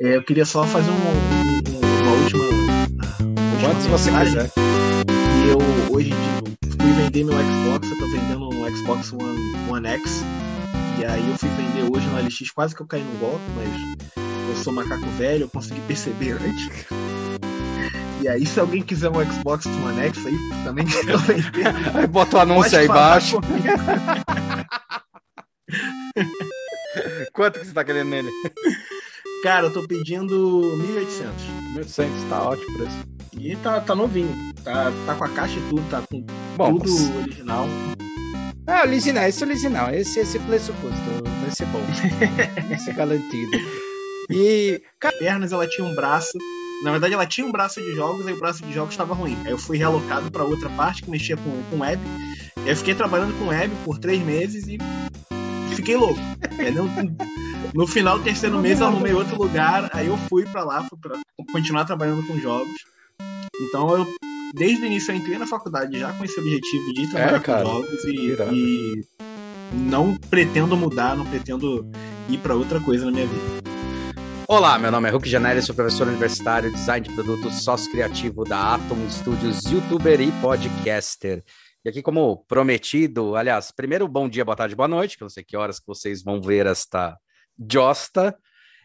É, eu queria só fazer um, um, uma última. Quantos você quiser. E eu hoje fui vender meu Xbox, eu tô vendendo um Xbox One, One X. E aí eu fui vender hoje no LX, quase que eu caí no golpe, mas eu sou macaco velho, eu consegui perceber antes. E aí, se alguém quiser um Xbox One X aí, também quero vender. Aí bota o anúncio aí embaixo. Quanto que você tá querendo nele? Cara, eu tô pedindo 1.800. 1.800, tá ótimo o preço. E tá, tá novinho. Tá, tá com a caixa e tudo, tá com Bom, tudo mas- original. Ah, original, esse é original. Esse, esse preço custo vai ser bom. vai ser garantido. E, Pernas, ela tinha um braço. Na verdade, ela tinha um braço de jogos, aí o braço de jogos estava ruim. Aí eu fui realocado para outra parte que mexia com, com web. E aí eu fiquei trabalhando com web por três meses e fiquei louco. Aí no, no final do terceiro mês eu arrumei outro lugar, aí eu fui para lá, fui pra continuar trabalhando com jogos. Então eu, desde o início, eu entrei na faculdade já com esse objetivo de trabalhar É, cara. com jogos e, e não pretendo mudar, não pretendo ir para outra coisa na minha vida. Olá, meu nome é Hulk Janelli, sou professor universitário, design de produtos, sócio criativo da Atom Studios, youtuber e podcaster. E aqui, como prometido, aliás, primeiro, bom dia, boa tarde, boa noite, que eu não sei que horas que vocês vão ver esta josta.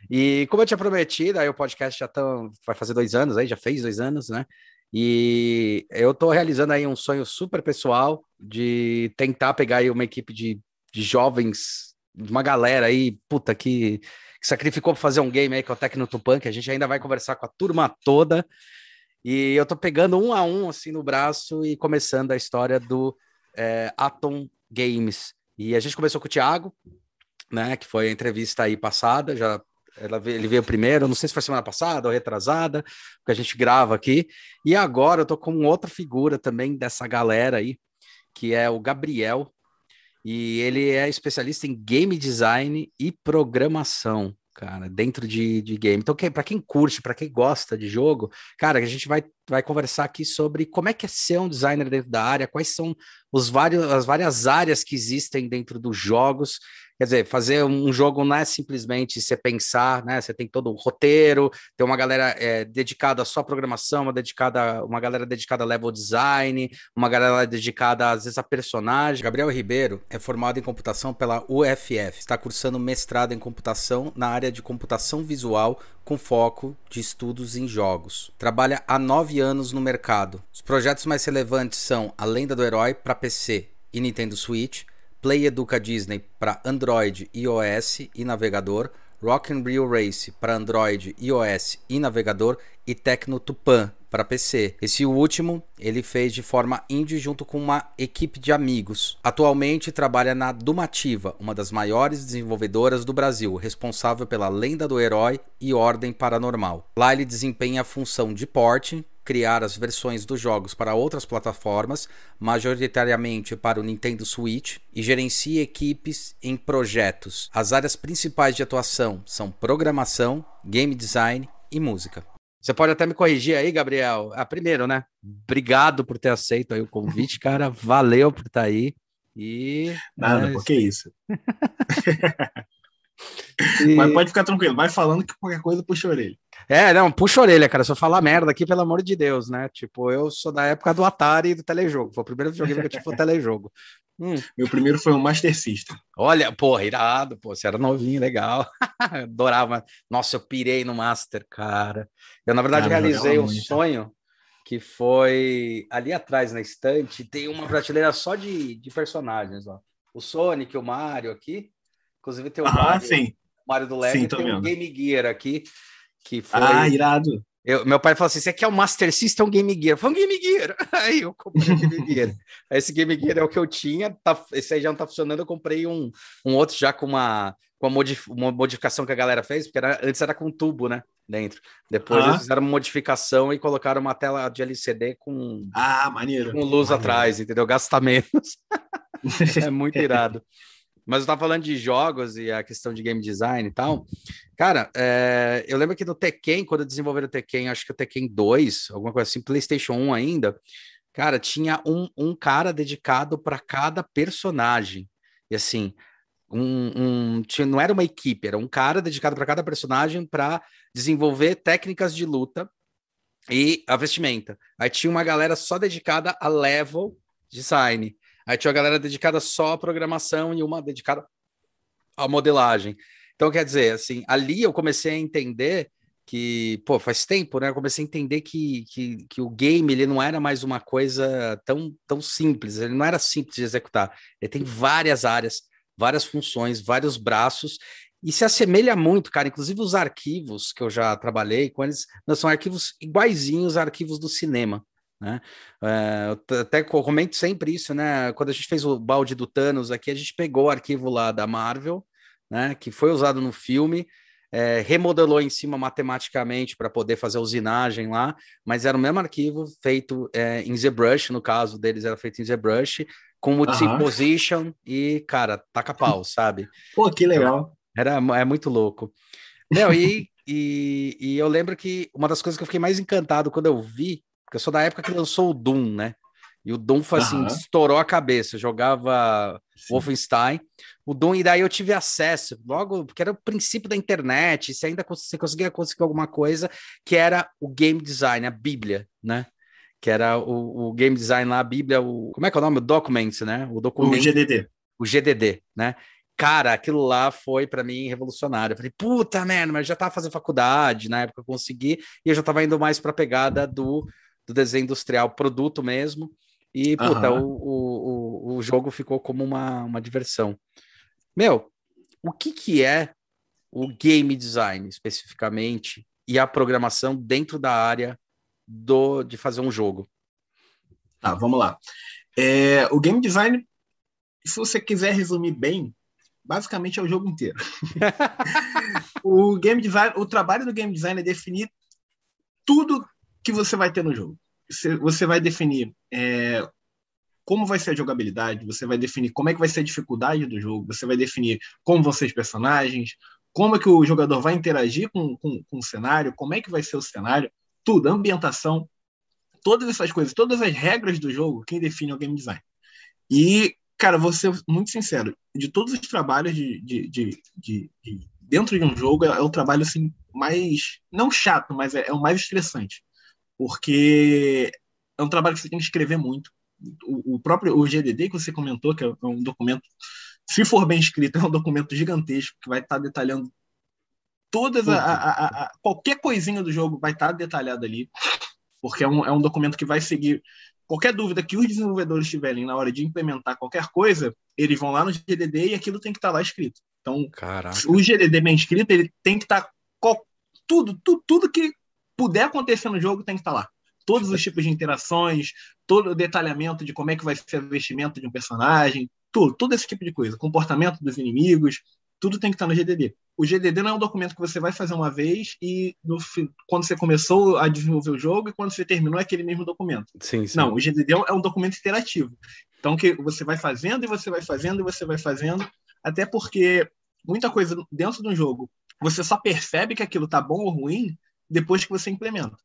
E como eu tinha prometido, aí o podcast já tão, vai fazer dois anos, aí já fez dois anos, né? E eu estou realizando aí um sonho super pessoal de tentar pegar aí uma equipe de, de jovens, uma galera aí, puta, que que sacrificou para fazer um game aí com o Tecno Tupan, que a gente ainda vai conversar com a turma toda. E eu tô pegando um a um assim no braço e começando a história do é, Atom Games. E a gente começou com o Thiago, né? Que foi a entrevista aí passada, já ela ele veio primeiro, não sei se foi semana passada ou retrasada, porque a gente grava aqui. E agora eu tô com outra figura também dessa galera aí, que é o Gabriel, e ele é especialista em game design e programação, cara, dentro de, de game. Então, que, para quem curte, para quem gosta de jogo, cara, a gente vai, vai conversar aqui sobre como é que é ser um designer dentro da área, quais são os vários, as várias áreas que existem dentro dos jogos. Quer dizer, fazer um jogo não é simplesmente você pensar, né? Você tem todo um roteiro, tem uma galera é, dedicada só à programação, uma, dedicada, uma galera dedicada a level design, uma galera dedicada às vezes a personagem. Gabriel Ribeiro é formado em computação pela UFF, está cursando mestrado em computação na área de computação visual com foco de estudos em jogos. Trabalha há nove anos no mercado. Os projetos mais relevantes são A Lenda do Herói para PC e Nintendo Switch, Play Educa Disney para Android, iOS e navegador, Rock and Race para Android, iOS e navegador e Tecno Tupan para PC. Esse último ele fez de forma indie junto com uma equipe de amigos. Atualmente trabalha na Dumativa, uma das maiores desenvolvedoras do Brasil, responsável pela Lenda do Herói e Ordem Paranormal. Lá ele desempenha a função de porte, criar as versões dos jogos para outras plataformas, majoritariamente para o Nintendo Switch, e gerencia equipes em projetos. As áreas principais de atuação são programação, game design e música. Você pode até me corrigir aí, Gabriel. Ah, primeiro, né? Obrigado por ter aceito aí o convite, cara. Valeu por estar aí. E. Nada, é, porque isso. e- Mas pode ficar tranquilo, vai falando que qualquer coisa puxa a orelha. É, não, puxa a orelha, cara. Se eu falar merda aqui, pelo amor de Deus, né? Tipo, eu sou da época do Atari e do telejogo. Foi o primeiro videogame que eu tive foi o telejogo. Hum, Meu primeiro foi um Master System. olha, porra, irado, pô, você era novinho, legal. Adorava. Nossa, eu pirei no Master, cara. Eu, na verdade, eu realizei um muito. sonho que foi ali atrás na estante, tem uma prateleira só de, de personagens, ó. O Sonic, o Mario aqui. Inclusive tem o Ah, Mario, sim. Mario do Lego Sim, tem vendo. Game Gear aqui, que foi. Ah, irado. Eu- meu pai falou assim: você quer o Master System ou Game Gear? Falei, um Game Gear. Aí eu comprei o Game Gear. Esse Game Gear é o que eu tinha, tá- esse aí já não tá funcionando. Eu comprei um, um outro já com uma, com uma, modif- uma modificação que a galera fez, porque era- antes era com tubo, né? Dentro. Depois Ah. eles fizeram uma modificação e colocaram uma tela de LCD com, Ah, maneiro. com luz Maneiro. atrás, entendeu? Gasta menos. é muito irado. Mas eu tava falando de jogos e a questão de game design e tal. Cara, é, eu lembro que no Tekken, quando desenvolveram o Tekken, acho que o Tekken 2, alguma coisa assim, PlayStation 1 ainda, cara, tinha um, um cara dedicado para cada personagem. E assim, Um, um, não era uma equipe, era um cara dedicado para cada personagem para desenvolver técnicas de luta e a vestimenta. Aí tinha uma galera só dedicada a level design. Aí tinha uma galera dedicada só à programação e uma dedicada à modelagem. Então, quer dizer, assim, ali eu comecei a entender que, pô, faz tempo, né? Eu comecei a entender que, que, que o game ele não era mais uma coisa tão, tão simples, ele não era simples de executar. Ele tem várias áreas, várias funções, vários braços, e se assemelha muito, cara. Inclusive os arquivos que eu já trabalhei com eles, são arquivos iguaizinhos aos arquivos do cinema. Né? É, até comento sempre isso, né? Quando a gente fez o balde do Thanos aqui, a gente pegou o arquivo lá da Marvel, né? Que foi usado no filme, é, remodelou em cima matematicamente para poder fazer a usinagem lá, mas era o mesmo arquivo feito é, em ZBrush, no caso deles era feito em ZBrush, com multi-position e, cara, taca pau, sabe? Pô, que legal. Era, é muito louco. Meu, e, e, e eu lembro que uma das coisas que eu fiquei mais encantado quando eu vi, porque eu sou da época que lançou o Doom, né? E o Doom foi assim, uhum. estourou a cabeça. Eu jogava Sim. Wolfenstein, o Doom, e daí eu tive acesso, logo, porque era o princípio da internet, se ainda você conseguia conseguir alguma coisa, que era o game design, a Bíblia, né? Que era o, o game design lá, a Bíblia, o. Como é que é o nome? O Documents, né? O documento. O GDD. O GDD, né? Cara, aquilo lá foi para mim revolucionário. Eu falei, puta merda, mas eu já tava fazendo faculdade, na época eu consegui, e eu já tava indo mais para a pegada do, do desenho industrial, produto mesmo. E, puta, uhum. o, o, o jogo ficou como uma, uma diversão. Meu, o que, que é o game design especificamente e a programação dentro da área do, de fazer um jogo? Tá, vamos lá. É, o game design, se você quiser resumir bem, basicamente é o jogo inteiro. o game design, o trabalho do game design é definir tudo que você vai ter no jogo você vai definir é, como vai ser a jogabilidade, você vai definir como é que vai ser a dificuldade do jogo, você vai definir como vão ser os personagens, como é que o jogador vai interagir com, com, com o cenário, como é que vai ser o cenário, tudo, ambientação, todas essas coisas, todas as regras do jogo, quem define é o game design. E, cara, vou ser muito sincero, de todos os trabalhos de, de, de, de, de dentro de um jogo, é o trabalho assim, mais, não chato, mas é, é o mais estressante porque é um trabalho que você tem que escrever muito. O, o próprio o GDD que você comentou, que é um documento, se for bem escrito, é um documento gigantesco que vai estar detalhando todas a, a, a, qualquer coisinha do jogo vai estar detalhado ali, porque é um, é um documento que vai seguir qualquer dúvida que os desenvolvedores tiverem na hora de implementar qualquer coisa, eles vão lá no GDD e aquilo tem que estar lá escrito. Então, Caraca. o GDD bem escrito, ele tem que estar tudo, tudo, tudo que puder acontecer no jogo tem que estar lá. Todos os tipos de interações, todo o detalhamento de como é que vai ser o vestimento de um personagem, tudo, todo esse tipo de coisa, comportamento dos inimigos, tudo tem que estar no GDD. O GDD não é um documento que você vai fazer uma vez e no, quando você começou a desenvolver o jogo e quando você terminou é aquele mesmo documento. Sim, sim. Não, o GDD é um documento interativo. Então que você vai fazendo e você vai fazendo e você vai fazendo, até porque muita coisa dentro de um jogo você só percebe que aquilo tá bom ou ruim depois que você implementa.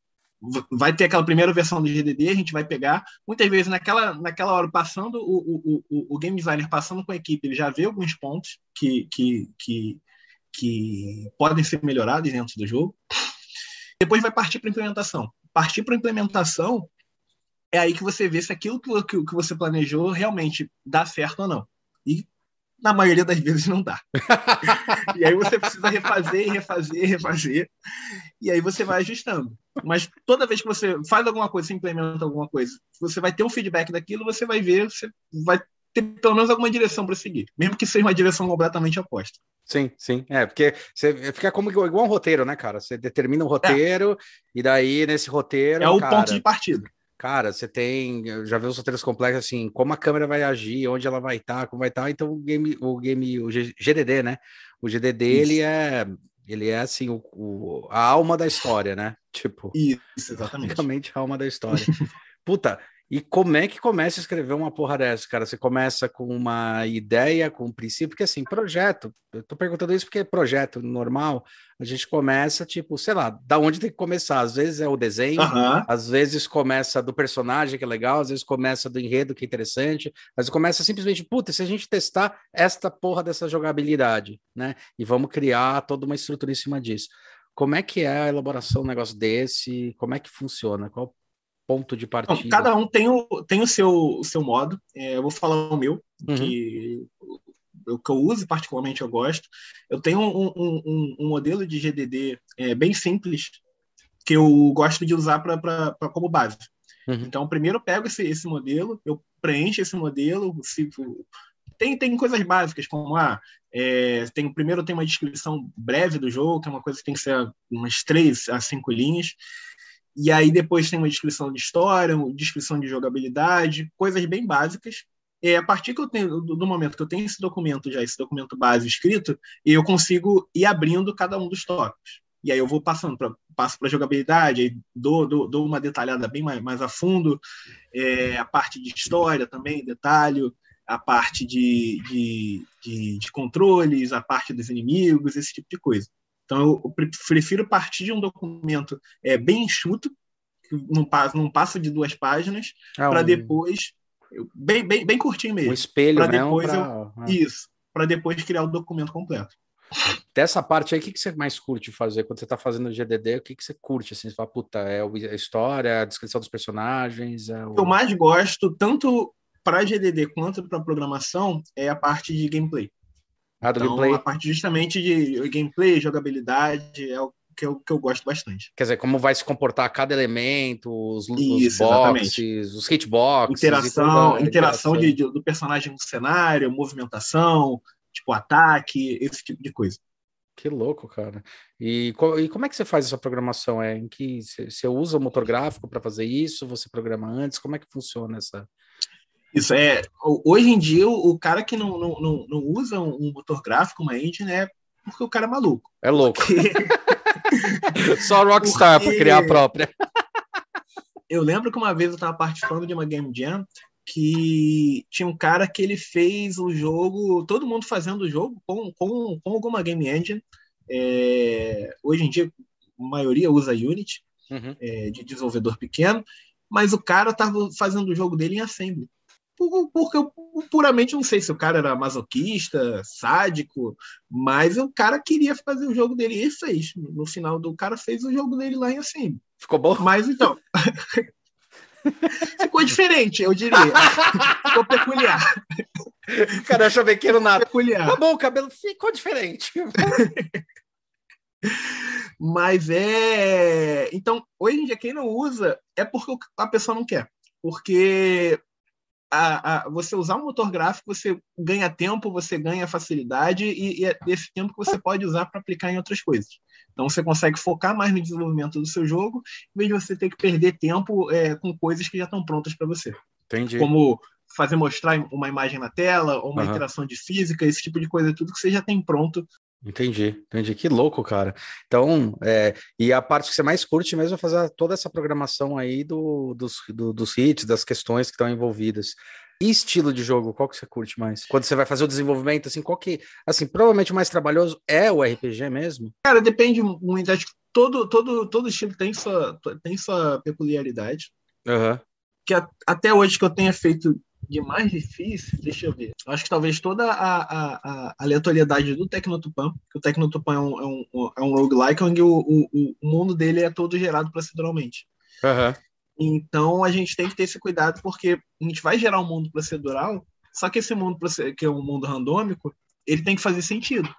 Vai ter aquela primeira versão do GDD, a gente vai pegar. Muitas vezes, naquela, naquela hora, passando o, o, o, o game designer passando com a equipe, ele já vê alguns pontos que, que, que, que podem ser melhorados dentro do jogo. Depois vai partir para implementação. Partir para implementação é aí que você vê se aquilo que, que, que você planejou realmente dá certo ou não. E na maioria das vezes não dá. e aí você precisa refazer, refazer, refazer, e aí você vai ajustando. Mas toda vez que você faz alguma coisa, você implementa alguma coisa, você vai ter um feedback daquilo, você vai ver, você vai ter pelo menos alguma direção para seguir, mesmo que seja uma direção completamente oposta. Sim, sim. É, porque você fica como igual um roteiro, né, cara? Você determina um roteiro, é. e daí nesse roteiro. É o cara, ponto de partida cara, você tem, já viu os roteiros complexos assim, como a câmera vai agir, onde ela vai estar, tá, como vai estar, tá, então o game, o game, o GDD, né? O GDD Isso. ele é, ele é assim o, o, a alma da história, né? Tipo, Isso, exatamente. A alma da história. Puta, E como é que começa a escrever uma porra dessa, cara? Você começa com uma ideia, com um princípio, porque assim, projeto, eu tô perguntando isso porque é projeto normal, a gente começa, tipo, sei lá, da onde tem que começar. Às vezes é o desenho, às vezes começa do personagem, que é legal, às vezes começa do enredo, que é interessante, vezes começa simplesmente, puta, se a gente testar esta porra dessa jogabilidade, né? E vamos criar toda uma estrutura em cima disso. Como é que é a elaboração de um negócio desse? Como é que funciona? Qual ponto de partida? cada um tem o, tem o, seu, o seu modo. É, eu vou falar o meu, Uhum. que o que eu uso, particularmente eu gosto. Eu tenho um, um- um- modelo de GDD é, bem simples, que eu gosto de usar para como base. Uhum. Então, primeiro eu pego esse, esse modelo, eu preencho esse modelo, tem, tem coisas básicas, como ah, é, tem, primeiro tem uma descrição breve do jogo, que é uma coisa que tem que ser umas três a cinco linhas, e aí depois tem uma descrição de história, uma descrição de jogabilidade, coisas bem básicas. É, a partir que eu tenho, do, momento que eu tenho esse documento já, esse documento base escrito, eu consigo ir abrindo cada um dos tópicos. E aí eu vou passando para passo para jogabilidade, aí dou, dou, dou uma detalhada bem mais, mais a fundo, é, a parte de história também, detalho, a parte de, de, de, de controles, a parte dos inimigos, esse tipo de coisa. Então, eu pre- prefiro partir de um documento é, bem enxuto, que não passa, não passa de duas páginas, Ah, para um- depois. eu- Bem, bem, bem curtinho um mesmo. espelho pra mesmo depois pra- ah. Isso. Para depois criar o documento completo. Dessa parte aí, o que, que você mais curte fazer? Quando você tá fazendo GDD, o que, que você curte? Assim, você fala, puta, é o- a história, a descrição dos personagens, é o... O que eu mais gosto, tanto para GDD quanto para programação, é a parte de gameplay. Ah, do Então, gameplay. a parte justamente de gameplay, jogabilidade, é o que eu, que eu gosto bastante. Quer dizer, como vai se comportar cada elemento, os, os Isso, boxes, os hitboxes. Interação, toda a interação de, de- do personagem no cenário, movimentação, tipo ataque, esse tipo de coisa. Que louco, cara. E, co- e como é que você faz essa programação? É em que você você usa o motor gráfico para fazer isso? Você programa antes? Como é que funciona essa? Isso é. ho- Hoje em dia, o o cara que não, não, não, usa um motor gráfico, uma engine, é porque o cara é maluco. É louco. Porque Só Rockstar para Porque- criar a própria. eu lembro que uma vez eu estava participando de uma Game Jam que tinha um cara que ele fez o jogo, todo mundo fazendo o jogo com, com, com alguma game engine. É, hoje em dia, a maioria usa Unity, Uhum. é, de desenvolvedor pequeno, mas o cara estava fazendo o jogo dele em assembly. Por- Porque eu puramente não sei se o cara era masoquista, sádico, mas o cara queria fazer o jogo dele e fez. No final do cara fez o jogo dele lá em assembly. Ficou bom? Mas então. ficou diferente, eu diria. Ficou peculiar. Cara, achou pequeno nada. peculiar. Tá bom, o cabelo ficou diferente. Mas é. Então, hoje em dia, quem não usa é porque a pessoa não quer. Porque a, a- você usar um motor gráfico, você ganha tempo, você ganha facilidade, e, e é esse tempo que você pode usar para aplicar em outras coisas. Então, você consegue focar mais no desenvolvimento do seu jogo, em vez de você ter que perder tempo é, com coisas que já estão prontas para você. Entendi. Como fazer mostrar uma imagem na tela, ou uma Aham. interação de física, esse tipo de coisa, tudo que você já tem pronto Entendi, entendi. Que louco, cara. Então, é, e a parte que você mais curte mesmo é fazer toda essa programação aí do, dos, do- dos hits, das questões que estão envolvidas. E estilo de jogo, qual que você curte mais? Quando você vai fazer o desenvolvimento, assim, qual que, assim, provavelmente o mais trabalhoso é o RPG mesmo? Cara, depende muito. Acho que todo, todo, todo estilo tem sua, tem sua peculiaridade. Aham. Que a- até hoje que eu tenha feito de mais difícil, deixa eu ver. Acho que talvez toda a, a, a aleatoriedade do Tecnotupan, que o Tecnotupan é um, é um, é um roguelike, onde o, o, o mundo dele é todo gerado proceduralmente. Aham. Então a gente tem que ter esse cuidado, porque a gente vai gerar um mundo procedural, só que esse mundo, que é um mundo randômico, ele tem que fazer sentido.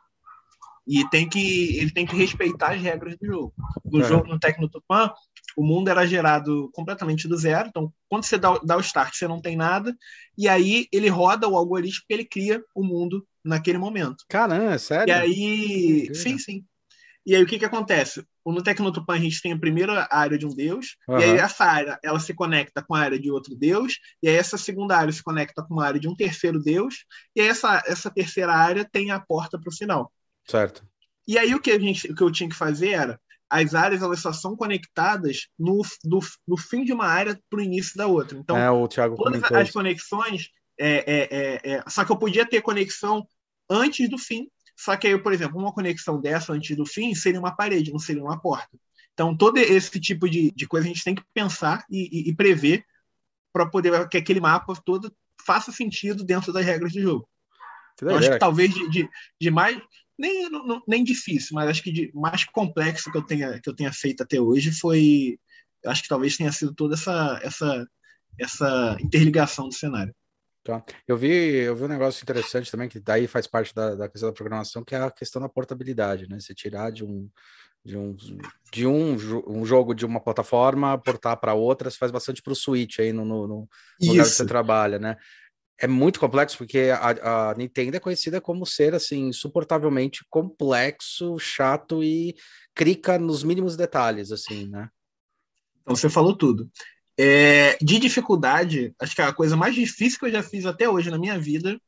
E tem que, ele tem que respeitar as regras do jogo. No É. jogo, no Tecnotupan, o mundo era gerado completamente do zero. Então, quando você dá, o- dá o start, você não tem nada. E aí ele roda o algoritmo que ele cria o mundo naquele momento. Caramba, é sério? E aí. Sim, sim. E aí o que, que acontece? No Tecnotupan a gente tem a primeira área de um deus, Aham. e aí essa área ela se conecta com a área de outro deus, e aí essa segunda área se conecta com a área de um terceiro deus, e aí essa, essa terceira área tem a porta para o final. Certo. E aí o que, a gente, o que eu tinha que fazer era as áreas elas só são conectadas no, do, no fim de uma área para o início da outra. Então, é, todas as isso. conexões, é, é, é, é, só que eu podia ter conexão antes do fim. Só que aí, por exemplo, uma conexão dessa antes do fim seria uma parede, não seria uma porta. Então, todo esse tipo de, de coisa a gente tem que pensar e, e, e prever para poder que aquele mapa todo faça sentido dentro das regras do jogo. Eu acho que talvez de, de, de mais nem, não, nem difícil, mas acho que de mais complexo que eu tenha, que eu tenha feito até hoje foi. Acho que talvez tenha sido toda essa, essa, essa interligação do cenário. Tá. Eu vi, eu vi um negócio interessante também, que daí faz parte da, da questão da programação, que é a questão da portabilidade, né? Você tirar de um, de um, de um, um jogo de uma plataforma, portar para outra, você faz bastante para o Switch aí no, no, no lugar que você trabalha, né? É muito complexo porque a, a, Nintendo é conhecida como ser assim insuportavelmente complexo, chato e crica nos mínimos detalhes, assim, né? Então você falou tudo. É, de dificuldade, acho que a coisa mais difícil que eu já fiz até hoje na minha vida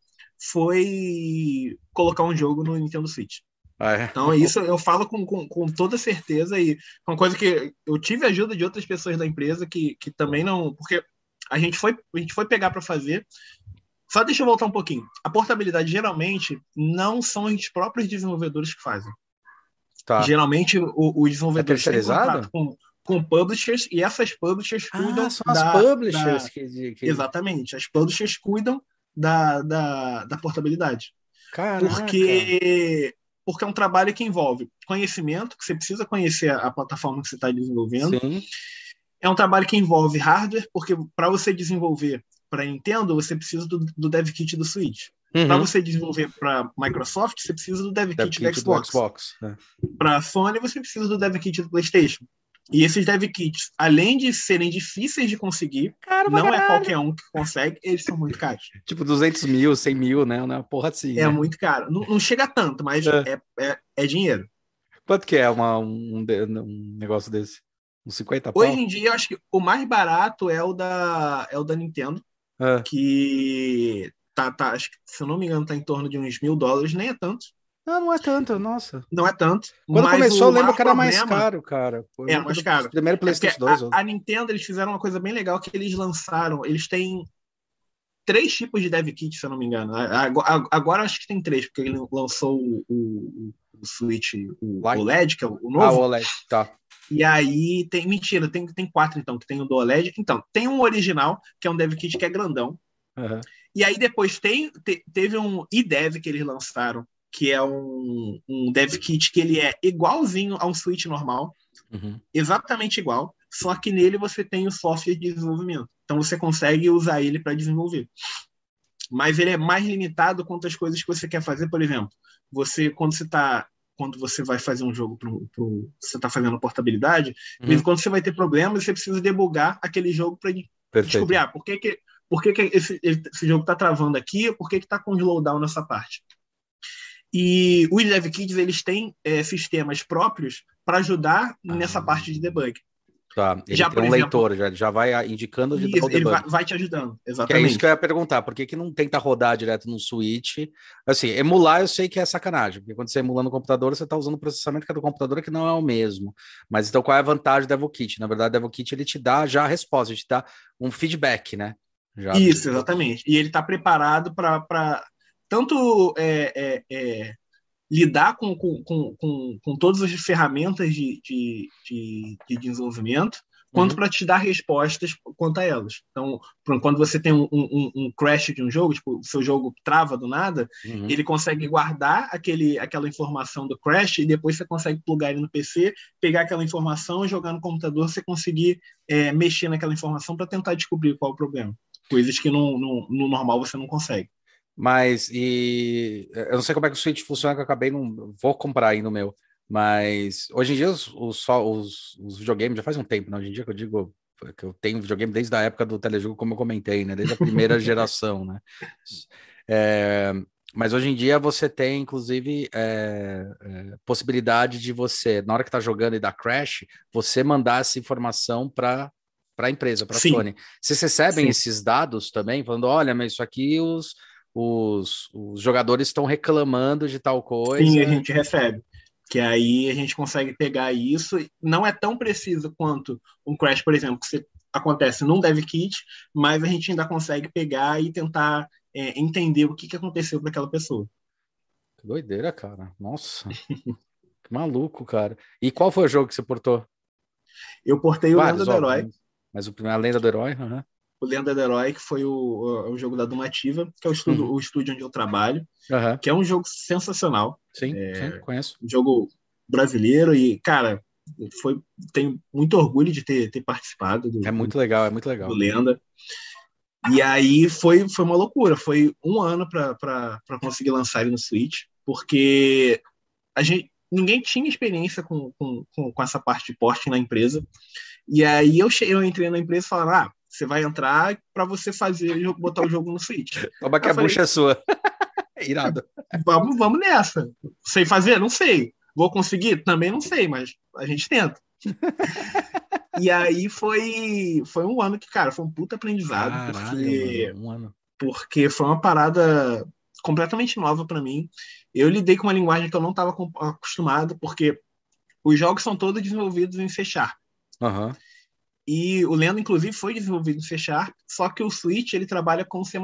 foi colocar um jogo no Nintendo Switch. Ah, é? Então, isso eu falo com, com, com, toda certeza e uma coisa que eu tive ajuda de outras pessoas da empresa que, que também não. Porque a gente foi, a gente foi pegar para fazer só deixa eu voltar um pouquinho. A portabilidade geralmente não são os próprios desenvolvedores que fazem. Tá. Geralmente o, o desenvolvedor é tem com, com publishers e essas publishers ah, cuidam são da, as publishers da, que, que, exatamente as publishers cuidam da, da, da portabilidade Caraca. porque porque é um trabalho que envolve conhecimento que você precisa conhecer a, a plataforma que você está desenvolvendo Sim. é um trabalho que envolve hardware porque para você desenvolver para Nintendo, você precisa do, do dev kit do Switch. Uhum. Para você desenvolver para Microsoft, você precisa do dev, dev kit, kit do Xbox. Xbox né? Para Sony, você precisa do dev kit do PlayStation. E esses dev kits, além de serem difíceis de conseguir, Cara, não caralho. é qualquer um que consegue, eles são muito caros. tipo 200 mil, 100 mil, né? Uma porra assim. É né? muito caro. Não, não, chega tanto, mas é. É, é, é dinheiro. Quanto que é uma, um, um negócio desse? Uns 50 pau? Hoje em dia, eu acho que o mais barato é o da, é o da Nintendo. É. que tá, tá, acho que, se eu não me engano, tá em torno de uns mil dólares, nem é tanto. Não, não é tanto, nossa. Não é tanto. Quando começou, eu lembro que era mais caro, cara. Foi é, mais caro. Primeiro é PlayStation é 2. A, a, Nintendo, eles fizeram uma coisa bem legal que eles lançaram. Eles têm três tipos de dev kit, se eu não me engano. Agora, agora acho que tem três, porque ele lançou o, o, o Switch, o OLED, que é o novo. Ah, o OLED, tá. E aí tem. Mentira, tem, tem quatro, então, que tem o do OLED. Então, tem um original, que é um dev kit que é grandão. Uhum. E aí depois tem, te, teve um iDev que eles lançaram, que é um, um dev kit que ele é igualzinho a um Switch normal. Uhum. Exatamente igual. Só que nele você tem o software de desenvolvimento. Então você consegue usar ele para desenvolver. Mas ele é mais limitado quanto às coisas que você quer fazer, por exemplo. Você, quando você está quando você vai fazer um jogo pro, pro você está fazendo portabilidade, uhum. quando você vai ter problemas, você precisa debugar aquele jogo para descobrir ah, por que, que, por que, que esse, esse jogo está travando aqui, por que está com slowdown nessa parte. E os dev kits eles têm é, sistemas próprios para ajudar ah. nessa parte de debug. Tá, ele já, tem um exemplo, leitor, já, já vai indicando onde isso, ele vai, vai, te ajudando, exatamente. Que é isso que eu ia perguntar, por que, que não tenta rodar direto no Switch? Assim, emular eu sei que é sacanagem, porque quando você emula no computador, você está usando o processamento que é do computador que não é o mesmo. Mas então qual é a vantagem do DevoKit? Na verdade, o DevoKit ele te dá já a resposta, ele te dá um feedback, né? Já isso, exatamente. E ele está preparado para tanto é, é, é lidar com, com, com, com, todas as ferramentas de, de, de, de desenvolvimento, quanto uhum. para te dar respostas quanto a elas. Então, quando você tem um, um, um, crash de um jogo, tipo, o seu jogo trava do nada, uhum. ele consegue guardar aquele, aquela informação do crash e depois você consegue plugar ele no PC, pegar aquela informação, jogar no computador, você conseguir é, mexer naquela informação para tentar descobrir qual é o problema. Coisas que no, no, no normal você não consegue. Mas, e eu não sei como é que o Switch funciona, que eu acabei não. Vou comprar aí no meu. Mas hoje em dia os, os, os, os videogames já faz um tempo, né? Hoje em dia que eu digo que eu tenho videogame desde a época do telejogo, como eu comentei, né? Desde a primeira geração, né? É, mas hoje em dia você tem, inclusive, é, é, possibilidade de você, na hora que está jogando e dá crash, você mandar essa informação para para a empresa, para a Sony. Vocês recebem Sim. esses dados também, falando, olha, mas isso aqui os os, os jogadores estão reclamando de tal coisa. Sim, a gente recebe. Que aí a gente consegue pegar isso. Não é tão preciso quanto um crash, por exemplo, que você acontece num dev kit, mas a gente ainda consegue pegar e tentar é, entender o que, que aconteceu para aquela pessoa. Que doideira, cara. Nossa. que maluco, cara. E qual foi o jogo que você portou? Eu portei Vários, o Lenda do Herói. Mas o primeiro, a Lenda do Herói? Uhum. O Lenda do Herói, que foi o, o jogo da Dumativa, que é o estúdio, uhum. o estúdio onde eu trabalho, uhum. que é um jogo sensacional. Sim, é, sim, conheço. Um jogo brasileiro e, cara, foi tenho muito orgulho de ter, ter participado do, é muito legal é muito legal do Lenda e aí foi foi uma loucura foi um ano para conseguir lançar ele no Switch porque a gente ninguém tinha experiência com, com, com, essa parte de porte na empresa e aí eu cheguei eu entrei na empresa e falaram ah você vai entrar para você fazer botar o jogo no Switch Toma que a falei, bucha é sua irado vamos vamos nessa sei fazer não sei Vou conseguir? Também não sei, mas a gente tenta. e aí foi, foi um ano que, cara, foi um puta aprendizado. Caralho, porque, mano, um ano. porque foi uma parada completamente nova para mim. Eu lidei com uma linguagem que eu não estava acostumado, porque os jogos são todos desenvolvidos em C Sharp. Uhum. E o Lendo, inclusive, foi desenvolvido em C Sharp, só que o Switch ele trabalha com C++.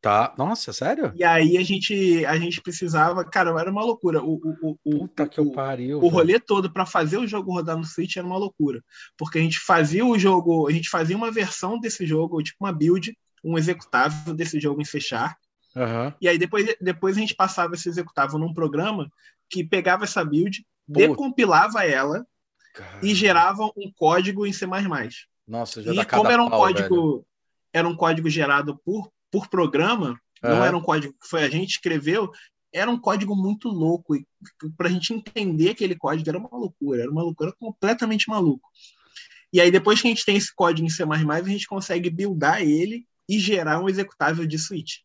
Tá. Nossa, sério? E aí a gente, a gente precisava, cara, era uma loucura. O, o, o, Puta que eu pariu. O rolê todo para fazer o jogo rodar no Switch era uma loucura. Porque a gente fazia o jogo, a gente fazia uma versão desse jogo, tipo uma build, um executável desse jogo em C Sharp. Uhum. E aí depois, depois a gente passava esse executável num programa que pegava essa build, decompilava ela Caramba. e gerava um código em C++. Nossa, já e como era um pau, código, velho. era um código gerado por por programa, uhum. não era um código que foi a gente escreveu, era um código muito louco. E para a gente entender aquele código era uma loucura, era uma loucura completamente maluco. E aí, depois que a gente tem esse código em C, a gente consegue buildar ele e gerar um executável de switch.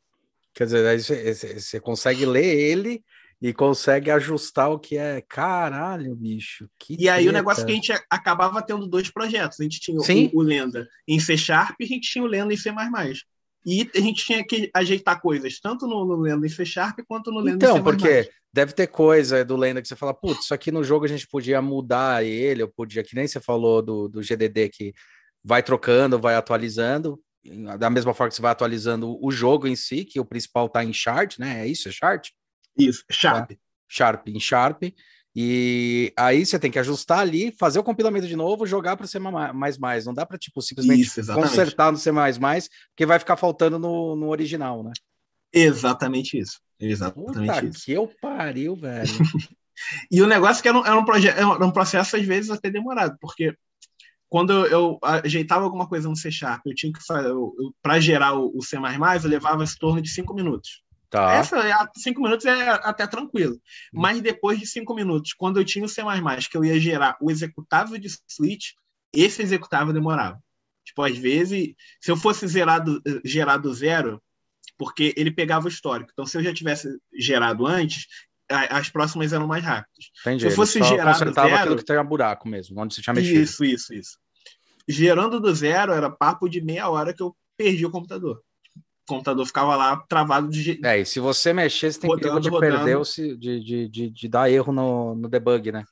Quer dizer, você consegue ler ele e consegue ajustar o que é. Caralho, bicho. e aí o negócio é que a gente acabava tendo dois projetos. A gente tinha o, o, Lenda em C Sharp e a gente tinha o Lenda em C. E a gente tinha que ajeitar coisas, tanto no, no Lenda em C Sharp quanto no Lenda então, em C++. Então, porque deve ter coisa do Lenda que você fala, putz, isso aqui no jogo a gente podia mudar ele, eu podia, que nem você falou do, do GDD, que vai trocando, vai atualizando, da mesma forma que você vai atualizando o jogo em si, que o principal está em Chart, né? É isso, é Chart? Isso, Sharp. Tá? Sharp, em Sharp. E aí você tem que ajustar ali, fazer o compilamento de novo, jogar para o C++. Não dá para tipo simplesmente Isso, consertar no C++, porque vai ficar faltando no, no original, né? Exatamente isso. Exatamente Puta isso. que eu pariu, velho. e o negócio é que era um, era, um era um processo, às vezes, até demorado, porque quando eu, eu ajeitava alguma coisa no C Sharp, eu tinha que fazer, para gerar o, o C++, eu levava em torno de cinco minutos. Tá. Essa, é cinco minutos é até tranquilo. Hum. Mas depois de cinco minutos, quando eu tinha o C++, que eu ia gerar o executável de switch, esse executável demorava. Tipo, às vezes, se eu fosse zerado, gerado zero, porque ele pegava o histórico. Então, se eu já tivesse gerado antes, as próximas eram mais rápidas. Entendi. Se eu fosse gerado zero... aquilo que tinha buraco mesmo, onde você tinha mexido. Isso, isso, isso. Gerando do zero, era papo de meia hora que eu perdi o computador computador ficava lá travado de É, e se você mexer, você tem rodando, perigo de rodando. perder, de, de, de, de, dar erro no, no debug, né?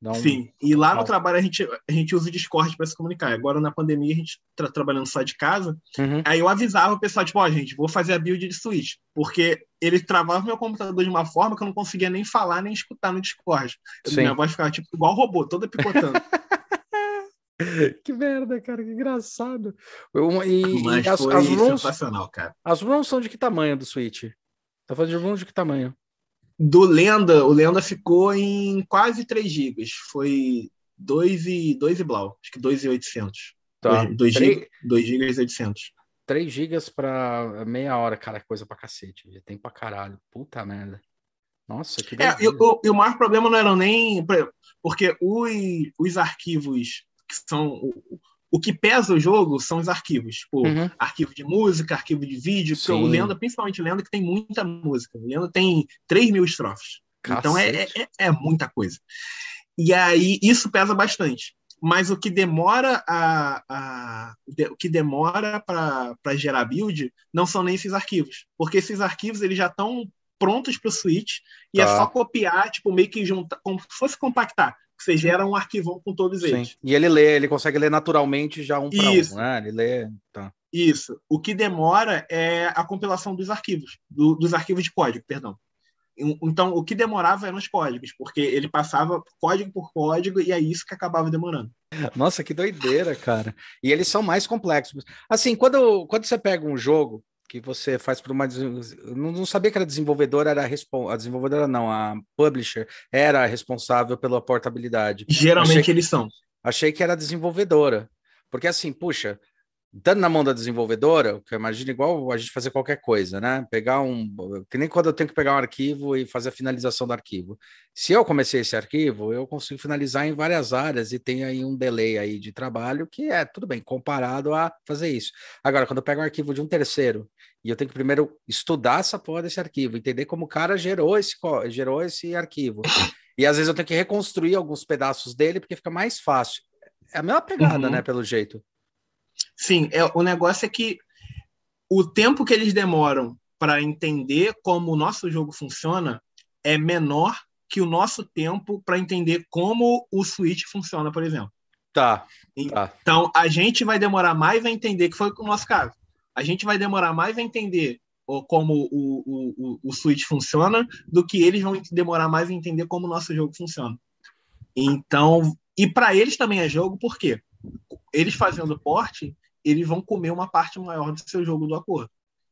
Um... Sim, e lá no trabalho a gente, a gente usa o Discord para se comunicar. Agora na pandemia a gente está trabalhando só de casa. Uhum. Aí eu avisava o pessoal, tipo, ó, oh, gente, vou fazer a build de Switch, porque ele travava meu computador de uma forma que eu não conseguia nem falar nem escutar no Discord. Sim. Minha voz ficava tipo igual robô, toda picotando. que merda, cara, que engraçado. E, Mas e as, foi as ROMs, sensacional, cara. As ROMs são de que tamanho do Switch? Tá falando de ROMs de que tamanho? Do Lenda, o Lenda ficou em quase 3 GB. Foi 2 e, 2 e blau. Acho que 2,800. Tá. 2 GB e 800. 3 GB para meia hora, cara, coisa pra cacete. Já tem pra caralho. Puta merda. Nossa, que é, e, o, e o maior problema não era nem. Porque os, os arquivos que são o, o que pesa o jogo são os arquivos, tipo, uhum. arquivo de música, arquivo de vídeo, porque o Lenda, principalmente Lenda, que tem muita música. O Lenda tem 3 mil estrofes. Cacete. Então é, é, é, muita coisa. E aí isso pesa bastante. Mas o que demora a, a o que demora para gerar build não são nem esses arquivos, porque esses arquivos eles já estão prontos para o Switch e é Tá. só copiar, tipo, meio que juntar, como se fosse compactar. Você gera um arquivão com todos Sim. eles. E ele lê, ele consegue ler naturalmente já um para um, né? Ele lê. Tá. Isso. O que demora é a compilação dos arquivos, do- dos arquivos de código, perdão. En- Então, o que demorava eram os códigos, porque ele passava código por código e é isso que acabava demorando. Nossa, que doideira, cara. E eles são mais complexos. Assim, quando, quando você pega um jogo que você faz por uma. Não, não sabia que a desenvolvedora era a, respon- a desenvolvedora, não, a publisher era a responsável pela portabilidade. Geralmente eles são. Achei que era desenvolvedora. Porque assim, puxa, dando na mão da desenvolvedora, que eu imagino igual a gente fazer qualquer coisa, né? Pegar um. Que nem quando eu tenho que pegar um arquivo e fazer a finalização do arquivo. Se eu comecei esse arquivo, eu consigo finalizar em várias áreas e tem aí um delay aí de trabalho que é tudo bem, comparado a fazer isso. Agora, quando eu pego um arquivo de um terceiro e eu tenho que primeiro estudar essa porra desse arquivo, entender como o cara gerou esse, gerou esse arquivo. E às vezes eu tenho que reconstruir alguns pedaços dele porque fica mais fácil. É a mesma pegada, Uhum. né? Pelo jeito. Sim, é, o negócio é que o tempo que eles demoram para entender como o nosso jogo funciona é menor que o nosso tempo para entender como o Switch funciona, por exemplo. Tá. Tá. Então, a gente vai demorar mais a entender, que foi o nosso caso. A gente vai demorar mais a entender como o, o, o, o Switch funciona do que eles vão demorar mais a entender como o nosso jogo funciona. Então, e para eles também é jogo, por quê? Eles fazendo porte, eles vão comer uma parte maior do seu jogo do acordo.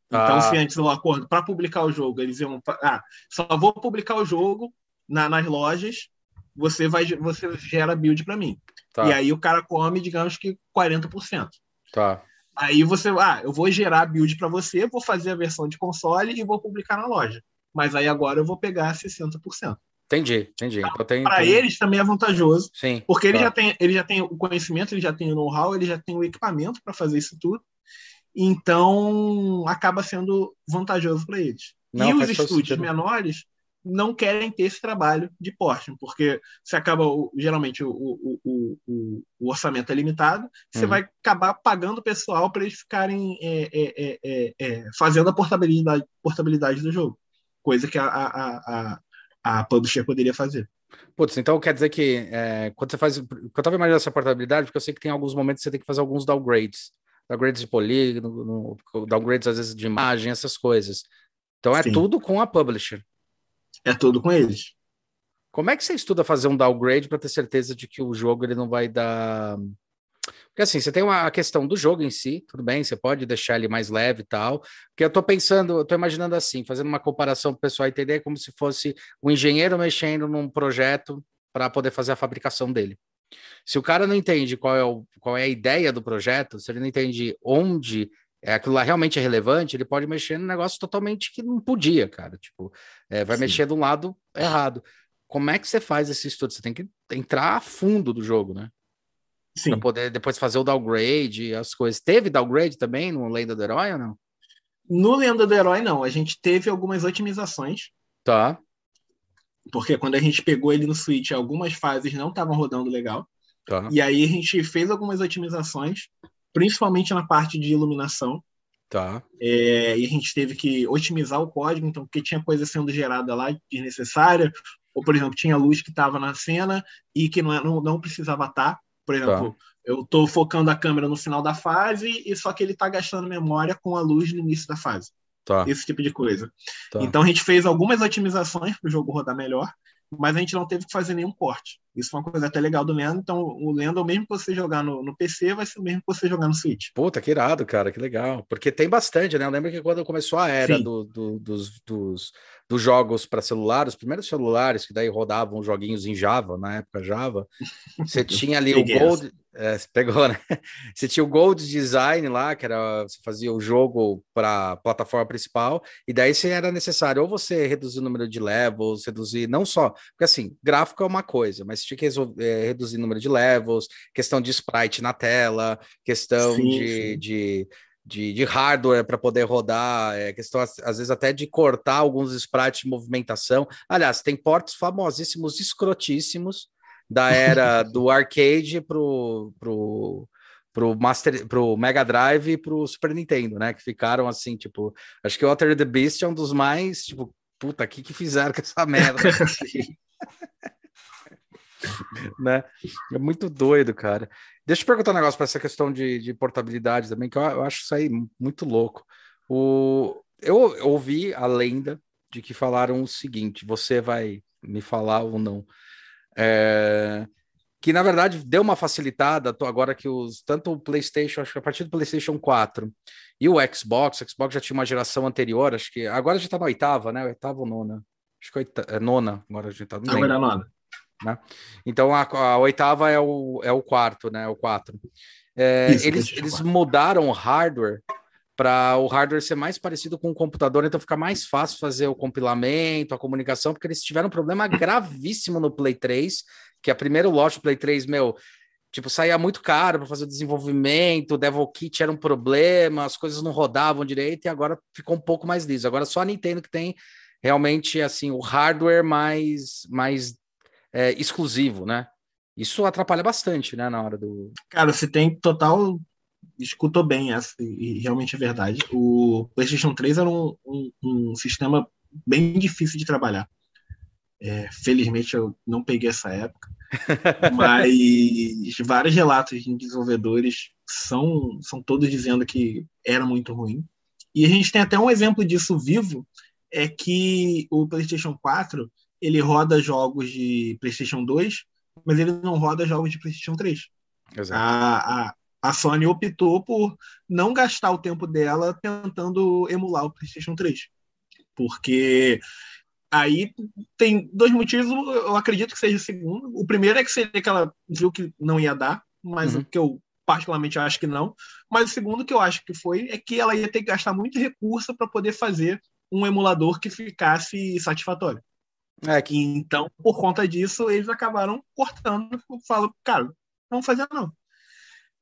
Então, Ah. se antes o acordo, para publicar o jogo, eles iam. Ah, só vou publicar o jogo na- nas lojas, você vai você gera build para mim. Tá. E aí o cara come, digamos que 40%. Tá. Aí você, ah, eu vou gerar build para você, vou fazer a versão de console e vou publicar na loja. Mas aí agora eu vou pegar 60%. Entendi, entendi. Então tem. Para eles também é vantajoso, Sim. porque ele tá. já tem, ele já tem o conhecimento, ele já tem o know-how, ele já tem o equipamento para fazer isso tudo. Então acaba sendo vantajoso para eles. Não, e os estúdios sentido. menores não querem ter esse trabalho de porte, porque você acaba, geralmente, o, o, o, o, o orçamento é limitado, você Uhum. vai acabar pagando o pessoal para eles ficarem é, é, é, é, é, fazendo a portabilidade, portabilidade do jogo, coisa que a, a, a, a, publisher poderia fazer. Putz, então quer dizer que é, quando você faz. Eu tava imaginando essa portabilidade, porque eu sei que tem alguns momentos que você tem que fazer alguns downgrades. Downgrades de polígono, no- downgrades às vezes de imagem, essas coisas. Então é Sim. tudo com a publisher. É tudo com eles. Como é que você estuda fazer um downgrade para ter certeza de que o jogo ele não vai dar. Porque assim, você tem uma a questão do jogo em si, tudo bem, você pode deixar ele mais leve e tal. Porque eu tô pensando, eu tô imaginando assim, fazendo uma comparação para o pessoal entender como se fosse o engenheiro mexendo num projeto para poder fazer a fabricação dele. Se o cara não entende qual é, o, qual é a ideia do projeto, se ele não entende onde é, aquilo lá realmente é relevante, ele pode mexer num negócio totalmente que não podia, cara. Tipo, é, vai Sim. mexer do lado errado. Como é que você faz esse estudo? Você tem que entrar a fundo do jogo, né? Para poder depois fazer o downgrade, as coisas. Teve downgrade também no Lenda do Herói ou não? No Lenda do Herói, não. A gente teve algumas otimizações, Tá, porque quando a gente pegou ele no Switch, algumas fases não estavam rodando legal. tá, E aí a gente fez algumas otimizações, principalmente na parte de iluminação. tá. É, e a gente teve que otimizar o código, então, porque tinha coisa sendo gerada lá desnecessária, ou, por exemplo, tinha luz que estava na cena e que não, é- não, não precisava estar. Por exemplo, eu estou focando a câmera no final da fase e só que ele está gastando memória com a luz no início da fase. Tá, Esse tipo de coisa. tá. Então a gente fez algumas otimizações para o jogo rodar melhor, mas a gente não teve que fazer nenhum corte. Isso foi uma coisa até legal do Lendo. Então, o Lendo, mesmo que você jogar no, no PC, vai ser o mesmo que você jogar no Switch. Puta, que irado, cara, que legal. Porque tem bastante, né? Eu lembro que quando começou a era do, do- dos, dos, dos jogos para celular, os primeiros celulares que daí rodavam joguinhos em Java, na época Java, você tinha ali o Gold. É, você pegou, né? Você tinha o Gold Design lá, que era você fazia o jogo para a plataforma principal, e daí se era necessário ou você reduzir o número de levels, reduzir não só, porque assim, gráfico é uma coisa, mas você tinha que resol- é, reduzir o número de levels, questão de sprite na tela, questão Sim, de, sim. de, de, de hardware para poder rodar, é, questão às às vezes até de cortar alguns sprites de movimentação. Aliás, tem portos famosíssimos, escrotíssimos da era do arcade pro, pro, pro, Master, pro Mega Drive e pro Super Nintendo, né? Que ficaram assim, tipo, acho que o Alter the Beast é um dos mais, tipo, puta, o que, que fizeram com essa merda? né? É muito doido, cara. Deixa eu perguntar um negócio para essa questão de, de, portabilidade também, que eu, eu, acho isso aí muito louco. O, eu ouvi a lenda de que falaram o seguinte: você vai me falar ou não? É, que na verdade deu uma facilitada agora que os tanto o PlayStation, acho que a partir do PlayStation 4 e o Xbox, o Xbox já tinha uma geração anterior, acho que agora já tá na oitava, né? Oitava ou nona? Acho que oita, é nona, agora a gente tá. Agora é nona. Né? Então a, a, oitava é o, é o quarto, né? O quatro. É, Isso, eles, eles mudaram o hardware para o hardware ser mais parecido com o computador, então fica mais fácil fazer o compilamento, a comunicação, porque eles tiveram um problema gravíssimo no Play 3, que a primeiro lote do Play 3, meu, tipo, saía muito caro para fazer o desenvolvimento, o Devil Kit era um problema, as coisas não rodavam direito e agora ficou um pouco mais liso. Agora só a Nintendo que tem realmente assim o hardware mais mais é, exclusivo, né? Isso atrapalha bastante, né, na hora do. Cara, você tem total. Escutou bem essa, e realmente é verdade. O PlayStation 3 era um, um, um sistema bem difícil de trabalhar. É, felizmente eu não peguei essa época, mas vários relatos de desenvolvedores são, são todos dizendo que era muito ruim. E a gente tem até um exemplo disso vivo, é que o PlayStation 4 ele roda jogos de PlayStation 2, mas ele não roda jogos de PlayStation 3. Exato. A, a, a Sony optou por não gastar o tempo dela tentando emular o PlayStation 3. Porque aí tem dois motivos, eu acredito que seja o segundo. O primeiro é que seria que ela viu que não ia dar, mas uhum. o que eu particularmente acho que não. Mas o segundo que eu acho que foi é que ela ia ter que gastar muito recurso para poder fazer um emulador que ficasse satisfatório. É que então, por conta disso, eles acabaram cortando, falam, cara, não fazer não.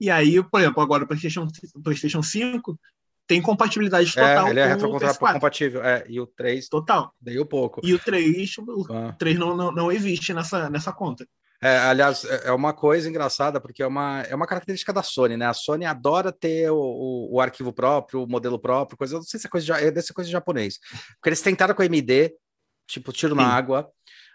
E aí, por exemplo, agora o PlayStation, PlayStation 5 tem compatibilidade é, total. É, ele é retrocompatível, é, e o 3 total. Um pouco. E o 3, o ah. 3 não, não, não existe nessa, nessa conta. É, aliás, é, é uma coisa engraçada, porque é uma, é uma característica da Sony, né? A Sony adora ter o, o, o arquivo próprio, o modelo próprio, coisa. Eu não sei se é coisa, é dessa coisa japonês. Porque eles tentaram com a AMD, tipo tiro Sim. na água.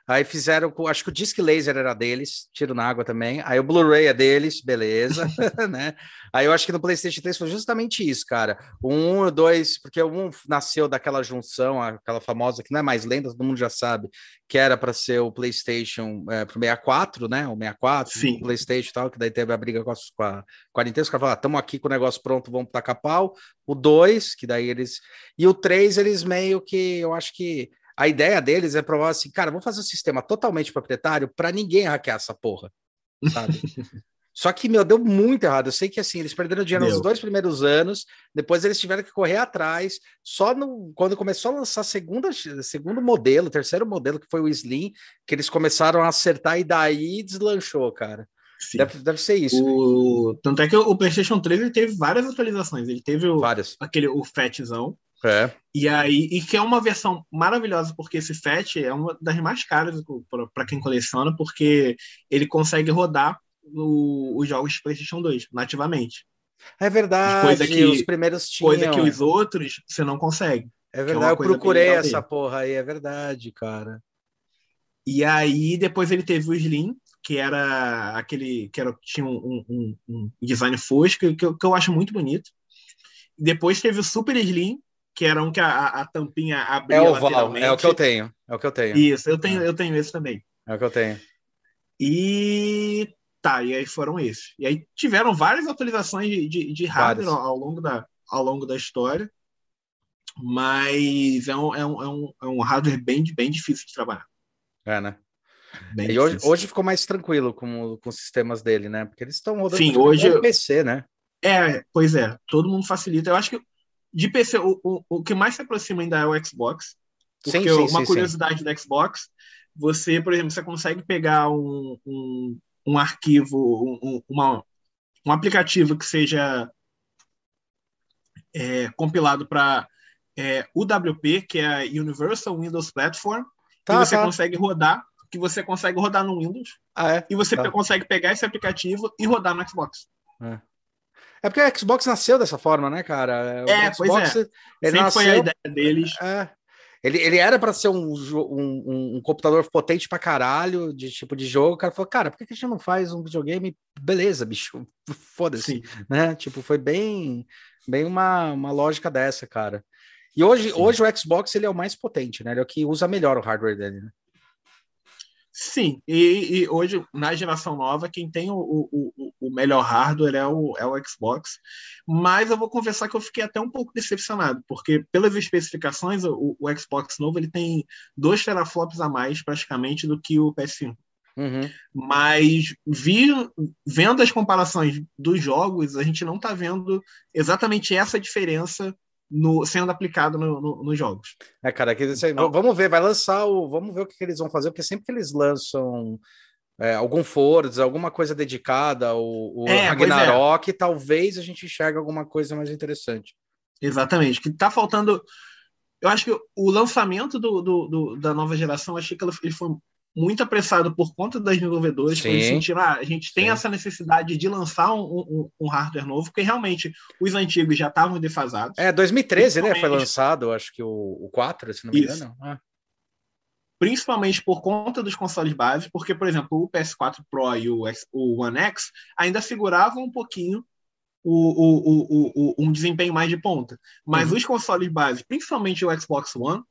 Aí fizeram, acho que o Disc Laser era deles, tiro na água também. Aí o Blu-ray é deles, beleza, né? Aí eu acho que no PlayStation 3 foi justamente isso, cara. O 1 e o 2, porque o 1 nasceu daquela junção, aquela famosa, que não é mais lenda, todo mundo já sabe, que era para ser o PlayStation é, pro 64, né? O 64, Sim. o PlayStation e tal, que daí teve a briga com a, com a, com a Nintendo. Os caras falaram, estamos aqui com o negócio pronto, vamos tacar pau. O 2, que daí eles. E o 3, eles meio que, eu acho que a ideia deles é provar assim, cara, vamos fazer um sistema totalmente proprietário para ninguém hackear essa porra, sabe? Só que, meu, deu muito errado. Eu sei que, assim, eles perderam dinheiro meu. nos dois primeiros anos, depois eles tiveram que correr atrás. Só no, quando começou a lançar segunda, segundo modelo, terceiro modelo, que foi o Slim, que eles começaram a acertar e daí deslanchou, cara. Deve, deve ser isso. O... Tanto é que o PlayStation 3 ele teve várias atualizações. Ele teve o, várias. aquele, o Fatzão, é. E aí, e que é uma versão maravilhosa, porque esse FAT é uma das mais caras para quem coleciona, porque ele consegue rodar o, os jogos de PlayStation 2 nativamente. É verdade, coisa que, os primeiros tinham. Coisa que os outros você não consegue. É, é verdade, é eu procurei essa porra aí, é verdade, cara. E aí, depois ele teve o Slim, que era aquele que era, tinha um, um, um design fosco, que eu, que eu acho muito bonito. Depois teve o Super Slim, que era um que a, a tampinha abria é oval, É o que eu tenho, é o que eu tenho. Isso, eu tenho, eu tenho esse também. É o que eu tenho. E tá, e aí foram esses. E aí tiveram várias atualizações de, de, de hardware ao, ao, longo da, ao longo da história, mas é um, é um, é um, é um hardware bem, bem difícil de trabalhar. É, né? Bem e hoje, hoje ficou mais tranquilo com, com os sistemas dele, né? Porque eles estão rodando Sim, hoje, PC, né? É, pois é, todo mundo facilita. Eu acho que de PC, o, o, o que mais se aproxima ainda é o Xbox. Porque sim, sim, uma sim, curiosidade do Xbox, você, por exemplo, você consegue pegar um, um, um arquivo, um, uma, um aplicativo que seja é, compilado para é, UWP, que é a Universal Windows Platform, tá, que você tá. consegue rodar, que você consegue rodar no Windows, ah, é? e você tá. consegue pegar esse aplicativo e rodar no Xbox. É. É porque o Xbox nasceu dessa forma, né, cara? O é, Xbox, pois é. Ele Sempre nasceu, foi a ideia deles. É, Ele, ele era para ser um, um, um, computador potente pra caralho, de tipo de jogo. O cara falou, cara, por que a gente não faz um videogame? Beleza, bicho, foda-se. Né? Tipo, foi bem, bem uma, uma lógica dessa, cara. E hoje, hoje o Xbox ele é o mais potente, né? Ele é o que usa melhor o hardware dele, né? Sim, e, e, hoje, na geração nova, quem tem o, o, o, melhor hardware é o, é o Xbox. Mas eu vou confessar que eu fiquei até um pouco decepcionado, porque pelas especificações, o, o Xbox novo ele tem dois teraflops a mais, praticamente, do que o PS5. Uhum. Mas vi, vendo as comparações dos jogos, a gente não está vendo exatamente essa diferença no, sendo aplicado no, no, nos jogos. É, cara, que, então, vamos ver, vai lançar o. Vamos ver o que, que eles vão fazer, porque sempre que eles lançam é, algum Forza, alguma coisa dedicada ao, ao é, Ragnarok, é. talvez a gente enxergue alguma coisa mais interessante. Exatamente, que tá faltando. Eu acho que o lançamento do, do, do da nova geração, achei que ele foi muito apressado por conta das desenvolvedoras, eles sentiram, ah, a gente tem Sim. essa necessidade de lançar um, um, um, hardware novo, porque realmente os antigos já estavam defasados. É, 2013, né, foi lançado, acho que o, o 4, se não me engano. Ah. Principalmente por conta dos consoles base, porque, por exemplo, o PS4 Pro e o, o One X ainda seguravam um pouquinho o, o, o, um desempenho mais de ponta. Mas uhum. os consoles base, principalmente o Xbox One,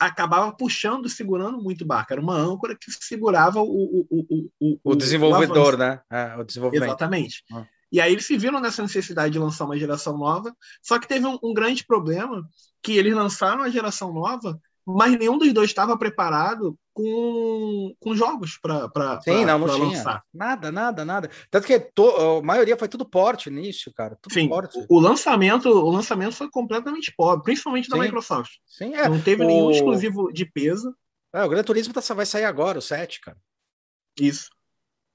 acabava puxando, segurando muito o barco. Era uma âncora que segurava o, o, o, o, o desenvolvedor, né? É, o desenvolvimento. Exatamente. Ah. E aí eles se viram nessa necessidade de lançar uma geração nova, só que teve um, um grande problema, que eles lançaram a geração nova mas nenhum dos dois estava preparado com, com jogos para. Lançar. Nada, nada, nada. Tanto que to, a maioria foi tudo porte nisso, cara. Tudo Sim, porte. O, lançamento, o lançamento foi completamente pobre, principalmente da Sim. Microsoft. Sim, é. Não teve o... nenhum exclusivo de peso. É, o Gran Turismo tá, vai sair agora, o 7, cara. Isso.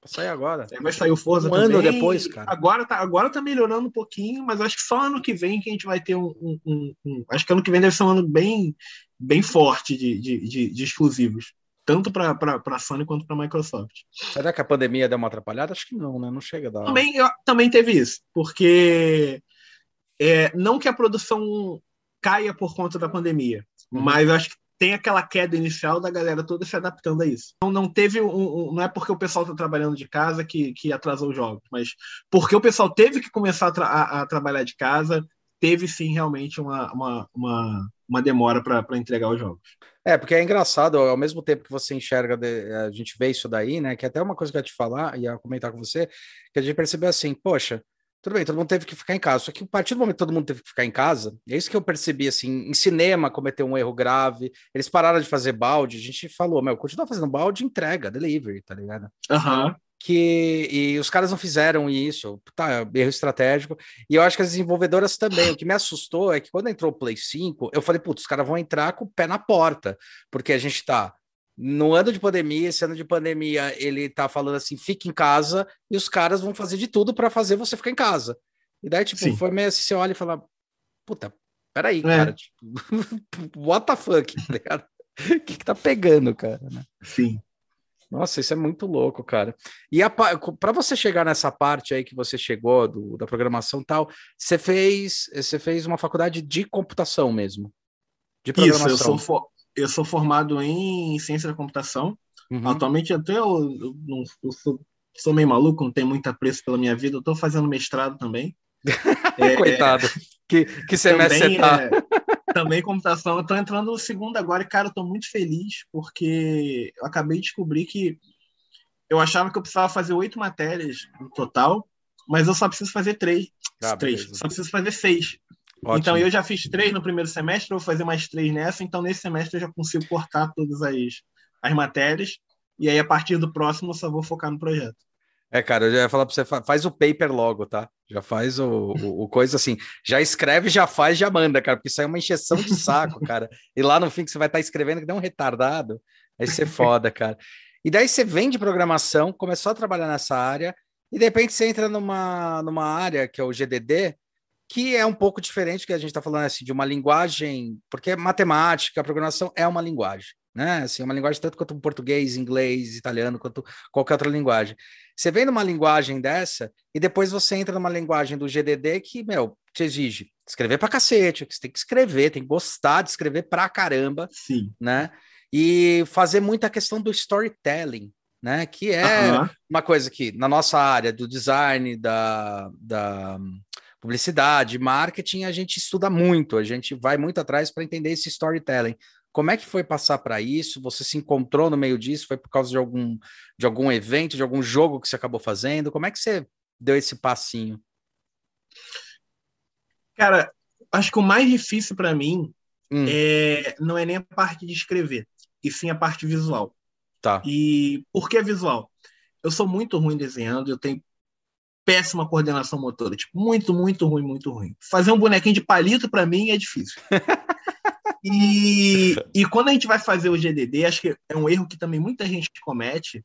Vai sair agora. É, vai sair o Forza um também. ano depois, cara. Agora tá, agora tá melhorando um pouquinho, mas acho que só ano que vem que a gente vai ter um, um, um, um Acho que ano que vem deve ser um ano bem, bem forte de, de, de, de exclusivos. Tanto para a Sony quanto para a Microsoft. Será que a pandemia deu uma atrapalhada? Acho que não, né? Não chega a dar. Também, eu, também teve isso, porque é, não que a produção caia por conta da pandemia, uhum. mas acho que tem aquela queda inicial da galera toda se adaptando a isso. Então, não teve um, um não é porque o pessoal está trabalhando de casa que, que atrasou os jogos, mas porque o pessoal teve que começar a, tra a, a trabalhar de casa, teve sim realmente uma, uma, uma, uma demora para entregar os jogos. É, porque é engraçado, ao mesmo tempo que você enxerga, a gente vê isso daí, né? Que é até uma coisa que eu ia te falar, ia comentar com você, que a gente percebeu assim, poxa, tudo bem, todo mundo teve que ficar em casa. Só que a partir do momento que todo mundo teve que ficar em casa, é isso que eu percebi, assim, em cinema cometeu um erro grave, eles pararam de fazer balde, a gente falou, meu, continua fazendo balde, entrega, delivery, tá ligado? Aham. Uhum. Que, e os caras não fizeram isso, tá, erro estratégico, e eu acho que as desenvolvedoras também, o que me assustou é que quando entrou o Play 5, eu falei, putz, os caras vão entrar com o pé na porta, porque a gente tá no ano de pandemia, esse ano de pandemia, ele tá falando assim, fique em casa, e os caras vão fazer de tudo para fazer você ficar em casa. E daí, tipo, Sim. foi meio assim, você olha e fala, puta, peraí, é. cara, tipo, what the fuck, tá O que, que tá pegando, cara? Né? Sim. Nossa, isso é muito louco, cara. E para você chegar nessa parte aí que você chegou do, da programação tal, você fez você fez uma faculdade de computação mesmo? De programação. Isso, eu sou, eu sou formado em ciência da computação. Uhum. Atualmente até eu, eu, eu sou, sou, meio maluco, não tenho muito apreço pela minha vida. Eu estou fazendo mestrado também. é, Coitado. Que, que semestre também, você tá? É, também computação. Eu estou entrando no segundo agora e, cara, eu tô muito feliz porque eu acabei de descobrir que eu achava que eu precisava fazer oito matérias no total, mas eu só preciso fazer três. Ah, três. Só preciso fazer seis. Ótimo. Então eu já fiz três no primeiro semestre, vou fazer mais três nessa, então nesse semestre eu já consigo cortar todas as, as matérias, e aí a partir do próximo eu só vou focar no projeto. É, cara, eu já ia falar para você, faz o paper logo, tá? Já faz o, o, o, coisa assim, já escreve, já faz, já manda, cara, porque isso aí é uma encheção de saco, cara. E lá no fim que você vai estar tá escrevendo que dá um retardado, aí você foda, cara. E daí você vem de programação, começou a trabalhar nessa área, e de repente você entra numa, numa área que é o GDD, que é um pouco diferente que a gente está falando assim de uma linguagem, porque matemática, programação é uma linguagem, né? Assim, é uma linguagem tanto quanto português, inglês, italiano, quanto qualquer outra linguagem. Você vem numa linguagem dessa e depois você entra numa linguagem do GDD que, meu, te exige escrever pra cacete, você tem que escrever, tem que gostar de escrever pra caramba, Sim. né? E fazer muita questão do storytelling, né? Que é Aham. uma coisa que na nossa área do design, da, da publicidade, marketing, a gente estuda muito, a gente vai muito atrás para entender esse storytelling. Como é que foi passar para isso? Você se encontrou no meio disso? Foi por causa de algum, de algum evento, de algum jogo que você acabou fazendo? Como é que você deu esse passinho? Cara, acho que o mais difícil pra mim Hum, é, não é nem a parte de escrever, e sim a parte visual. tá. E por que visual? Eu sou muito ruim desenhando, eu tenho péssima coordenação motora, tipo, muito, muito ruim, muito ruim. Fazer um bonequinho de palito pra mim é difícil. e, e quando a gente vai fazer o GDD, acho que é um erro que também muita gente comete,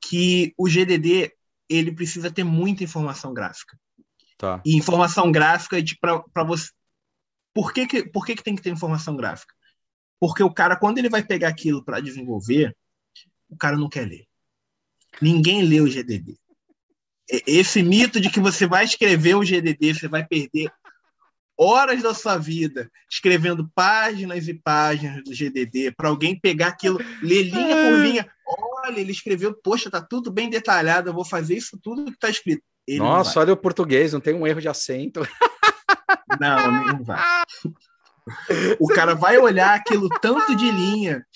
que o GDD ele precisa ter muita informação gráfica. Tá. E informação gráfica para você. Por que, que, por que, que tem que ter informação gráfica? Porque o cara, quando ele vai pegar aquilo para desenvolver, o cara não quer ler. Ninguém lê o GDD. Esse mito de que você vai escrever o GDD, você vai perder horas da sua vida escrevendo páginas e páginas do GDD para alguém pegar aquilo, ler linha por linha. Olha, ele escreveu, poxa, tá tudo bem detalhado, eu vou fazer isso tudo que está escrito. Ele Nossa, olha o português, não tem um erro de acento. Não, não vai. O cara vai olhar aquilo tanto de linha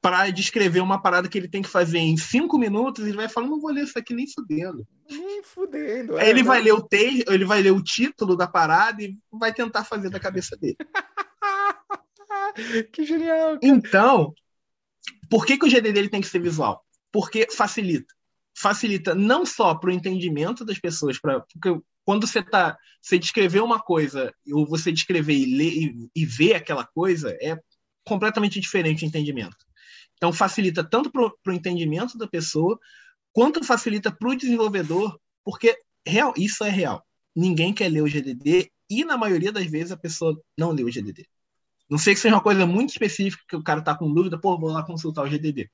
para descrever uma parada que ele tem que fazer em cinco minutos ele vai falar, não vou ler isso aqui nem fudendo. Nem fudendo. Aí ele vai ler o texto, ele vai ler o título da parada e vai tentar fazer da cabeça dele. Que genial. Então, por que, que o GDD ele tem que ser visual? Porque facilita. Facilita não só para o entendimento das pessoas, pra, porque quando você tá, você descrever uma coisa, ou você descrever e ler e, e ver aquela coisa, é completamente diferente o entendimento. Então, facilita tanto para o entendimento da pessoa, quanto facilita para o desenvolvedor, porque real, isso é real. Ninguém quer ler o GDD e, na maioria das vezes, a pessoa não lê o GDD. Não sei que seja uma coisa muito específica que o cara tá com dúvida, pô, vou lá consultar o GDD.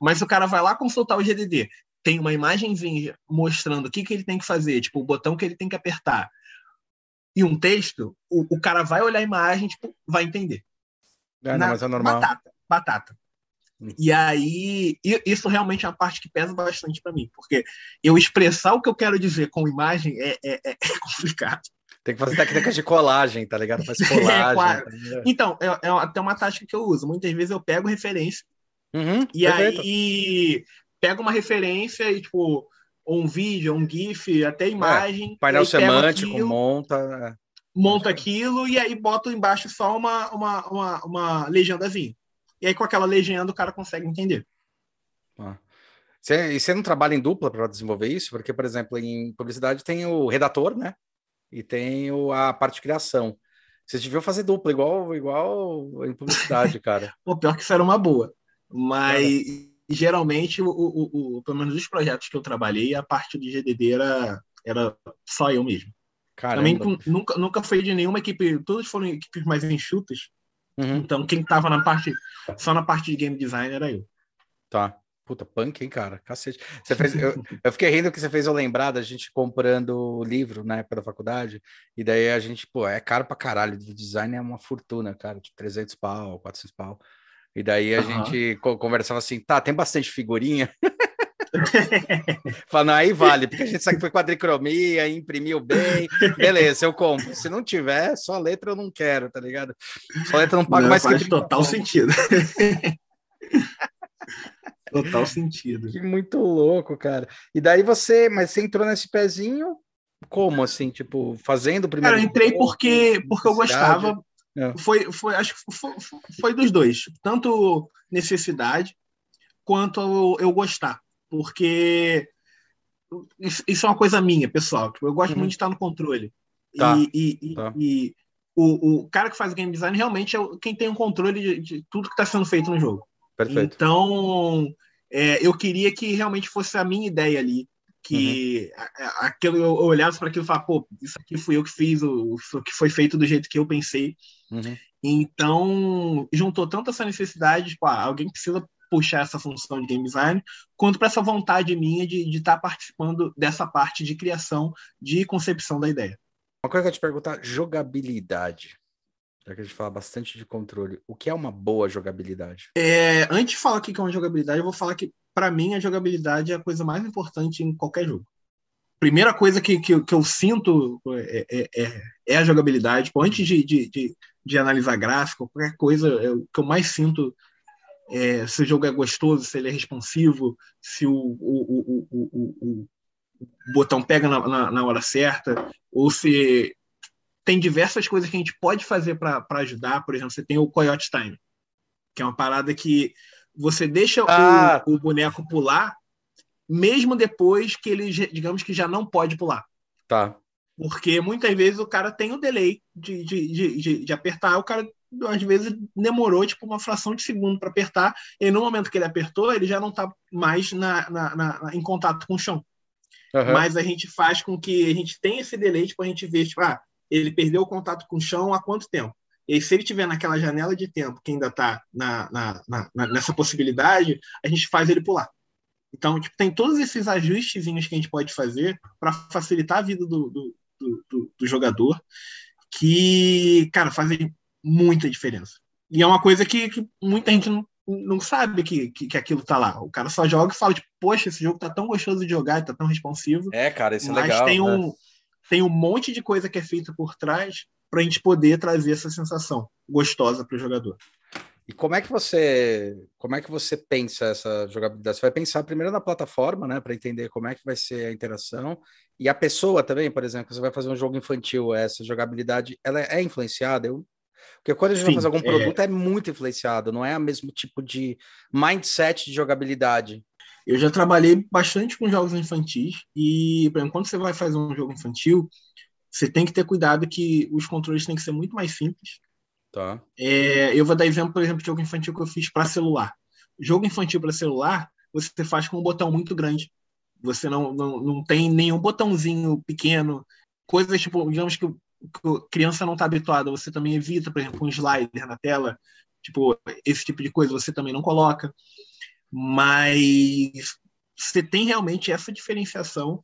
Mas se o cara vai lá consultar o GDD, tem uma imagenzinha mostrando o que, que ele tem que fazer, tipo, o botão que ele tem que apertar, e um texto, o, o cara vai olhar a imagem, tipo, vai entender. É, não, Na- mas é normal. Batata, batata. E aí, isso realmente é uma parte que pesa bastante para mim, porque eu expressar o que eu quero dizer com imagem é, é, é- é complicado. Tem que fazer técnicas de colagem, tá ligado? Faz colagem. claro. tá? Então, é, é até uma tática que eu uso. Muitas vezes eu pego referência Uhum, E perfeito. aí pega uma referência e, tipo, um vídeo, um GIF, até imagem. É, Painel pego semântico, aquilo, monta. monto aquilo e aí boto embaixo só uma, uma, uma, uma legendazinha. E aí, com aquela legenda, o cara consegue entender. Você, e você não trabalha em dupla para desenvolver isso? Porque, por exemplo, em publicidade tem o redator, né? E tem o, a parte de criação. Vocês deviam fazer dupla, igual, igual em publicidade, cara. Pô, pior que isso era uma boa. Mas geralmente, o, o, o, pelo menos os projetos que eu trabalhei, a parte do GDD era, era só eu mesmo. Caramba. Também nunca, nunca foi de nenhuma equipe, todas foram equipes mais enxutas. Uhum, Então, quem tava na parte, só na parte de game design era eu. tá. Puta, punk, hein, cara? Cacete. Você fez, eu, eu fiquei rindo que você fez eu lembrar da gente comprando o livro na época da faculdade, e daí a gente, pô, é caro pra caralho. O design é uma fortuna, cara, tipo 300 pau, 400 pau. E daí a Aham. gente co- conversava assim, tá, tem bastante figurinha. Falando, aí vale, porque a gente sabe que foi quadricromia, imprimiu bem, beleza, eu compro. Se não tiver, só letra eu não quero, tá ligado? Só letra eu não pago Não, mais faz que total sentido. total sentido. Que muito louco, cara. E daí você, mas você entrou nesse pezinho como assim, tipo, fazendo o primeiro Cara, eu entrei porque, porque eu gostava. É. Foi, foi, acho que foi, foi dos dois. Tanto necessidade quanto eu, eu gostar. Porque isso, é uma coisa minha, pessoal. Tipo, Eu gosto Uhum. muito de estar no controle. Tá, E, e- tá. e o, o cara que faz game design realmente é quem tem o controle de, de tudo que está sendo feito no jogo. Perfeito. Então, é, eu queria que realmente fosse a minha ideia ali. Que Uhum. aquilo, eu olhasse para aquilo e falar, pô, isso aqui fui eu que fiz, o, isso que foi feito do jeito que eu pensei. Uhum. Então, juntou tanto essa necessidade, tipo, ah, alguém precisa puxar essa função de game design, quanto para essa vontade minha de estar participando dessa parte de criação, de concepção da ideia. Uma coisa que eu te perguntar, jogabilidade. Já que a gente fala bastante de controle, o que é uma boa jogabilidade? É, antes de falar o que é uma jogabilidade, eu vou falar que, para mim, a jogabilidade é a coisa mais importante em qualquer jogo. Primeira coisa que, que, que eu sinto é, é, é, é a jogabilidade. Antes de, de, de, de, analisar gráfico, qualquer coisa, é o que eu mais sinto é se o jogo é gostoso, se ele é responsivo, se o, o, o, o, botão pega na, na, na hora certa, ou se tem diversas coisas que a gente pode fazer para ajudar. Por exemplo, você tem o Coyote Time, que é uma parada que você deixa ah. o, o, boneco pular, mesmo depois que ele, digamos que já não pode pular. Tá. Porque muitas vezes o cara tem o delay de, de, de, de, apertar, o cara às vezes demorou tipo uma fração de segundo para apertar, e no momento que ele apertou, ele já não está mais na, na, na, em contato com o chão. Uhum. Mas a gente faz com que a gente tenha esse delay, tipo, a gente vê, tipo, ah, ele perdeu o contato com o chão há quanto tempo? E se ele tiver naquela janela de tempo que ainda está na, na, na, nessa possibilidade, a gente faz ele pular. Então, tipo, tem todos esses ajustezinhos que a gente pode fazer para facilitar a vida do, do, do, do, jogador, que, cara, fazem muita diferença. E é uma coisa que, que muita gente não, não sabe que, que, que, aquilo tá lá. O cara só joga e fala, tipo, poxa, esse jogo tá tão gostoso de jogar, tá tão responsivo. É, cara, isso é legal. Mas tem um, né? tem um monte de coisa que é feita por trás para a gente poder trazer essa sensação gostosa para o jogador. E como é que você como é que você pensa essa jogabilidade? Você vai pensar primeiro na plataforma, né, para entender como é que vai ser a interação e a pessoa também, por exemplo, você vai fazer um jogo infantil, essa jogabilidade, ela é influenciada. Eu porque quando a gente Sim, vai fazer algum produto é... é muito influenciado, não é o mesmo tipo de mindset de jogabilidade. Eu já trabalhei bastante com jogos infantis e, por exemplo, quando você vai fazer um jogo infantil, você tem que ter cuidado que os controles têm que ser muito mais simples. Tá. É, eu vou dar exemplo, por exemplo, de jogo infantil que eu fiz para celular. Jogo infantil para celular, você faz com um botão muito grande. Você não, não, não tem nenhum botãozinho pequeno. Coisas tipo, digamos que, criança não está habituada, você também evita, por exemplo, um slider na tela. Tipo, esse tipo de coisa você também não coloca mas você tem realmente essa diferenciação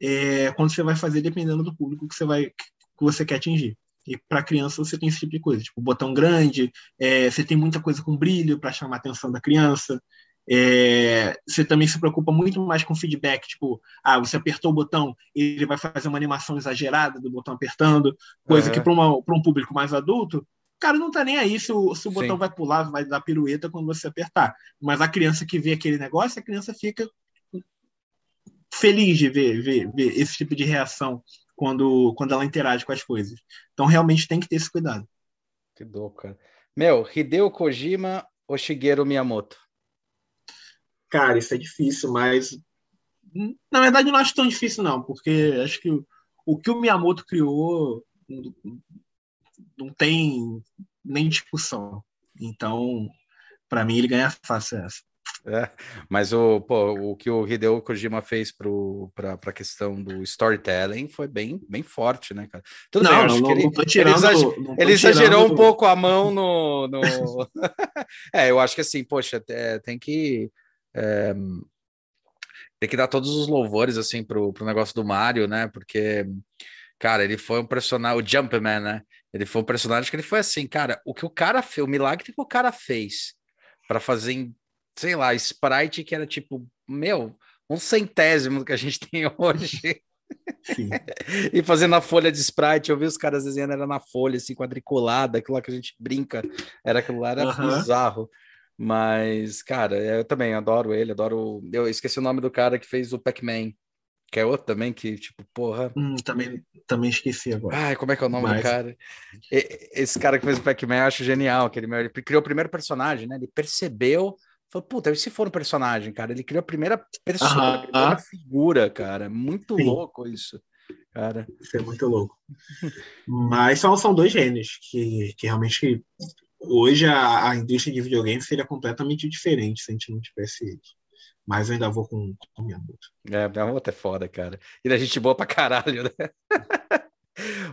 é, quando você vai fazer dependendo do público que você vai que você quer atingir. E para criança você tem esse tipo de coisa, tipo botão grande, é, você tem muita coisa com brilho para chamar a atenção da criança. É, você também se preocupa muito mais com feedback, tipo, ah, você apertou o botão, ele vai fazer uma animação exagerada do botão apertando, coisa uhum. que para um público mais adulto cara não tá nem aí se o, se o botão vai pular, vai dar pirueta quando você apertar. Mas a criança que vê aquele negócio, a criança fica feliz de ver, ver, ver esse tipo de reação quando, quando ela interage com as coisas. Então, realmente tem que ter esse cuidado. Que dor, cara. Meu, Hideo Kojima ou Shigeru Miyamoto? Cara, isso é difícil, mas na verdade não acho tão difícil não, porque acho que o, o que o Miyamoto criou não tem nem discussão. Então, para mim, ele ganha fácil essa. É, mas o, pô, o que o Hideo Kojima fez para a questão do storytelling foi bem, bem forte, né, cara? Tudo não, bem, não, não, ele, não tirando, ele, exager, ele exagerou um pouco a mão no. no... é, eu acho que assim, poxa, é, tem que. É, tem que dar todos os louvores assim pro, pro negócio do Mario, né? Porque, cara, ele foi um personagem, o Jumpman, né? Ele foi um personagem que ele foi assim, cara, o que o cara fez, o milagre que o cara fez para fazer em, sei lá, sprite que era tipo, meu, um centésimo do que a gente tem hoje. e fazendo a folha de sprite, eu vi os caras desenhando, era na folha, assim, quadriculada, aquilo lá que a gente brinca, era aquilo lá, era uhum. bizarro. Mas, cara, eu também adoro ele, adoro. Eu esqueci o nome do cara que fez o Pac-Man. Que é outro também que, tipo, porra. Hum, também, também esqueci agora. Ai, como é que é o nome Mas... do cara? Esse cara que fez o Pac-Man eu acho genial. Que ele, ele criou o primeiro personagem, né? Ele percebeu. Falou, puta, e se for um personagem, cara? Ele criou a primeira pessoa, a primeira figura, cara. Muito Sim. louco isso, cara. Isso é muito louco. Mas são, são dois gênios que, que realmente hoje a, a indústria de videogames seria completamente diferente se a gente não tivesse eles. Mas eu ainda vou com, com Miyamoto. É, Miyamoto é foda, cara. E a gente boa pra caralho, né?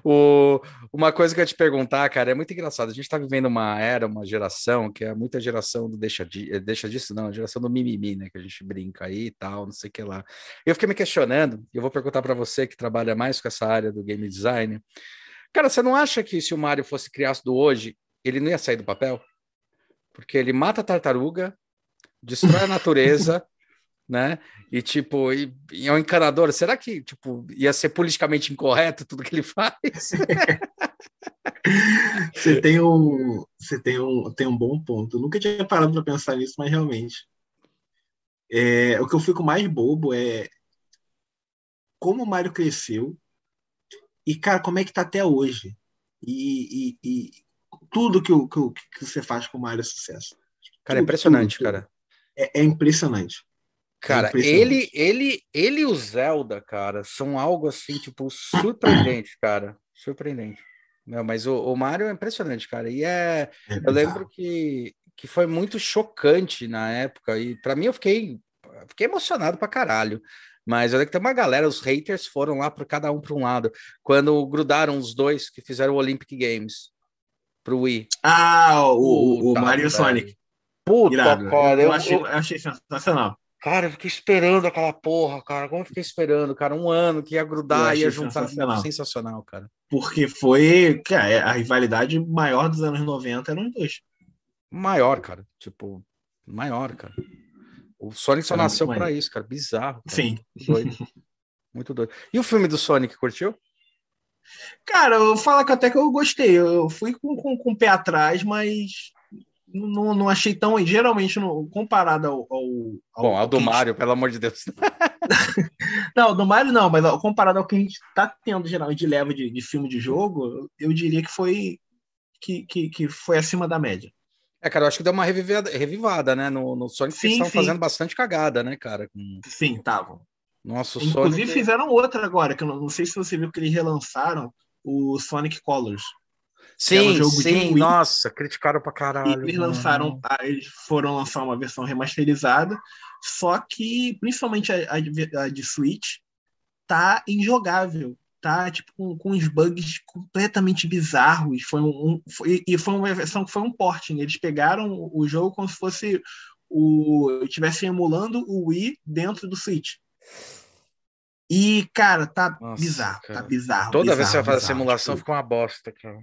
O, uma coisa que eu ia te perguntar, cara, é muito engraçado. A gente tá vivendo uma era, uma geração, que é muita geração do deixa, de, eh, deixa disso, não, a geração do mimimi, né? Que a gente brinca aí e tal, não sei o que lá. Eu fiquei me questionando, eu vou perguntar para você que trabalha mais com essa área do game design. Cara, você não acha que se o Mario fosse criado hoje, ele não ia sair do papel? Porque ele mata a tartaruga, destrói a natureza. né? E tipo, e, e é um encanador. Será que tipo ia ser politicamente incorreto tudo que ele faz? você tem um, você tem um, tem um bom ponto. Eu nunca tinha parado para pensar nisso, mas realmente, é, o que eu fico mais bobo é como o Mário cresceu e cara, como é que tá até hoje e, e, e tudo que, o, que, que, você faz com o Mário é sucesso. Cara, é impressionante, tudo, cara. É, é impressionante. Cara, ele, ele, ele e o Zelda, cara, são algo assim, tipo, surpreendente, cara. Surpreendente. Não, mas o, o Mario é impressionante, cara. E é. é eu lembro que, que foi muito chocante na época. E para mim eu fiquei, fiquei emocionado pra caralho. Mas lembro que tem uma galera, os haters foram lá para cada um para um lado. Quando grudaram os dois que fizeram o Olympic Games pro Wii. Ah, o, o, o Mario Sonic. Puta, Irado. cara. Eu, eu, achei, eu achei sensacional. Cara, eu fiquei esperando aquela porra, cara. Como eu fiquei esperando, cara? Um ano que ia grudar, ia juntar. Sensacional. sensacional, cara. Porque foi cara, é, a rivalidade maior dos anos 90 eram os dois. Maior, cara. Tipo, maior, cara. O Sonic só nasceu para isso, cara. Bizarro. Cara. Sim. Doido. Muito doido. E o filme do Sonic, curtiu? Cara, eu falo que até que eu gostei. Eu fui com, com, com o pé atrás, mas não, não achei tão. Geralmente, no, comparado ao. ao, ao Bom, ao do Mario, gente... pelo amor de Deus. não, do Mario não, mas comparado ao que a gente está tendo geralmente de leva de, de filme de jogo, eu diria que foi que, que, que foi acima da média. É, cara, eu acho que deu uma revivada, revivada né? No, no Sonic sim, estão fazendo bastante cagada, né, cara? Sim, estavam. Nossa, Inclusive Sonic... fizeram outra agora, que eu não, não sei se você viu que eles relançaram o Sonic Colors. Sim, um sim, nossa, criticaram pra caralho. E eles lançaram, eles foram lançar uma versão remasterizada, só que principalmente a, a, a de Switch tá injogável, tá tipo com, com uns bugs completamente bizarros. Foi um, foi, e foi uma versão que foi um porting. Eles pegaram o jogo como se fosse o estivessem emulando o Wii dentro do Switch. E, cara, tá Nossa, bizarro, tá cara. tá bizarro. Toda bizarro, vez que você vai fazer a simulação, tipo... fica uma bosta, cara.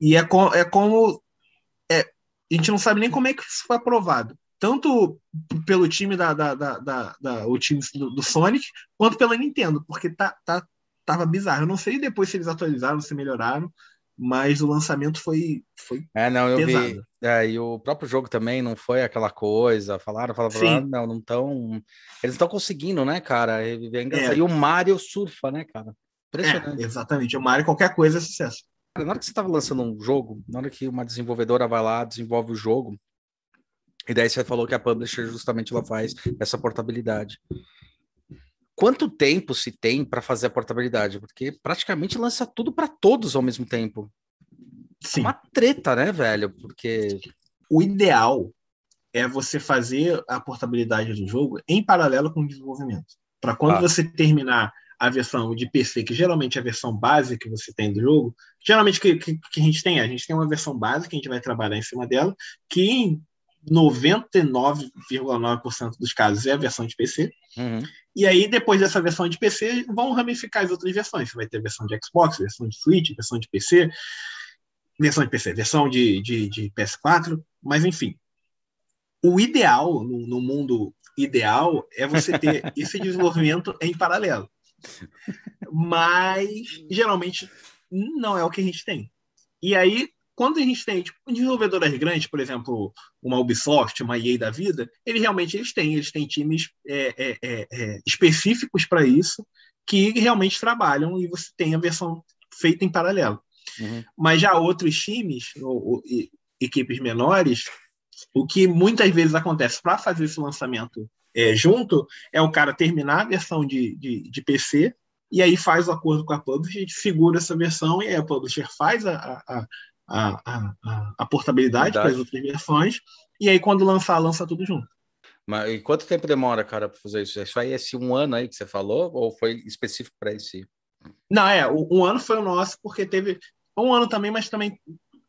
E é, com, é como. É, a gente não sabe nem como é que isso foi aprovado. Tanto pelo time da, da, da, da, da o time do, do, Sonic, quanto pela Nintendo, porque tá, tá, tava bizarro. Eu não sei depois se eles atualizaram, se melhoraram, mas o lançamento foi, foi é, não, eu pesado. vi. É, e o próprio jogo também não foi aquela coisa. Falaram, falaram, falaram não, não estão. Eles estão conseguindo, né, cara? É, é. E o Mario surfa, né, cara? É, exatamente. O Mario, qualquer coisa é sucesso na hora que você estava lançando um jogo, na hora que uma desenvolvedora vai lá, desenvolve o jogo, e daí você falou que a publisher justamente ela faz essa portabilidade. Quanto tempo se tem para fazer a portabilidade? Porque praticamente lança tudo para todos ao mesmo tempo. Sim. É uma treta, né, velho? Porque o ideal é você fazer a portabilidade do jogo em paralelo com o desenvolvimento. Para quando ah. você terminar a versão de PC, que geralmente é a versão base que você tem do jogo, geralmente que, que, que, a gente tem, a gente tem uma versão base que a gente vai trabalhar em cima dela, que em 99,9% dos casos é a versão de PC. Uhum. E aí, depois dessa versão de PC, vão ramificar as outras versões. Você vai ter versão de Xbox, versão de Switch, versão de PC, versão de PC, versão de, de, de PS4, mas enfim. O ideal, no, no mundo ideal, é você ter esse desenvolvimento em paralelo. Mas geralmente não é o que a gente tem. E aí, quando a gente tem tipo, desenvolvedoras grandes, por exemplo, uma Ubisoft, uma EA da vida, eles realmente eles têm, eles têm times é, é, é, é específicos para isso que realmente trabalham e você tem a versão feita em paralelo. Uhum. Mas já outros times, ou, ou, equipes menores, o que muitas vezes acontece para fazer esse lançamento é, junto é o cara terminar a versão de, de, de, PC e aí faz o acordo com a publisher, segura essa versão e aí a publisher faz a, a, a, a, a portabilidade para as outras versões e aí quando lançar, lança tudo junto. Mas e quanto tempo demora, cara, para fazer isso? Isso aí é esse um ano aí que você falou ou foi específico para esse? Não, é, um ano foi o nosso, porque teve um ano também, mas também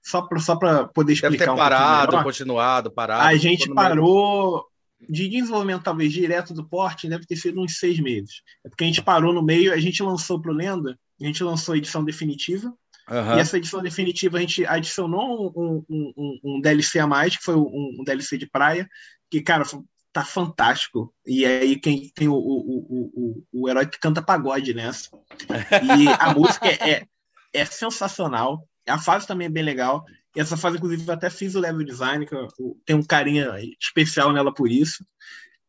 só para só poder explicar Deve ter um parado, melhor, continuado, parado. a gente parou de desenvolvimento talvez direto do porte, deve ter sido uns seis meses. É porque a gente parou no meio, a gente lançou para o Lenda, a gente lançou a edição definitiva, Uhum. e essa edição definitiva a gente adicionou um, um, um, um DLC a mais, que foi um, DLC de praia, que, cara, tá fantástico. E aí quem tem o, o, o, o, o herói que canta pagode nessa. E a música é, é sensacional. A fase também é bem legal. E essa fase, inclusive, eu até fiz o level design, que eu, eu tenho um carinho especial nela por isso.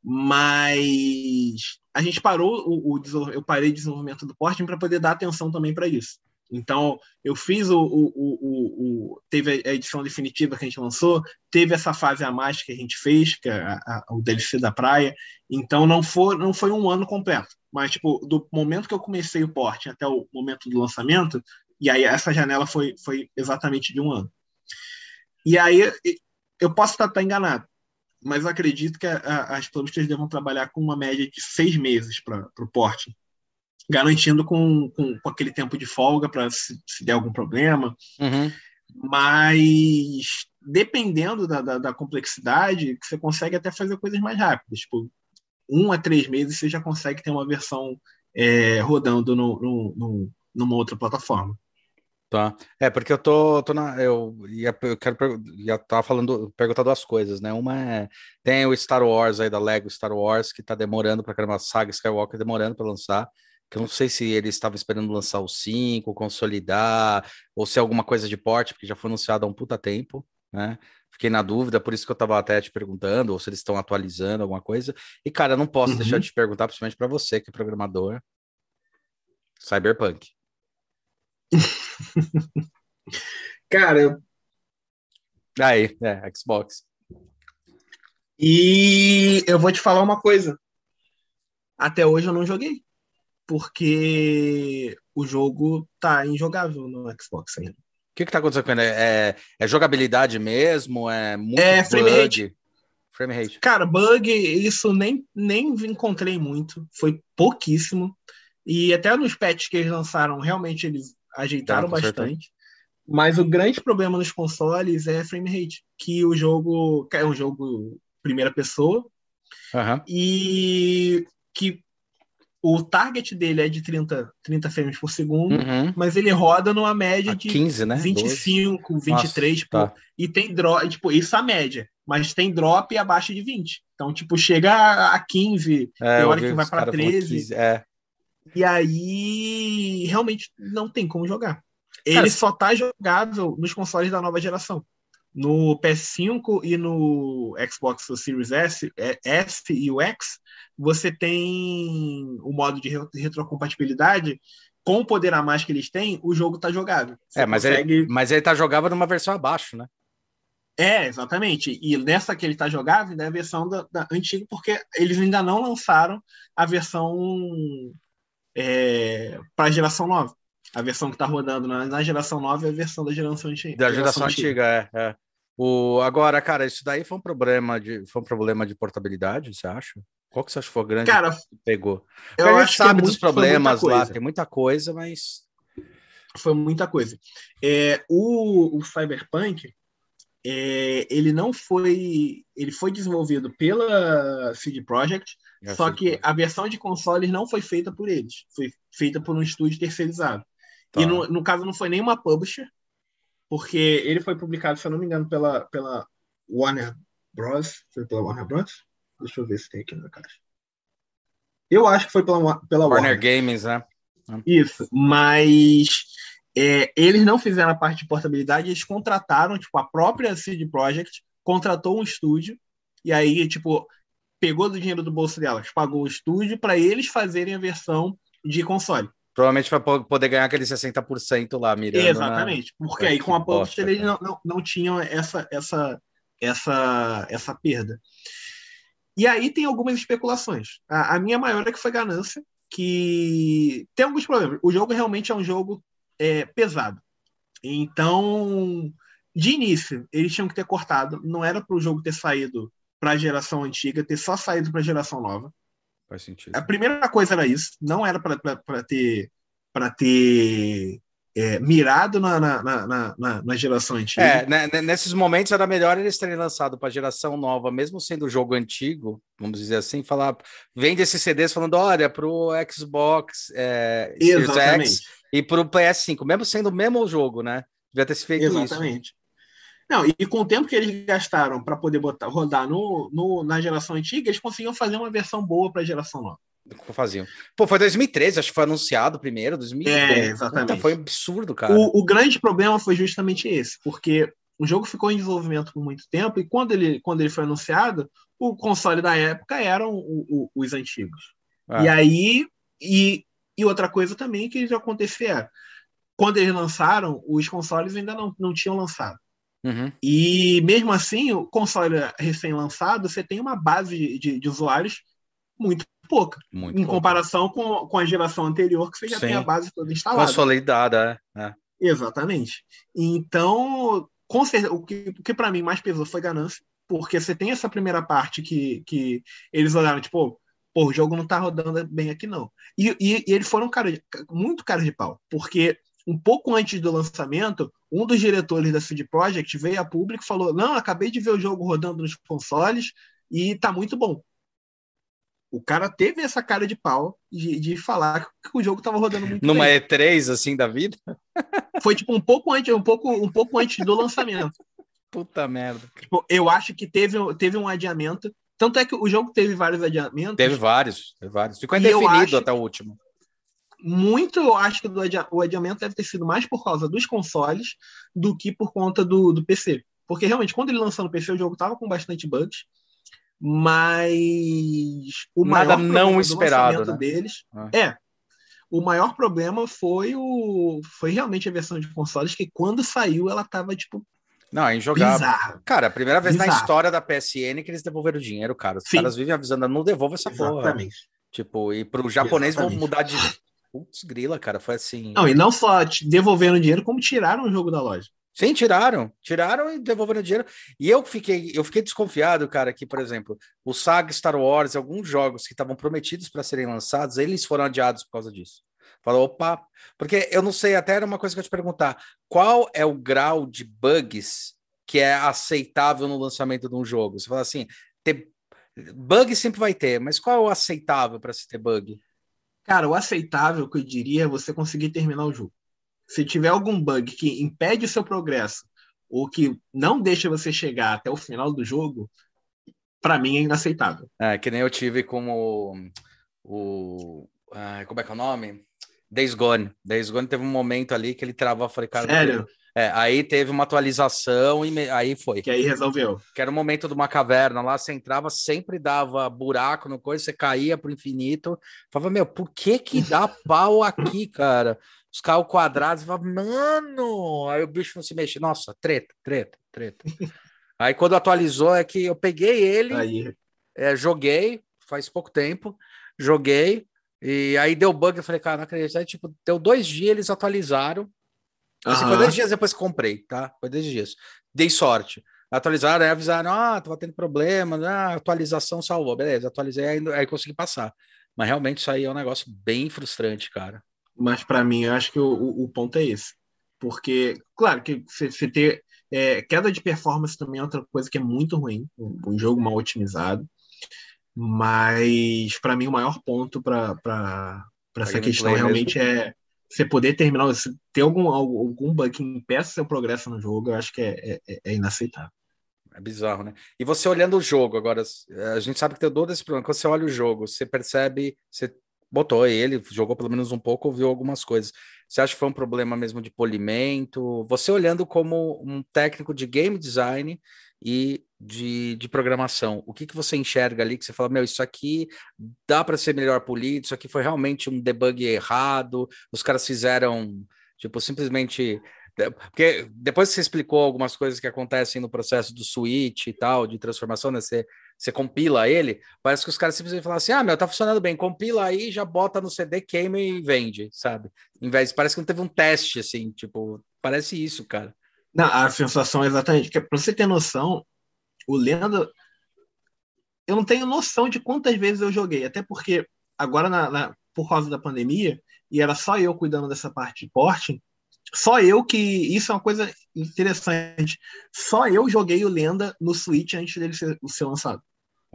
Mas a gente parou o, o eu parei o desenvolvimento do porting para poder dar atenção também para isso. Então, eu fiz o, o, o, o, Teve a edição definitiva que a gente lançou, teve essa fase a mais que a gente fez, que é a, a, o DLC da praia. Então, não foi, não foi um ano completo. Mas, tipo, do momento que eu comecei o porte até o momento do lançamento, e aí essa janela foi, foi exatamente de um ano. E aí, eu posso estar, estar enganado, mas acredito que a, as publishers devam trabalhar com uma média de seis meses para o porte garantindo com, com, com, aquele tempo de folga para se, se, der algum problema. Uhum. Mas dependendo da, da, da, complexidade, você consegue até fazer coisas mais rápidas. Tipo, um a três meses você já consegue ter uma versão é, rodando no, no, no, numa outra plataforma. Tá. É, porque eu tô, tô na. Eu, ia, eu quero ia tá falando, perguntar duas coisas, né? Uma é. Tem o Star Wars aí da Lego Star Wars, que tá demorando para caramba, a saga Skywalker demorando para lançar que eu não sei se ele estava esperando lançar o 5, consolidar, ou se é alguma coisa de porte, porque já foi anunciado há um puta tempo, né? Fiquei na dúvida, por isso que eu estava até te perguntando, ou se eles estão atualizando alguma coisa. E, cara, eu não posso uhum. deixar de te perguntar, principalmente para você, que é programador. Cyberpunk. cara. Aí, é, Xbox. E eu vou te falar uma coisa. Até hoje eu não joguei porque o jogo tá injogável no Xbox ainda. O que, que tá acontecendo ele? É, é jogabilidade mesmo? É muito é, frame rate. frame rate. Cara, bug, isso nem, nem encontrei muito. Foi pouquíssimo. E até nos patches que eles lançaram, realmente eles ajeitaram bastante. Mas o grande problema nos consoles é frame rate. Que o jogo é um jogo primeira pessoa. Uhum. E que o target dele é de 30, 30 frames por segundo, uhum. mas ele roda numa média a de 15, né? 25, 12. 23, Nossa, tipo, tá. e tem drop, tipo, isso é a média, mas tem drop abaixo de 20. Então, tipo, chega a 15, é, tem hora que vai para 13. 15, é. E aí realmente não tem como jogar. Ele Cara, só tá jogável nos consoles da nova geração. No PS5 e no Xbox Series S, é, S e o X, você tem o modo de retrocompatibilidade com o poder a mais que eles têm, o jogo tá jogável. Você é, mas, consegue... ele, mas ele tá jogável numa versão abaixo, né? É, exatamente. E nessa que ele tá jogável é a versão da, da antiga, porque eles ainda não lançaram a versão é, para a geração nova. A versão que tá rodando na, na, geração nova é a versão da geração antiga. Da geração, geração antiga, antiga, é. é. O, agora, cara, isso daí foi um problema de, foi um problema de portabilidade, você acha? Qual que você acha que foi grande Cara, que pegou? Porque eu a gente sabe é dos problemas lá, tem muita coisa, mas. Foi muita coisa. É, o, o Cyberpunk, é, ele não foi. Ele foi desenvolvido pela CD Projekt, é só que a versão de consoles não foi feita por eles. Foi feita por um estúdio terceirizado. Tá. E no, no caso não foi nenhuma publisher, porque ele foi publicado, se eu não me engano, pela, pela Warner Bros. Foi pela Warner Bros? Deixa eu ver se tem aqui na caixa. Eu acho que foi pela, pela Warner, Warner. Games, né? Isso, mas é, eles não fizeram a parte de portabilidade, eles contrataram, tipo, a própria CD Projekt contratou um estúdio e aí, tipo, pegou do dinheiro do bolso delas, pagou o estúdio para eles fazerem a versão de console. Provavelmente para poder ganhar aquele 60% lá, mirando. Exatamente, na... porque aí com a Publisher eles não, não, não tinham essa, essa, essa, essa perda. E aí tem algumas especulações. A, a minha maior é que foi ganância, que tem alguns problemas. O jogo realmente é um jogo é, pesado. Então, de início, eles tinham que ter cortado. Não era para o jogo ter saído para a geração antiga, ter só saído para a geração nova. Faz sentido. A primeira coisa era isso. Não era para ter para ter é, mirado na, na, na, na, na geração antiga. É, né, né, nesses momentos era melhor eles terem lançado para a geração nova, mesmo sendo o jogo antigo, vamos dizer assim, falar, vende esses CDs falando, olha, para o Xbox é, X e para o PS5, mesmo sendo o mesmo jogo, né? Devia ter se feito Exatamente. isso. Exatamente. Não, e com o tempo que eles gastaram para poder botar, rodar no, no, na geração antiga, eles conseguiam fazer uma versão boa para a geração nova. Faziam. Pô, foi 2013, acho que foi anunciado primeiro, 2013. É, exatamente. Puta, foi absurdo, cara. O, o, grande problema foi justamente esse, porque o jogo ficou em desenvolvimento por muito tempo e quando ele, quando ele foi anunciado, o console da época eram o, o, os antigos. Ah. E aí, e, e outra coisa também que já acontecia, quando eles lançaram, os consoles ainda não, não tinham lançado. Uhum. E mesmo assim, o console recém-lançado, você tem uma base de, de usuários muito pouca. Muito em pouca. comparação com, com a geração anterior, que você já Sim. tem a base toda instalada. Consolidada, é. é. Exatamente. Então, com certeza, o que, o que para mim mais pesou foi ganância, porque você tem essa primeira parte que, que eles olharam, tipo, pô, o jogo não tá rodando bem aqui, não. E, e, e eles foram cara de, muito caros de pau, porque um pouco antes do lançamento, um dos diretores da CD Projekt veio a público e falou: Não, acabei de ver o jogo rodando nos consoles e tá muito bom. O cara teve essa cara de pau de, de falar que o jogo tava rodando muito Numa bem. E3 assim da vida? Foi tipo um pouco antes, um pouco, um pouco antes do lançamento. Puta merda. Tipo, eu acho que teve, teve um adiamento. Tanto é que o jogo teve vários adiamentos. Teve vários, teve vários. Ficou indefinido até o último muito eu acho que o adiamento deve ter sido mais por causa dos consoles do que por conta do, do PC. Porque realmente, quando ele lançou no PC, o jogo tava com bastante bugs, mas o Nada não esperado né? deles ah. é o maior problema foi o foi realmente a versão de consoles que quando saiu ela tava tipo não, é injogável. Bizarro. Cara, a primeira vez Bizarro. na história da PSN que eles devolveram dinheiro, cara. Os Sim. caras vivem avisando, não devolva essa Exatamente. porra. Tipo, e pro japonês Exatamente. vão mudar de Putz, grila, cara, foi assim. Não, e não só devolvendo dinheiro, como tiraram o jogo da loja. Sim, tiraram, tiraram e devolveram dinheiro. E eu fiquei, eu fiquei desconfiado, cara, que, por exemplo, o Saga Star Wars, alguns jogos que estavam prometidos para serem lançados, eles foram adiados por causa disso. Falou, opa, porque eu não sei, até era uma coisa que eu te perguntar: qual é o grau de bugs que é aceitável no lançamento de um jogo? Você fala assim, ter bug sempre vai ter, mas qual é o aceitável para se ter bug? Cara, o aceitável que eu diria é você conseguir terminar o jogo. Se tiver algum bug que impede o seu progresso ou que não deixa você chegar até o final do jogo, para mim é inaceitável. É, que nem eu tive com o. o ah, como é que é o nome? Days Gone. Days Gone teve um momento ali que ele travou, eu falei, cara. Sério? É, aí teve uma atualização e me... aí foi. Que aí resolveu. Que era o momento de uma caverna lá, você entrava, sempre dava buraco no coisa, você caía pro infinito. Falava, meu, por que que dá pau aqui, cara? Os carros quadrados, falava, mano! Aí o bicho não se mexe. Nossa, treta, treta, treta. aí quando atualizou, é que eu peguei ele. É, joguei, faz pouco tempo, joguei, e aí deu bug, eu falei, cara, não acredito. Aí, tipo, deu dois dias, eles atualizaram, Assim, Foi dois dias depois que comprei, tá? Foi dois dias. Dei sorte. Atualizaram, aí avisaram, ah, tava tendo problema, ah, atualização salvou. Beleza, atualizei, aí, aí consegui passar. Mas realmente isso aí é um negócio bem frustrante, cara. Mas para mim, eu acho que o, o, o, ponto é esse. Porque, claro, que você ter é, queda de performance também é outra coisa que é muito ruim, um, um jogo mal otimizado. Mas para mim o maior ponto para essa questão realmente mesmo. é você poder terminar, você ter algum, algum bug que impeça seu progresso no jogo, eu acho que é, é, é, inaceitável. É bizarro, né? E você olhando o jogo agora, a gente sabe que tem todo esse problema. Quando você olha o jogo, você percebe, você botou ele, jogou pelo menos um pouco, ouviu algumas coisas. Você acha que foi um problema mesmo de polimento? Você olhando como um técnico de game design e de, de programação, o que, que você enxerga ali que você fala, meu, isso aqui dá para ser melhor polido, isso aqui foi realmente um debug errado, os caras fizeram, tipo, simplesmente porque depois que você explicou algumas coisas que acontecem no processo do switch e tal, de transformação, né? Você, você compila ele, parece que os caras simplesmente falam assim: ah, meu, tá funcionando bem, compila aí, já bota no CD, queima e vende, sabe? Em vez, parece que não teve um teste, assim, tipo, parece isso, cara. Não, a sensação é exatamente, que pra você ter noção, o Lenda. Eu não tenho noção de quantas vezes eu joguei, até porque agora, na, na, por causa da pandemia, e era só eu cuidando dessa parte de porting, só eu que. Isso é uma coisa interessante. Só eu joguei o Lenda no Switch antes dele ser, ser lançado.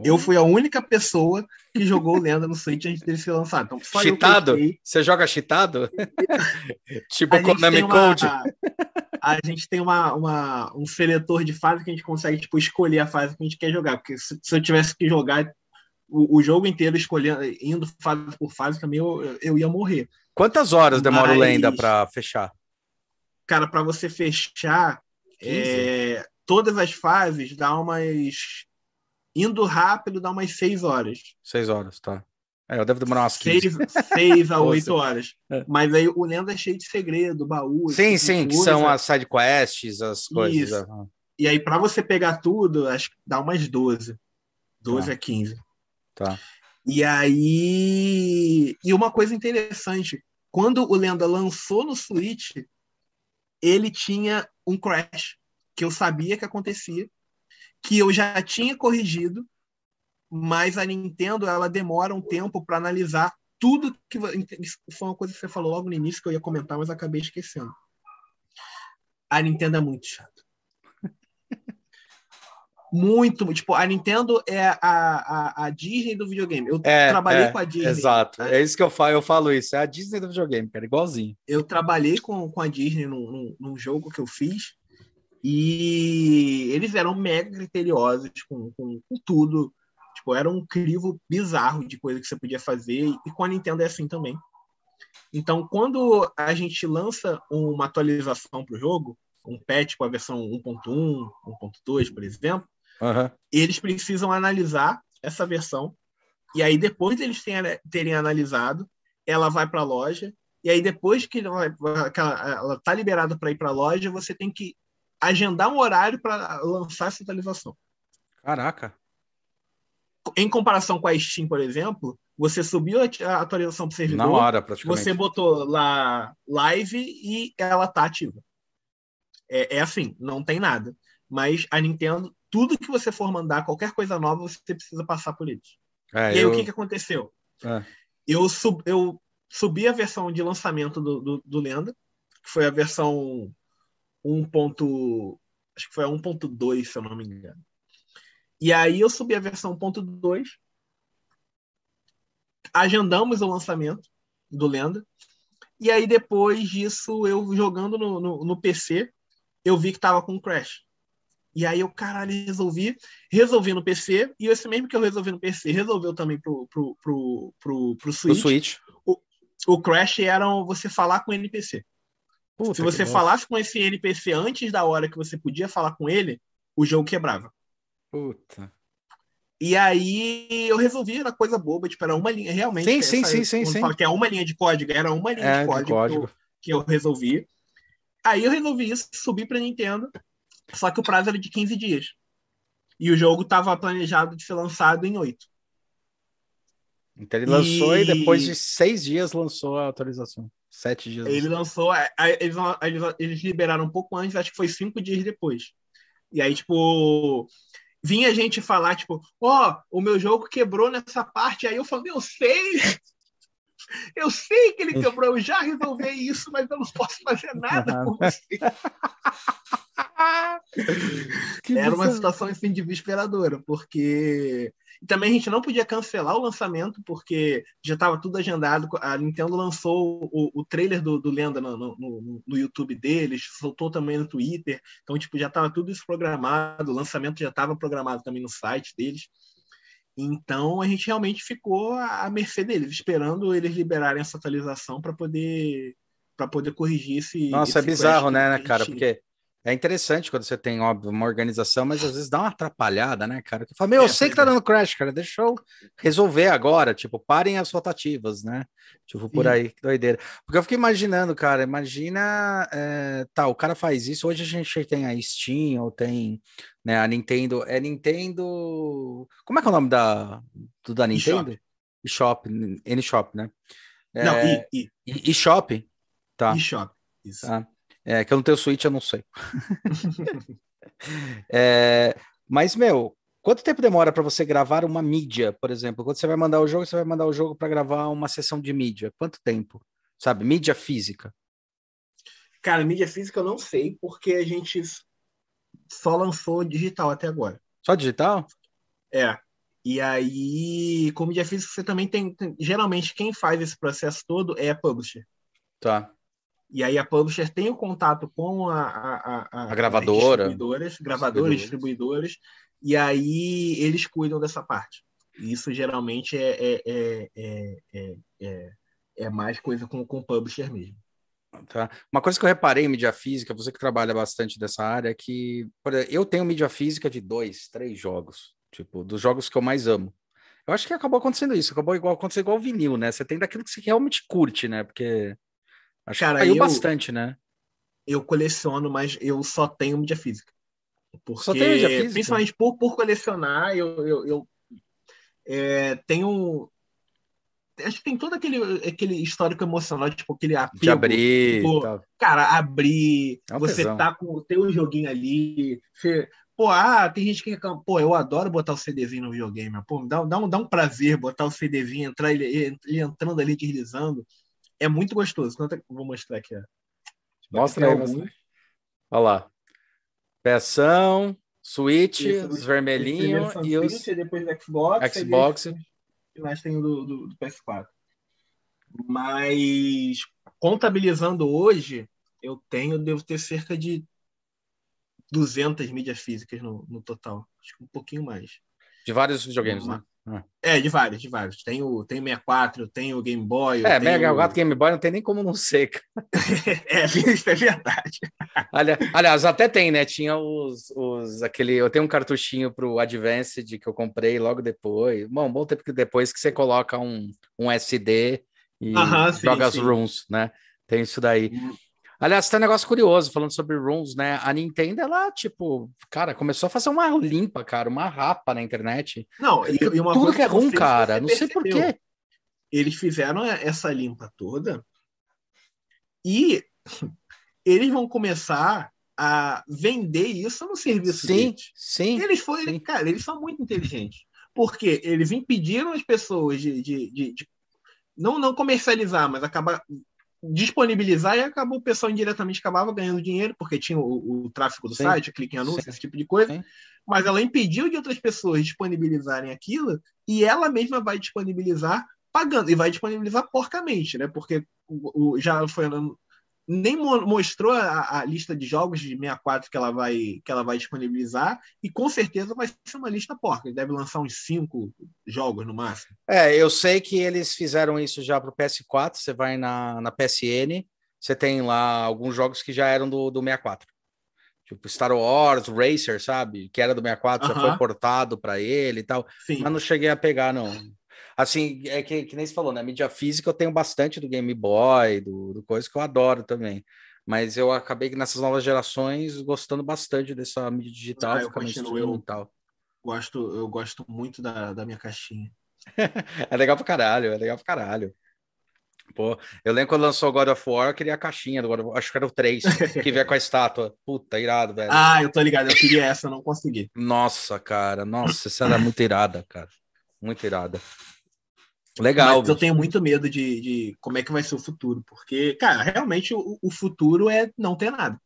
Eu fui a única pessoa que jogou Lenda no Switch antes dele ser lançado. Então, só cheatado? Você joga cheatado? tipo Konami Code? a gente tem uma, uma, um seletor de fase que a gente consegue tipo, escolher a fase que a gente quer jogar. Porque se, se eu tivesse que jogar o, o, jogo inteiro escolhendo, indo fase por fase, também eu, eu ia morrer. Quantas horas demora Mas, o Lenda para fechar? Cara, para você fechar é, todas as fases, dá umas. Indo rápido, dá umas 6 horas. 6 horas, tá. É, eu devo demorar umas 15. 6 a 8 horas. É. Mas aí o Lenda é cheio de segredo, baú. Sim, sim, que são as side quests, as coisas. Isso. E aí, para você pegar tudo, acho que dá umas 12. 12 tá. a 15. Tá. E aí. E uma coisa interessante: quando o Lenda lançou no Switch, ele tinha um crash que eu sabia que acontecia, que eu já tinha corrigido, mas a Nintendo ela demora um tempo para analisar tudo que isso foi uma coisa que você falou logo no início que eu ia comentar, mas acabei esquecendo. A Nintendo é muito chata. muito, tipo, a Nintendo é a, a, a Disney do videogame. Eu é, trabalhei é, com a Disney. Exato, né? é isso que eu falo, eu falo isso, é a Disney do videogame, cara, igualzinho. Eu trabalhei com, com a Disney num, num, num jogo que eu fiz e eles eram mega criteriosos com, com, com, tudo. Tipo, era um crivo bizarro de coisa que você podia fazer e com a Nintendo é assim também. Então, quando a gente lança uma atualização para o jogo, um patch com a versão 1.1, 1.2, por exemplo, Uhum. Eles precisam analisar essa versão. E aí, depois deles terem, terem analisado, ela vai para a loja. E aí, depois que ela está liberada para ir para a loja, você tem que agendar um horário para lançar essa atualização. Caraca! Em comparação com a Steam, por exemplo, você subiu a atualização para o servidor. Na hora, praticamente. Você botou lá live e ela está ativa. É, é assim, não tem nada. Mas a Nintendo tudo que você for mandar, qualquer coisa nova, você precisa passar por eles. É, e aí, eu... o que, que aconteceu? É. Eu, sub, eu subi a versão de lançamento do, do, do Lenda, que foi a versão 1. Ponto, acho que foi a 1.2, se eu não me engano. E aí eu subi a versão 1.2, agendamos o lançamento do Lenda, e aí depois disso, eu jogando no, no, no PC, eu vi que tava com crash. E aí eu, caralho, resolvi, resolvi no PC, e esse mesmo que eu resolvi no PC, resolveu também pro, pro, pro, pro, pro Switch. Switch. O, o Crash era você falar com o NPC. Puta Se você falasse com esse NPC antes da hora que você podia falar com ele, o jogo quebrava. Puta. E aí eu resolvi, era coisa boba, tipo, era uma linha, realmente. Sim, sim, sim, sim, sim. que é uma linha de código, era uma linha é, de código, de código. Que, eu, que eu resolvi. Aí eu resolvi isso, subi pra Nintendo, só que o prazo era de 15 dias. E o jogo estava planejado de ser lançado em 8. Então ele lançou e... e depois de seis dias lançou a atualização. Sete dias. Ele lançou, eles, eles liberaram um pouco antes, acho que foi cinco dias depois. E aí, tipo, vinha gente falar, tipo, ó, oh, o meu jogo quebrou nessa parte. Aí eu falei, eu sei, eu sei que ele quebrou, eu já resolvi isso, mas eu não posso fazer nada por você. Era uma situação assim desesperadora, porque e também a gente não podia cancelar o lançamento, porque já estava tudo agendado. A Nintendo lançou o, o trailer do, do Lenda no, no, no, YouTube deles, soltou também no Twitter. Então, tipo, já estava tudo isso programado, o lançamento já estava programado também no site deles. Então a gente realmente ficou à mercê deles, esperando eles liberarem essa atualização para poder para poder corrigir esse. Nossa, é esse é bizarro, né, né, cara? Porque é interessante quando você tem, óbvio, uma organização, mas às vezes dá uma atrapalhada, né, cara? Tu fala, meu, é, eu sei que tá é. dando crash, cara, deixa eu resolver agora. Tipo, parem as rotativas, né? Tipo, por Sim. aí, que doideira. Porque eu fiquei imaginando, cara, imagina, é, tá, o cara faz isso, hoje a gente tem a Steam, ou tem né, a Nintendo, é Nintendo... Como é que é o nome da, do da Nintendo? eShop, N-Shop, né? É, não, e, e. eShop, tá. eShop, isso. Tá. É, que eu não tenho Switch, eu não sei. é, mas, meu, quanto tempo demora para você gravar uma mídia, por exemplo? Quando você vai mandar o jogo, você vai mandar o jogo para gravar uma sessão de mídia. Quanto tempo? Sabe, mídia física. Cara, mídia física eu não sei, porque a gente só lançou digital até agora. Só digital? É. E aí, com mídia física, você também tem, tem, Geralmente, quem faz esse processo todo é a publisher. Tá. E aí a publisher tem o contato com a, a, a, a gravadora, distribuidoras, gravadores, distribuidores, e aí eles cuidam dessa parte. Isso geralmente é, é, é, é, é mais coisa com o publisher mesmo. Tá. Uma coisa que eu reparei em mídia física, você que trabalha bastante dessa área, é que exemplo, eu tenho mídia física de dois, três jogos, tipo, dos jogos que eu mais amo. Eu acho que acabou acontecendo isso, acabou igual acontecendo igual o vinil, né? Você tem daquilo que você realmente curte, né? Porque acho Cara, que caiu eu, bastante, né? Eu coleciono, mas eu só tenho mídia física. Porque, só tem mídia física? Principalmente por, por colecionar, eu, eu, eu é, tenho acho que tem todo aquele, aquele histórico emocional, tipo, aquele apego. De abrir. Tipo, tá. Cara, abrir, é você tesão. tá com o teu joguinho ali, você. Pô, ah, tem gente que reclama, pô, eu adoro botar o CDzinho no videogame, pô, dá, dá, um, dá um prazer botar o CDzinho, entrar ele, ele entrando ali, deslizando. É muito gostoso. Vou mostrar aqui, ó. Mostra aí, mostra. Olha lá. Peção, Switch, os vermelhinhos e os. Depois do Xbox. Xbox finais tem do, do, do PS4. Mas contabilizando hoje, eu tenho, devo ter cerca de 200 mídias físicas no, no total. Acho que um pouquinho mais. De vários videogames, né? É, de vários, de vários. Tem o, tem o 64, tem o Game Boy. É, Mega 4 Game Boy não tem nem como não ser. é, isso é verdade. Aliás, até tem, né? Tinha os, os aquele. Eu tenho um cartuchinho pro Advanced que eu comprei logo depois. Bom, bom tempo que depois que você coloca um, um SD e joga sim, as rooms, né? Tem isso daí. Hum. Aliás, tem um negócio curioso falando sobre runes, né? A Nintendo, ela, tipo, cara, começou a fazer uma limpa, cara, uma rapa na internet. Não, e, e uma Tudo que é ruim, cara, não sei porquê. Eles fizeram essa limpa toda e eles vão começar a vender isso no serviço sim, deles. Sim, Eles foram, sim. cara, eles são muito inteligentes. Porque eles impediram as pessoas de, de, de, de não, não comercializar, mas acabar disponibilizar e acabou o pessoal indiretamente acabava ganhando dinheiro, porque tinha o, o tráfego do Sim. site, clique em anúncio, Sim. esse tipo de coisa. Sim. Mas ela impediu de outras pessoas disponibilizarem aquilo e ela mesma vai disponibilizar pagando, e vai disponibilizar porcamente, né? Porque o, o já foi nem mostrou a, a, lista de jogos de 64 que ela vai que ela vai disponibilizar e com certeza vai ser uma lista porca. Ele deve lançar uns cinco jogos no máximo. É, eu sei que eles fizeram isso já para o PS4. Você vai na, na PSN, você tem lá alguns jogos que já eram do, do 64. Tipo Star Wars, Racer, sabe? Que era do 64, uh -huh. já foi portado para ele e tal. Sim. Mas não cheguei a pegar, não. Assim, é que, que nem você falou, né? Mídia física eu tenho bastante do Game Boy, do, do coisa que eu adoro também. Mas eu acabei nessas novas gerações gostando bastante dessa mídia digital, ah, eu, e tal. Gosto, eu gosto muito da, da minha caixinha. é legal pra caralho, é legal pra caralho. Pô, eu lembro quando lançou God of War, eu queria a caixinha do God of War, acho que era o 3, que vier com a estátua. Puta, irado, velho. Ah, eu tô ligado, eu queria essa, não consegui. Nossa, cara, nossa, essa era muito irada, cara. Muito irada. Legal. Mas eu tenho muito medo de, de, como é que vai ser o futuro, porque, cara, realmente o, o futuro é não ter nada.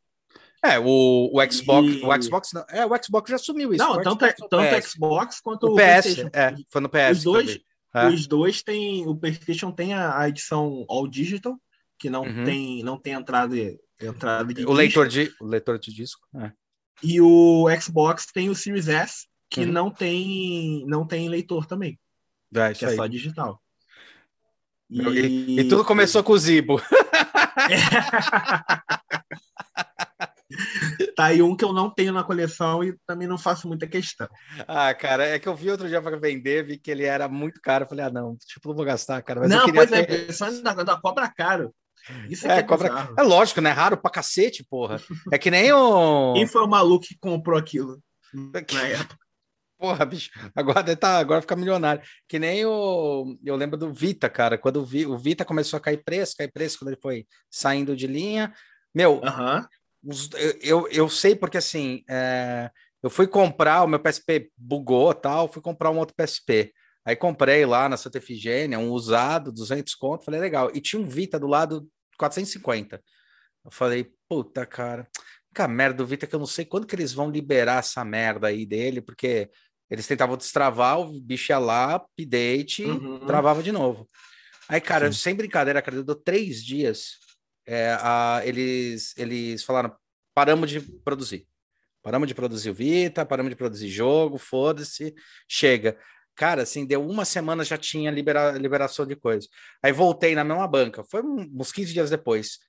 É, o, o Xbox, e... o Xbox não, é, o Xbox já assumiu isso. Não, tanto, Xbox, tanto o Xbox quanto o, o PS, é, foi no PS. Os dois, é. os dois têm, o PlayStation tem a, a edição All Digital, que não uhum. tem, não tem entrada, entrada de o leitor de, o leitor de disco. É. E o Xbox tem o Series S, que uhum. não tem, não tem leitor também. É, que é só digital. E... E, tudo começou com o Zibo. tá aí um que eu não tenho na coleção e também não faço muita questão. Ah, cara, é que eu vi outro dia para vender, vi que ele era muito caro. Falei, ah, não, tipo, não vou gastar, cara. Mas não, pois é, ter... é, só da, da cobra caro. Isso é, é, cobra... é lógico, né? Raro pra cacete, porra. É que nem o. Quem foi o maluco que comprou aquilo na época? Porra, bicho, agora tá, agora fica milionário. Que nem o. Eu lembro do Vita, cara. Quando o, Vi, o Vita começou a cair preço, cair preço quando ele foi saindo de linha. Meu, os, eu, eu sei porque assim, é, eu fui comprar, o meu PSP bugou tal, fui comprar um outro PSP. Aí comprei lá na Santa Efigênia, um usado, 200 conto, falei, legal. E tinha um Vita do lado, 450. Eu falei, puta, cara, que merda do Vita que eu não sei quando que eles vão liberar essa merda aí dele, porque eles tentavam destravar, o bicho ia lá, update, uhum. travava de novo. Aí, cara, sem brincadeira, cara, deu três dias, é, a, eles, eles falaram, paramos de produzir. Paramos de produzir o Vita, paramos de produzir jogo, foda-se, chega. Cara, assim, deu uma semana já tinha libera liberação de coisa. Aí voltei na mesma banca, foi uns 15 dias depois.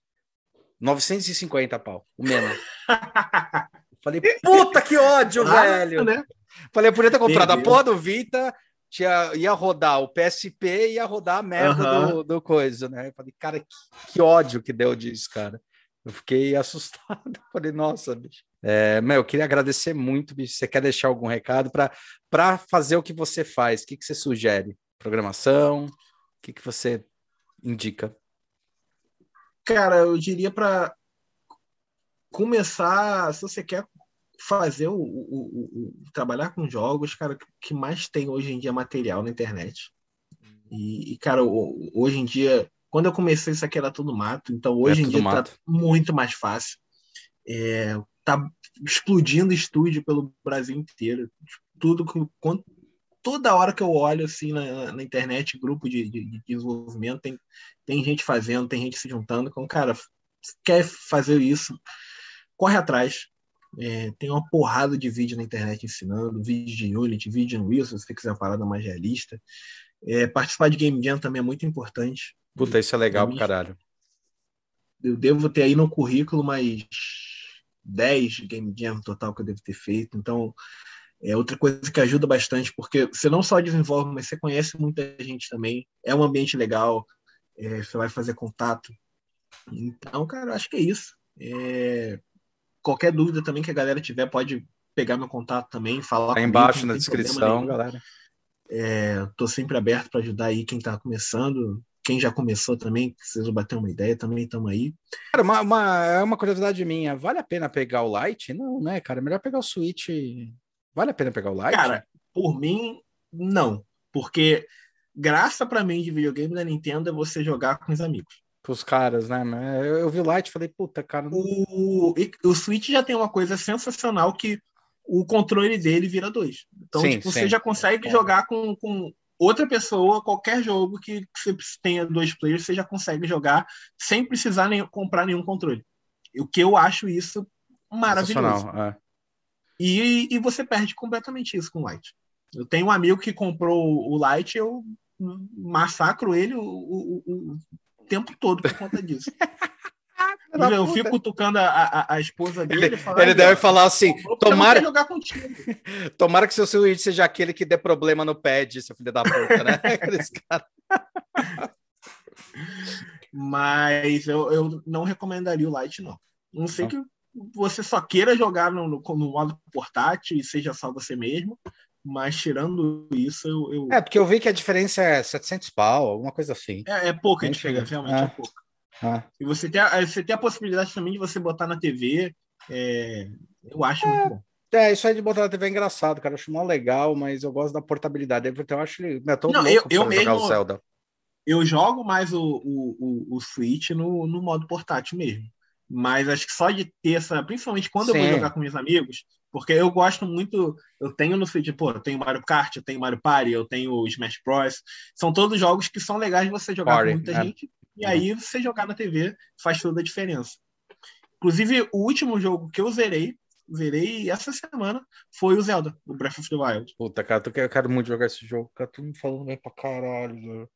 950 pau, o mesmo. Falei, puta que ódio, ah, velho! Né? Falei, eu podia ter comprado a porra do Vita, tinha, ia rodar o PSP e ia rodar a merda uhum. do, do coisa, né? Eu falei, cara, que, que ódio que deu disso, cara. Eu fiquei assustado. Falei, nossa, bicho. É, meu, eu queria agradecer muito, bicho. Você quer deixar algum recado para fazer o que você faz? O que, que você sugere? Programação? O que, que você indica? Cara, eu diria para começar, se você quer fazer o, o, o, trabalhar com jogos, cara, que mais tem hoje em dia material na internet. E, e cara, hoje em dia, quando eu comecei isso aqui era tudo mato, então hoje é em dia tá mato. tá muito mais fácil. É, tá explodindo estúdio pelo Brasil inteiro. Tudo que toda hora que eu olho assim na, na internet, grupo de, de, de, desenvolvimento, tem, tem gente fazendo, tem gente se juntando. Então, cara, quer fazer isso, corre atrás. É, tem uma porrada de vídeo na internet ensinando, vídeo de Unity, vídeo no Will, se você quiser uma parada mais realista. É, participar de Game Jam também é muito importante. Puta, isso é legal pro caralho. Eu devo ter aí no currículo mais 10 Game Jam total que eu devo ter feito. Então, é outra coisa que ajuda bastante, porque você não só desenvolve, mas você conhece muita gente também. É um ambiente legal, é, você vai fazer contato. Então, cara, acho que é isso. É, qualquer dúvida também que a galera tiver, pode pegar meu contato também, falar. Tá embaixo na descrição, galera. É, tô sempre aberto para ajudar aí quem está começando quem já começou também, precisa bater uma ideia, também estamos aí. Cara, uma, uma, é uma curiosidade minha, vale a pena pegar o Lite? Não, né, cara? É melhor pegar o Switch. Vale a pena pegar o Lite? Cara, por mim, não. Porque graça para mim de videogame da Nintendo é você jogar com os amigos. Com os caras, né? Eu, eu vi o Lite e falei, puta, cara. Não... O, o Switch já tem uma coisa sensacional que o controle dele vira dois. Então, sim, tipo, sim. você já consegue jogar com, com outra pessoa, qualquer jogo que, você tenha dois players, você já consegue jogar sem precisar nem, comprar nenhum controle. O que eu acho isso maravilhoso. É. E, e você perde completamente isso com o Light. Eu tenho um amigo que comprou o Light eu massacro ele o, o, o tempo todo por conta disso. eu fico tocando a, a, a, esposa dele. Ele, fala, ele deve falar assim: tomara, tomara que seu Switch seja aquele que dê problema no pad, seu filho da puta, né? Mas eu, eu não recomendaria o Lite, não. Não sei que você só queira jogar no, no, no modo portátil e seja só você mesmo. Mas tirando isso, eu, eu, É, porque eu vi que a diferença é 700 pau, alguma coisa assim. É, é pouca a diferença, realmente é, é pouca. Ah. E você tem, a, você tem a possibilidade também de você botar na TV. É, eu acho é, muito bom. É, isso aí de botar na TV é engraçado, cara. Eu acho mó legal, mas eu gosto da portabilidade. Eu acho ele. Né, não, eu, eu mesmo, o Zelda. Eu jogo mais o, o, o, o Switch no, no modo portátil mesmo. Mas acho que só de ter essa. Principalmente quando Sim. eu vou jogar com meus amigos, porque eu gosto muito. Eu tenho no Switch, pô, eu tenho Mario Kart, eu tenho Mario Party, eu tenho Smash Bros. São todos jogos que são legais de você jogar Party, com muita é. gente. E aí você jogar na TV faz toda a diferença. Inclusive, o último jogo que eu zerei, zerei essa semana, foi o Zelda, o Breath of the Wild. Puta, cara, eu quero muito jogar esse jogo, cara. Tu me falando bem pra caralho.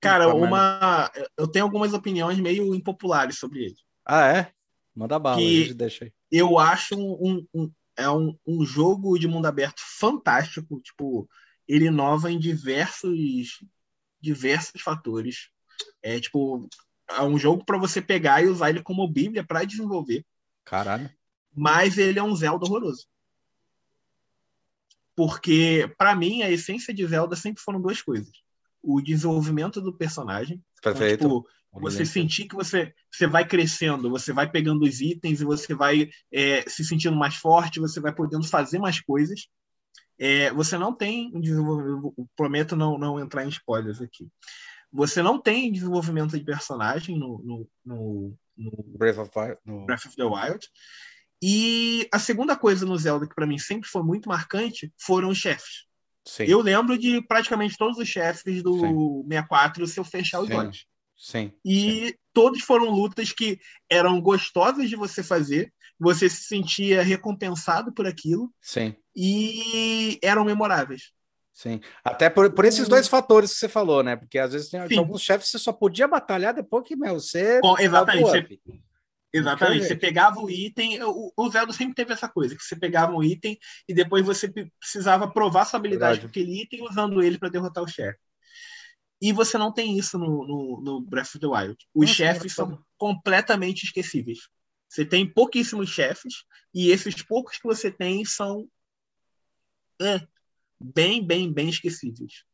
Cara, uma. Eu tenho algumas opiniões meio impopulares sobre ele. Ah, é? Manda bala, que deixa aí. Eu acho um, um, é um, um jogo de mundo aberto fantástico. Tipo, ele inova em diversos, diversos fatores. É tipo, é um jogo para você pegar e usar ele como bíblia para desenvolver. Caralho. Mas ele é um Zelda horroroso. Porque, para mim, a essência de Zelda sempre foram duas coisas. O desenvolvimento do personagem. Perfeito. Então, tipo, você sentir que você, você vai crescendo, você vai pegando os itens e você vai é, se sentindo mais forte, você vai podendo fazer mais coisas. É, você não tem prometo não, não entrar em spoilers aqui. Você não tem desenvolvimento de personagem no, no, no, no Breath, of, no... Breath of the Wild. E a segunda coisa no Zelda que para mim sempre foi muito marcante foram os chefes. Sim. Eu lembro de praticamente todos os chefes do Sim. 64 se eu fechar os Sim. olhos. Sim. E Sim. todos foram lutas que eram gostosas de você fazer, você se sentia recompensado por aquilo. Sim. E eram memoráveis. Sim. Até por, por esses dois fatores que você falou, né? Porque às vezes tem, tem alguns chefes que você só podia batalhar depois que, meu, você. Com, exatamente. Você, exatamente. Você pegava o item. O, o Zelda sempre teve essa coisa, que você pegava um item e depois você precisava provar sua habilidade com aquele item usando ele para derrotar o chefe. E você não tem isso no, no, no Breath of the Wild. Os Nossa, chefes são completamente esquecíveis. Você tem pouquíssimos chefes, e esses poucos que você tem são é, bem, bem, bem esquecíveis.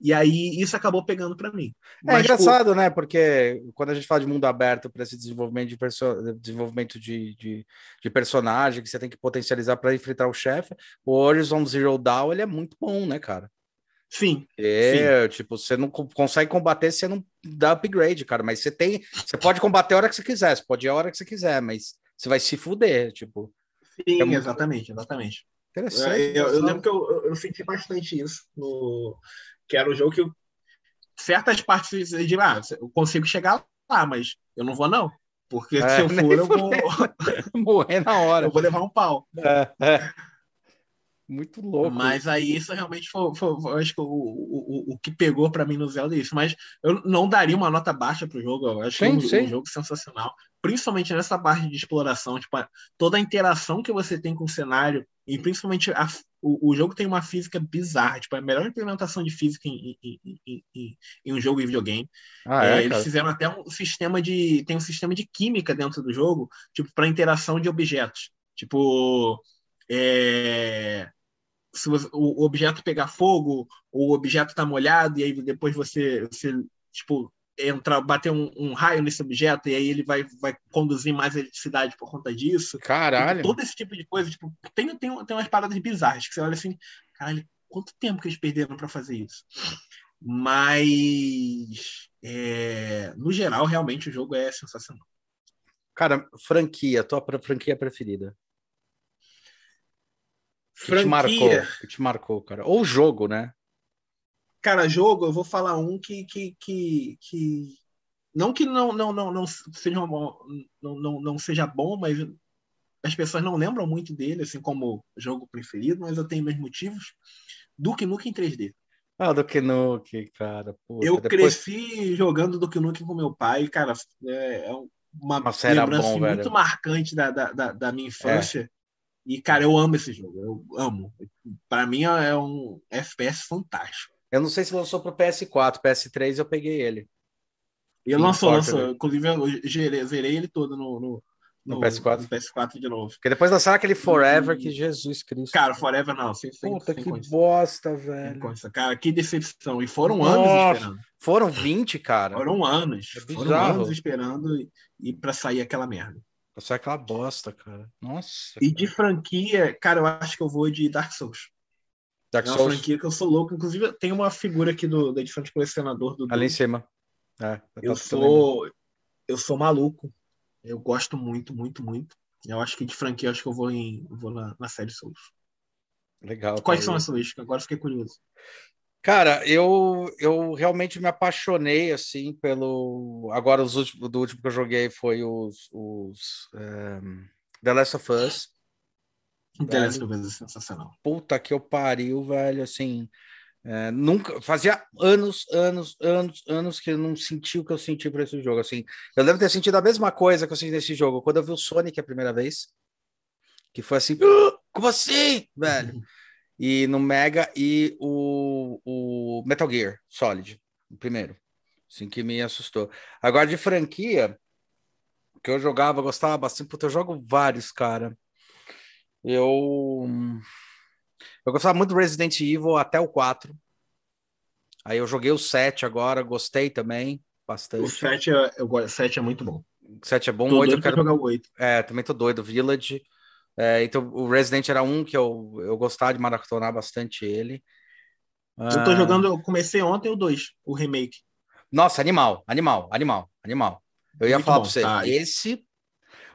E aí isso acabou pegando para mim. É Mas, engraçado, por... né? Porque quando a gente fala de mundo aberto para esse desenvolvimento de, perso... desenvolvimento de, de, de, personagem que você tem que potencializar para enfrentar o chefe, o Horizon Zero Dawn ele é muito bom, né, cara? Sim. É, sim. tipo, você não consegue combater, você não dá upgrade, cara. Mas você tem. Você pode combater a hora que você quiser, você pode ir a hora que você quiser, mas você vai se fuder, tipo. Sim, é muito... exatamente, exatamente. Interessante. Eu, eu, eu lembro que eu, eu, senti bastante isso no. Que era um jogo que eu... certas partes de ah, eu consigo chegar lá, mas eu não vou, não. Porque é, se eu for, eu vou morrer na hora. Eu vou levar um pau. É, é. Muito louco. Mas aí isso realmente foi, foi, foi acho que o, o, o que pegou para mim no Zelda é isso. Mas eu não daria uma nota baixa pro jogo. Eu acho sim, que é um, um, jogo sensacional. Principalmente nessa parte de exploração, tipo, toda a interação que você tem com o cenário, e principalmente a, o, o jogo tem uma física bizarra, tipo, a melhor implementação de física em, em, em, em, em um jogo de videogame. Ah, é, é, eles fizeram até um sistema de. Tem um sistema de química dentro do jogo, tipo, para interação de objetos. Tipo. É, se você, o objeto pegar fogo, ou o objeto está molhado, e aí depois você, você tipo, entrar, bater um, um, raio nesse objeto, e aí ele vai, vai conduzir mais eletricidade por conta disso. Caralho! Tipo, todo esse tipo de coisa. Tipo, tem, tem, tem umas paradas bizarras que você olha assim, caralho, quanto tempo que eles perderam para fazer isso? Mas, é, no geral, realmente o jogo é sensacional. Cara, franquia, tua franquia preferida? Que te marcou, que te marcou, cara. Ou jogo, né? Cara, jogo, eu vou falar um que. que, que, que... Não que não, não, não, não, seja bom, não, não, não seja bom, mas as pessoas não lembram muito dele, assim como jogo preferido, mas eu tenho meus motivos. Duke Nukem em 3D. Ah, Duke Nukem, cara. Puta, eu depois... cresci jogando Duke Nukem com meu pai, cara, é, é uma Nossa, lembrança bom, muito velho. marcante da, da, da minha infância. É. E, cara, eu amo esse jogo. Eu amo. Para mim é um FPS fantástico. Eu não sei se lançou pro PS4, PS3 eu peguei ele. E lançou, lançou. Né? Inclusive, eu zerei ele todo no, no, no, no PS4. No PS4 de novo. Porque depois lançaram aquele Forever, que Jesus Cristo. Cara, Forever não. Sem, Puta, sem que coisa. bosta, velho. Cara, que decepção. E foram Nossa, anos esperando. Foram 20, cara. Foram anos. É foram anos esperando e, e para sair aquela merda. Só aquela bosta, cara. Nossa. E de franquia, cara, eu acho que eu vou de Dark Souls. Dark é uma Souls. franquia que eu sou louco. Inclusive, tem uma figura aqui do, da edição de colecionador do. Ali em cima. É, eu sou. Eu sou maluco. Eu gosto muito, muito, muito. Eu acho que de franquia, acho que eu vou, em, vou na, na série Souls. Legal. Quais são as suas? Agora fiquei curioso. Cara, eu, eu realmente me apaixonei assim pelo. Agora, os últimos, do último que eu joguei foi os, os um, ehm, The Last of Us. The Last of Us é sensacional. Puta que eu pariu, velho. Assim, é, nunca fazia anos, anos, anos, anos que eu não senti o que eu senti por esse jogo. Assim, eu devo ter sentido a mesma coisa que eu senti nesse jogo quando eu vi o Sonic a primeira vez, que foi assim, ah, como assim, velho? e no Mega e o, o Metal Gear Solid, o primeiro. Assim que me assustou. Agora de franquia, que eu jogava, gostava bastante, porque eu jogo vários, cara. Eu eu gostava muito do Resident Evil até o 4. Aí eu joguei o 7 agora, gostei também bastante. O 7 é, eu, 7 é muito bom. O 7 é bom, tô o 8 eu quero jogar o 8. É, também tô doido. Village É, então, o Resident era um que eu, eu gostava de maratonar bastante ele. Eu tô Ah, jogando, eu comecei ontem o 2, o remake. Nossa, animal, animal, animal, animal. Eu ia Muito falar bom, pra você, tá. esse.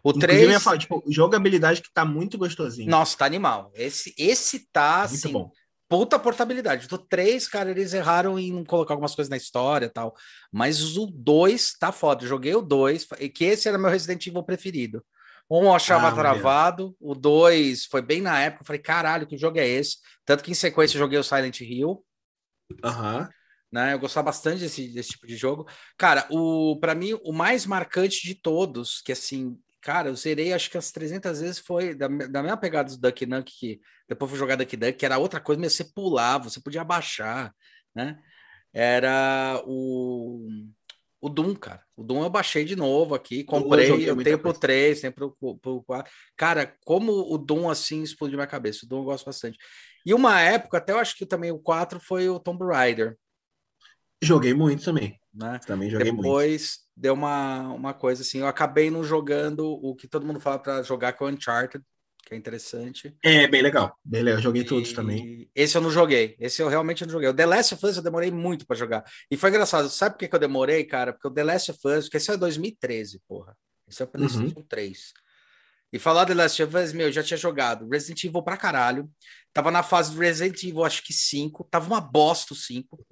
O Inclusive, eu ia 3. falar, tipo, jogabilidade que tá muito gostosinho. Nossa, tá animal. Esse, esse tá muito assim, bom. puta portabilidade. Do 3, cara, eles erraram em colocar algumas coisas na história e tal. Mas o 2 tá foda. Eu joguei o 2, e que esse era meu Resident Evil preferido. Um eu achava Ah, travado, o 2 foi bem na época. Eu falei, caralho, que jogo é esse? Tanto que em sequência eu joguei o Silent Hill. Aham. né? Eu gostava bastante desse, desse tipo de jogo. Cara, o para mim o mais marcante de todos, que assim, cara, eu zerei acho que as 300 vezes foi da, da mesma pegada do Duck Nuck que depois fui jogar Duck Duck, que era outra coisa, mas você pulava, você podia abaixar, né? Era o o Doom, cara. O Doom eu baixei de novo aqui, eu comprei, eu muita tenho pro coisa. 3, tenho pro, pro 4. Cara, como o Doom assim explodiu minha cabeça. O Doom eu gosto bastante. E uma época, até eu acho que também o 4 foi o Tomb Raider Joguei muito também. né? Também joguei muito. Depois deu uma, uma coisa assim, eu acabei não jogando o que todo mundo fala para jogar que é o Uncharted, que é interessante. É, bem legal. Bem legal. Joguei E todos também. Esse eu não joguei, esse eu realmente não joguei. O The Last of Us eu demorei muito para jogar. E foi engraçado, sabe por que, que eu demorei, cara? Porque o The Last of Us, porque esse é 2013, porra. Esse é o PlayStation 3. E falar The Last of Us, meu, eu já tinha jogado Resident Evil pra caralho. Tava na fase do Resident Evil, acho que 5. Tava uma bosta o 5.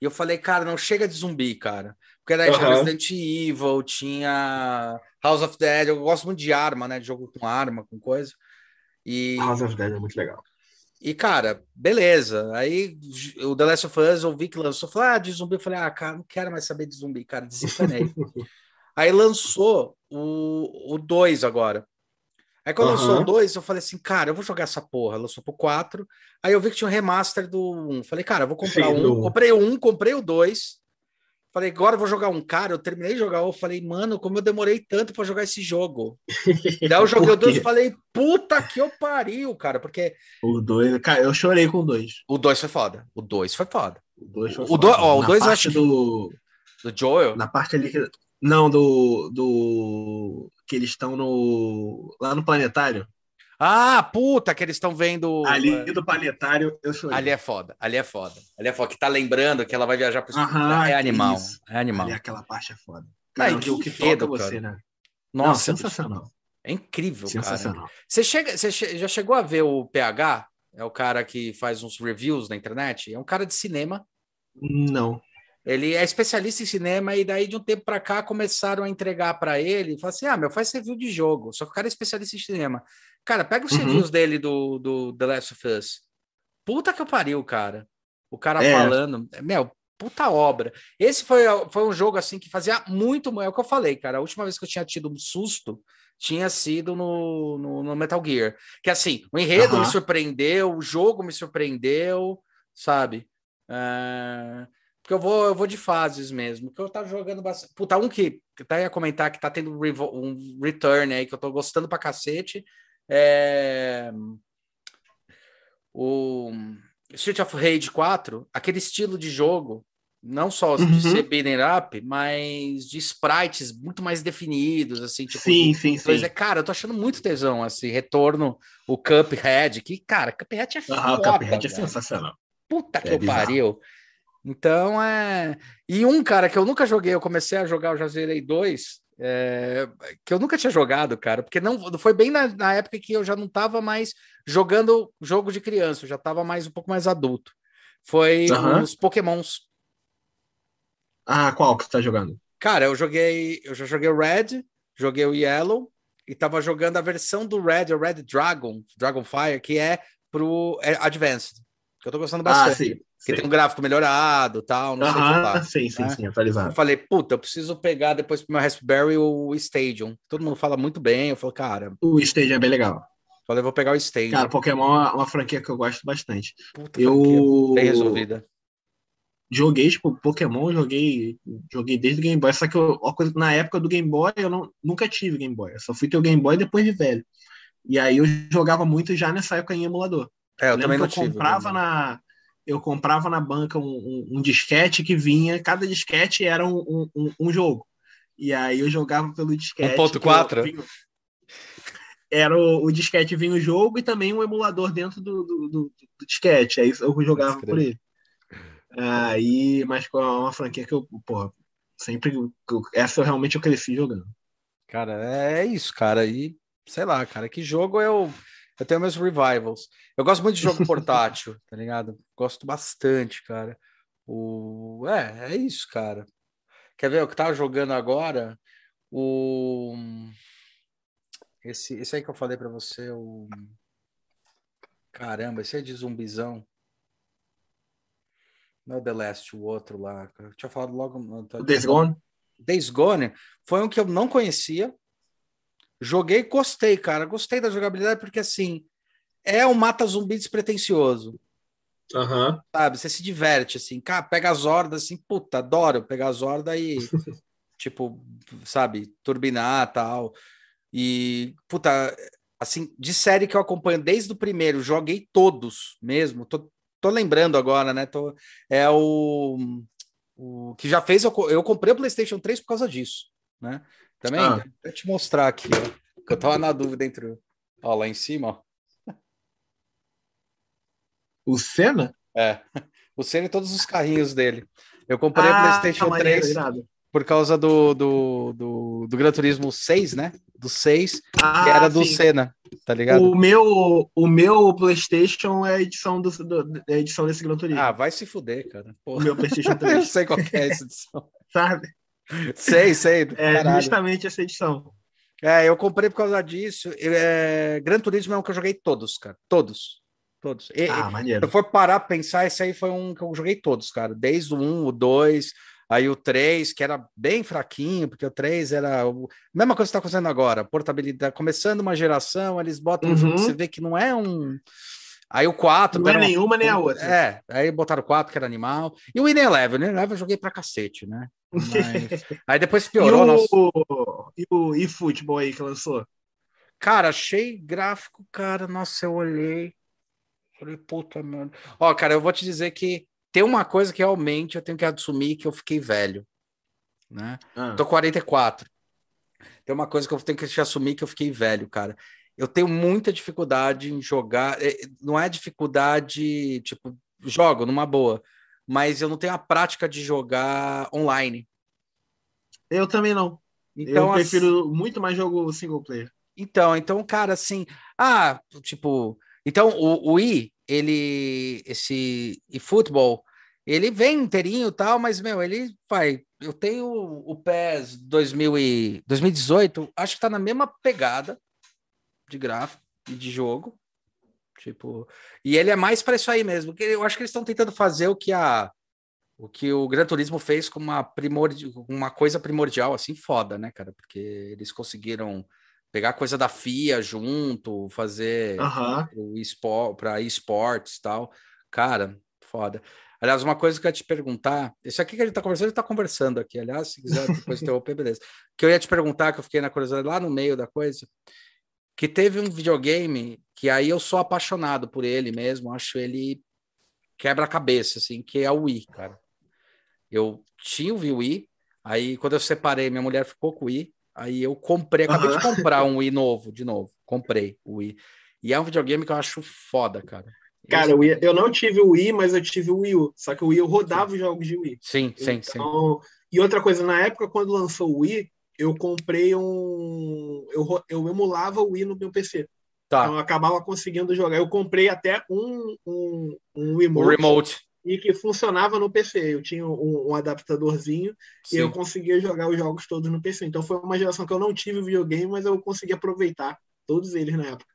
E eu falei, cara, não chega de zumbi, cara. Porque daí tinha. Resident Evil, tinha House of Dead. Eu gosto muito de arma, né? De jogo com arma, com coisa. E, House of Dead é muito legal. e cara, beleza. Aí o The Last of Us, eu vi que lançou. Falei, ah, de zumbi. Eu falei, ah, cara, não quero mais saber de zumbi, cara. Desencanei. Aí lançou o 2 agora. Aí quando lançou o 2, eu falei assim, cara, eu vou jogar essa porra. Lançou pro 4. Aí eu vi que tinha um remaster do 1. Falei, cara, eu vou comprar Sim, um. do- Comprei o 1, comprei o 2. Falei, agora eu vou jogar um cara. Eu terminei de jogar. Eu falei, mano, como eu demorei tanto pra jogar esse jogo. Daí eu joguei o 2 e falei, puta que eu pariu, cara. Porque O 2, cara, eu chorei com o 2. o 2 foi foda. O 2 foi foda. O 2 foi O foda. dois- ó, o Na dois eu acho que- do Do Joel. na parte ali que não do do que eles estão no lá no planetário. Ah, puta, que eles estão vendo. Ali do planetário eu chorei. Ali é foda, ali é foda. Ali é foda. Que tá lembrando que ela vai viajar pro espaço. Aham, é que animal. isso. É animal. Ali aquela parte é foda. Ah, Cara, e é um jogo que que toca você, cara. né? Nossa, Não, sensacional. é incrível, cara. Sensacional. Você, chega, você já chegou a ver o PH? É o cara que faz uns reviews na internet? É um cara de cinema. Não. Ele é especialista em cinema e daí de um tempo pra cá começaram a entregar pra ele, e fala assim: "Ah, meu, faz review de jogo". Só que o cara é especialista em cinema. Cara, pega os Uhum. reviews dele do, do The Last of Us. Puta que eu pariu, cara. O cara É. falando, meu, puta obra. Esse foi, foi um jogo assim que fazia muito, é o que eu falei, cara. A última vez que eu tinha tido um susto tinha sido no, no, no Metal Gear. Que assim, o enredo Aham. me surpreendeu, o jogo me surpreendeu, sabe? É, Porque eu vou, eu vou de fases mesmo. Porque eu tava jogando bastante. Puta, um que que até ia comentar que tá tendo um um return aí, que eu tô gostando pra cacete. É... O Street of Rage 4, aquele estilo de jogo, não só de Uhum. ser beating up, mas de sprites muito mais definidos, assim, tipo. sim, de- sim, sim. É, cara, eu tô achando muito tesão, assim, retorno, o Cuphead, que, cara, Cuphead é Ah, o foda, Cuphead é sensacional. Puta que É eu bizarro. pariu. Então é. E um cara que eu nunca joguei, eu comecei a jogar, eu já zerei dois, é, que eu nunca tinha jogado, cara, porque não foi bem na, na época que eu já não tava mais jogando jogo de criança, eu já tava mais um pouco mais adulto. Foi Aham. os Pokémons. Ah, qual que você tá jogando? Cara, eu joguei, eu já joguei o Red, joguei o Yellow e tava jogando a versão do Red, o Red Dragon, Dragonfire, que é pro é, Advanced, que eu tô gostando Ah, bastante. sim. que sim. tem um gráfico melhorado, tal, não sei o que Aham, lá. sim, sim, né? sim, Eu atualizado. falei, puta, eu preciso pegar depois pro meu Raspberry o Stadium. Todo mundo fala muito bem. Eu falei, cara, O stage é bem legal. falei, vou pegar o Stadium. Cara, Pokémon é uma- uma franquia que eu gosto bastante. puta, Eu bem resolvida. joguei, tipo, Pokémon, joguei, joguei desde o Game Boy. Só que eu, na época do Game Boy, eu não, nunca tive Game Boy. Eu só fui ter o Game Boy depois de velho. E aí eu jogava muito já nessa época em emulador. É, eu lembro também não que eu tive. comprava né? na eu comprava na banca um, um- um disquete que vinha, cada disquete era um, um- jogo. E aí eu jogava pelo disquete. 1.4? que eu- vinha- era o, o disquete vinha o jogo e também um emulador dentro do, do, do, do disquete. Aí eu jogava por ele. Aí, mas com uma franquia que eu, porra, sempre. Essa eu realmente eu cresci jogando. Cara, é isso, cara. E sei lá, cara, que jogo eu. Eu tenho meus revivals. Eu gosto muito de jogo portátil, tá ligado? Gosto bastante, cara. O... É, é isso, cara. Quer ver o que tava jogando agora? O. Esse, esse aí que eu falei para você, o. Caramba, esse é de zumbizão. Não é The Last, o outro lá. Eu tinha falado logo. O Days Gone? Days Gone foi um que eu não conhecia. Joguei, gostei, cara. Gostei da jogabilidade porque assim é um mata zumbi despretensioso. Uhum. Sabe, você se diverte, assim, cara, pega as hordas, assim, puta, adoro pegar as hordas e, tipo, sabe, turbinar tal. E, puta, assim, de série que eu acompanho desde o primeiro, joguei todos mesmo, tô, tô lembrando agora, né? Tô, é o, o que já fez, eu, eu comprei o PlayStation 3 por causa disso, né? Também, ah. vou te mostrar aqui, ó, que eu tava na dúvida entre, ó, lá em cima, ó. O Senna? É, o Senna e todos os carrinhos dele. Eu comprei ah, o PlayStation 3 por causa do, do, do, do Gran Turismo 6, né? Do 6, ah, que era do sim. Senna, tá ligado? O meu, o meu PlayStation é a edição, do, do, é edição desse Gran Turismo. Ah, vai se fuder, cara. Porra. O meu PlayStation 3. Eu sei qual é essa edição. Sabe? Sei, sei. É caralho. justamente essa edição. É, eu comprei por causa disso. É, Gran Turismo é um que eu joguei todos, cara. Todos. Todos. E, ah, maneiro. Se eu for parar pra pensar, esse aí foi um que eu joguei todos, cara. Desde o 1, o 2, aí o 3, que era bem fraquinho, porque o 3 era. O... Mesma coisa que está acontecendo agora, portabilidade. Começando uma geração, eles botam uhum. você vê que não é um. Aí o 4. Não é nenhuma nem a outra. É, aí botaram o 4, que era animal. E o In Eleven, o In Eleven eu joguei pra cacete, né? Mas... aí depois piorou. E o, nosso... e o eFootball aí que lançou? Cara, achei gráfico, cara. Nossa, eu olhei. Falei, puta merda. Ó, cara, eu vou te dizer que tem uma coisa que realmente eu tenho que assumir que eu fiquei velho, né? Ah. Tô 44. Tem uma coisa que eu tenho que te assumir que eu fiquei velho, cara. Eu tenho muita dificuldade em jogar. É, não é dificuldade, tipo, jogo numa boa, mas eu não tenho a prática de jogar online. Eu também não. Então, eu prefiro assim, muito mais jogo single player. Então, então, cara, assim, ah, tipo, então, o, o I, ele, esse eFootball, ele vem inteirinho e tal, mas, meu, ele vai. Eu tenho o PES 2000 e, 2018, acho que tá na mesma pegada de gráfico e de jogo. Tipo, e ele é mais para isso aí mesmo. Que eu acho que eles estão tentando fazer o que a o que o Gran Turismo fez com uma primordi uma coisa primordial assim foda, né, cara? Porque eles conseguiram pegar coisa da FIA junto, fazer uhum. para esportes e tal. Cara, foda. Aliás, uma coisa que eu ia te perguntar, isso aqui que a gente tá conversando, ele tá conversando aqui, aliás, se quiser depois interromper, beleza. Que eu ia te perguntar, que eu fiquei na curiosidade lá no meio da coisa, que teve um videogame que aí eu sou apaixonado por ele mesmo, acho ele quebra-cabeça, assim, que é o Wii, cara. Eu tinha o Wii, aí quando eu separei, minha mulher ficou com o Wii, Aí eu comprei, acabei uhum. de comprar um Wii novo, de novo. Comprei o Wii. E é um videogame que eu acho foda, cara. Cara, Wii, eu não tive o Wii, mas eu tive o Wii U. Só que o Wii eu rodava sim. os jogos de Wii. Sim, sim, então... sim. E outra coisa, na época, quando lançou o Wii, eu comprei um. Eu, eu emulava o Wii no meu PC. Tá. Então eu acabava conseguindo jogar. Eu comprei até um, um, um remote. Remote e que funcionava no PC. Eu tinha um, um adaptadorzinho Sim. e eu conseguia jogar os jogos todos no PC. Então foi uma geração que eu não tive videogame, mas eu consegui aproveitar todos eles na época.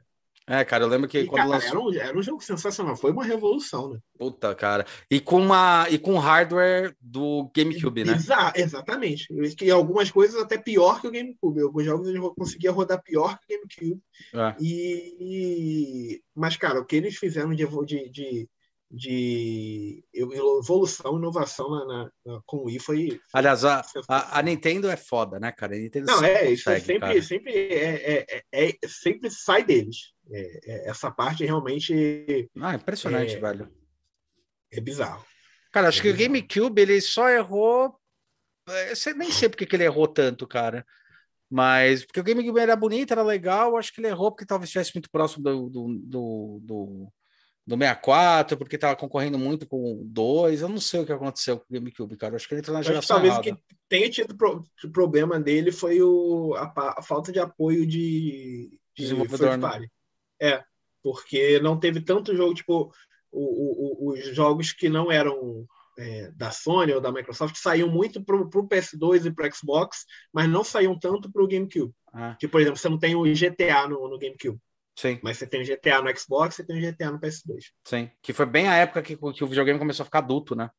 É, cara, eu lembro que e, quando cara, lançou... era, um, era um jogo sensacional, foi uma revolução, né? Puta, cara. E com uma e com hardware do GameCube, né? Exa exatamente. E algumas coisas até pior que o GameCube. Alguns jogos eu conseguia rodar pior que o GameCube. É. E, Mas, cara, o que eles fizeram de, de, de de evolução, inovação na, na, na, com o Wii foi. Aliás, a, a, a, Nintendo é foda, né, cara? A Nintendo Não, é, isso é sempre, sempre, é, é, é, sempre sai deles. É, essa parte realmente. Ah, impressionante, velho. É bizarro. Cara, acho que o GameCube ele só errou. Eu nem sei porque que ele errou tanto, cara. Mas, porque o GameCube era bonito, era legal, acho que ele errou porque talvez estivesse muito próximo do, do, do, do, do 64, porque estava concorrendo muito com o 2. Eu não sei o que aconteceu com o GameCube, cara. Acho que ele entrou na geração talvez errada. o que tenha tido pro, o problema dele foi o, a, a falta de apoio de, de Desenvolvedor, né? É, porque não teve tanto jogo, tipo, o, o, os jogos que não eram é, da Sony ou da Microsoft saíam muito para o PS2 e para o Xbox, mas não saíam tanto para o GameCube. Ah, Tipo, por exemplo, você não tem o GTA no, no GameCube, sim, mas você tem o GTA no Xbox, você tem o GTA no PS2. sim. Que foi bem a época que, que o videogame começou a ficar adulto, né?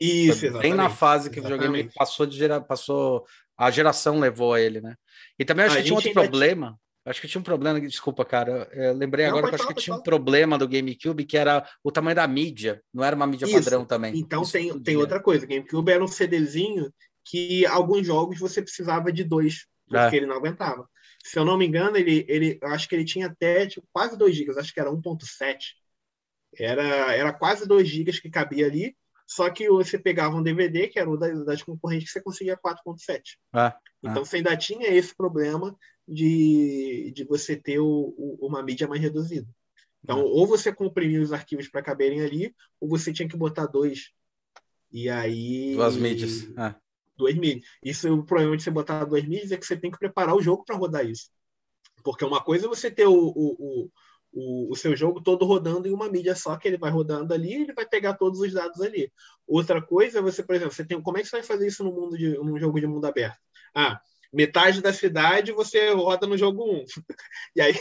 Isso, Foi exatamente. bem na fase que o videogame Exatamente. passou de gera, passou a geração levou a ele, né? E também acho A que tinha outro ainda problema. Acho que tinha um problema, desculpa, cara. Eu lembrei Não, agora que acho que falar, tinha um problema do GameCube que era o tamanho da mídia, não era uma mídia Isso. padrão também. Então Isso tem, podia. tem outra coisa. GameCube era um CDzinho que alguns jogos você precisava de dois, porque É. ele não aguentava. Se eu não me engano, ele, ele eu acho que ele tinha até tipo, quase 2 GB, acho que era 1.7. Era, era quase 2 GB que cabia ali, só que você pegava um DVD, que era o das, das concorrentes, que você conseguia 4.7. É, Então você ainda tinha esse problema de, de você ter o, o- uma mídia mais reduzida. Então, É. ou você comprimia os arquivos para caberem ali, ou você tinha que botar dois. E aí. duas mídias. É. Duas mídias. Isso, o problema de você botar duas mídias é que você tem que preparar o jogo para rodar isso. Porque uma coisa é você ter o, o, o, o, seu jogo todo rodando em uma mídia só, que ele vai rodando ali ele vai pegar todos os dados ali. Outra coisa é você, por exemplo, você tem, como é que você vai fazer isso no mundo de, num jogo de mundo aberto? Ah, metade da cidade você roda no jogo 1. E aí,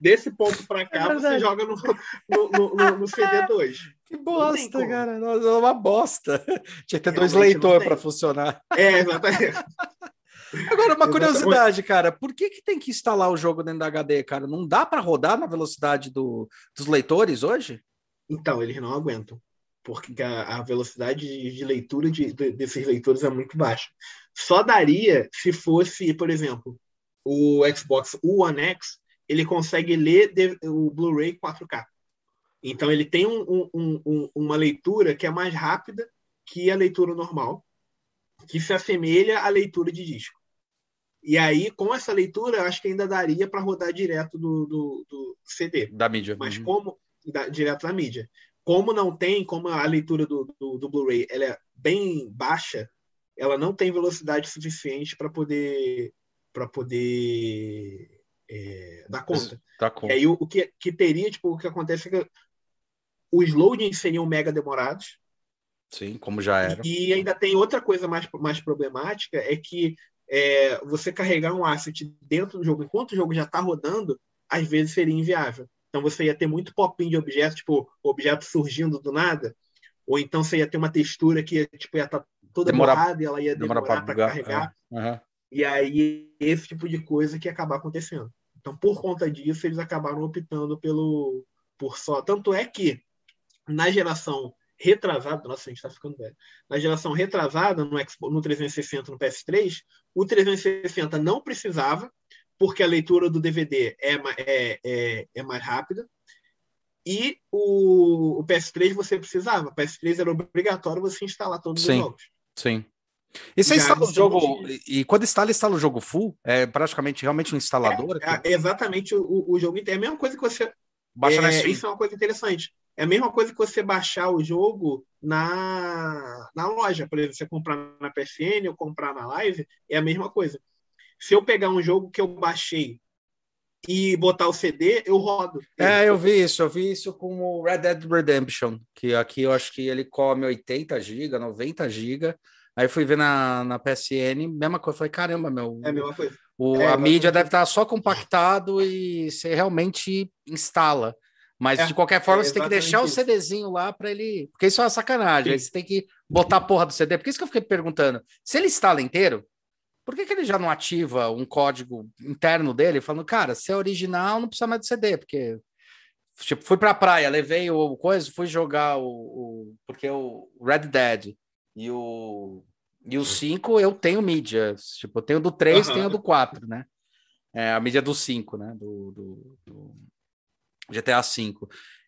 desse ponto para cá, É você joga no, no, no, no- no CD2. Que bosta, cara. Nossa, é uma bosta. Tinha que ter dois Realmente leitores para funcionar. É, exatamente. Agora, uma curiosidade, cara. Por que, que tem que instalar o jogo dentro da HD, cara? Não dá para rodar na velocidade do, dos leitores hoje? Então, eles não aguentam. Porque a, a velocidade de, de leitura de- de- desses leitores é muito baixa. Só daria se fosse, por exemplo, o Xbox One X, ele consegue ler o Blu-ray 4K. Então, ele tem um- um- um- um- uma leitura que é mais rápida que a leitura normal, que se assemelha à leitura de disco. E aí, com essa leitura, eu acho que ainda daria para rodar direto do, do- do CD. Da mídia. Mas Uhum. como da- direto da mídia. Como não tem, como a leitura do, do, do Blu-ray ela é bem baixa, ela não tem velocidade suficiente para poder para poder é, dar conta. Tá. E aí o, o que, que teria, tipo, o que acontece é que os loadings seriam mega demorados. Sim, como já era. E ainda tem outra coisa mais, mais problemática, é que é, você carregar um asset dentro do jogo, enquanto o jogo já está rodando, às vezes seria inviável. Então você ia ter muito popinho de objetos, tipo, objeto surgindo do nada, ou então você ia ter uma textura que tipo, ia estar toda Demora- borrada e ela ia Demora demorar para para carregar. é. Aham. E aí esse tipo de coisa que ia acabar acontecendo. Então, por conta disso, eles acabaram optando pelo por só. Tanto é que na geração retrasada, nossa, a gente está ficando velho. Na geração retrasada, no, Xbox, no 360, no PS3, o 360 não precisava, porque a leitura do DVD é, é, é, é mais rápida. E o, o PS3 você precisava. O PS3 era obrigatório você instalar todos Sim. os jogos. Sim. E você Já instala o jogo. E quando instala, instala o jogo full? É praticamente realmente um instalador? É, é exatamente o, o jogo inteiro. É a mesma coisa que você Baixa na é, Steam. isso é uma coisa interessante. É a mesma coisa que você baixar o jogo na, na loja. Por exemplo, você comprar na PSN ou comprar na Live, é a mesma coisa. Se eu pegar um jogo que eu baixei e botar o CD, eu rodo. É, eu vi isso, eu vi isso com o Red Dead Redemption, que aqui eu acho que ele come 80 GB, 90 GB. Aí fui ver na, na PSN, mesma coisa. Falei, caramba, meu, É a mesma coisa. o, é, a mídia deve estar só compactado e você realmente instala. Mas É, de qualquer forma, é você tem que deixar o exatamente CDzinho lá para ele. Porque isso é uma sacanagem. Sim. Aí você tem que botar a porra do CD. Por isso que eu fiquei perguntando: se ele instala inteiro, por que, que ele já não ativa um código interno dele falando, cara, se é original, não precisa mais do CD, porque. Tipo, fui pra praia, levei o coisa, fui jogar o. o- porque o Red Dead e o. E o 5 eu tenho mídia. Tipo, eu tenho do 3, Aham. tenho do 4, né? É, a mídia do 5, né? Do, do, do GTA V.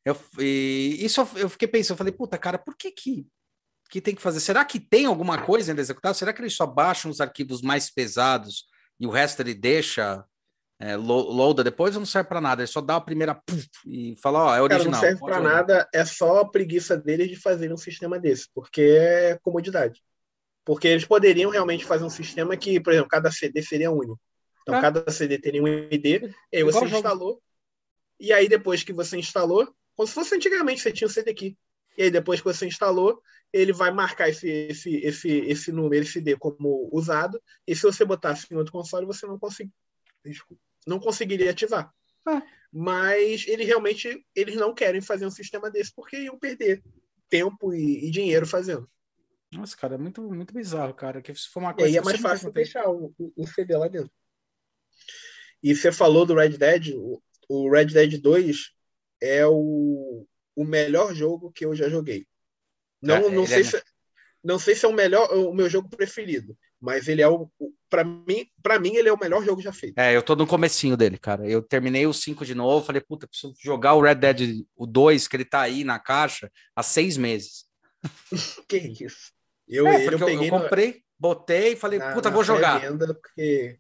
Eu, e isso eu, eu fiquei pensando, eu falei, puta, cara, por que que, que tem que fazer? Será que tem alguma coisa ainda executada? Será que eles só baixam os arquivos mais pesados e o resto ele deixa é, loada depois não serve para nada, ele só dá a primeira puff, e fala, ó, é original. Cara, não serve para nada, é só a preguiça deles de fazer um sistema desse, porque é comodidade. Porque eles poderiam realmente fazer um sistema que, por exemplo, cada CD seria único. Então, é. cada CD teria um ID, e aí você instalou, e aí depois que você instalou, como se fosse antigamente, você tinha o CD aqui. E aí depois que você instalou, ele vai marcar esse, esse, esse, esse número, esse CD como usado, e se você botasse em outro console, você não, consegui, não conseguiria ativar. É. Mas eles realmente eles não querem fazer um sistema desse porque iam perder tempo e, e dinheiro fazendo. Nossa, cara, é muito, muito bizarro, cara. Que se for uma coisa. E aí é mais fácil deixar o, o, CD lá dentro. E você falou do Red Dead, o, o Red Dead 2 é o, o melhor jogo que eu já joguei. Não, é, não, sei é... se, não sei se é o melhor, o meu jogo preferido, mas ele é o, para mim, para mim ele é o melhor jogo já feito. É, eu tô no comecinho dele, cara. Eu terminei o 5 de novo, falei, puta, preciso jogar o Red Dead o 2, que ele tá aí na caixa há seis meses. que isso? Eu, é, eu, eu, comprei, no... botei e falei, na, puta, vou jogar. Porque...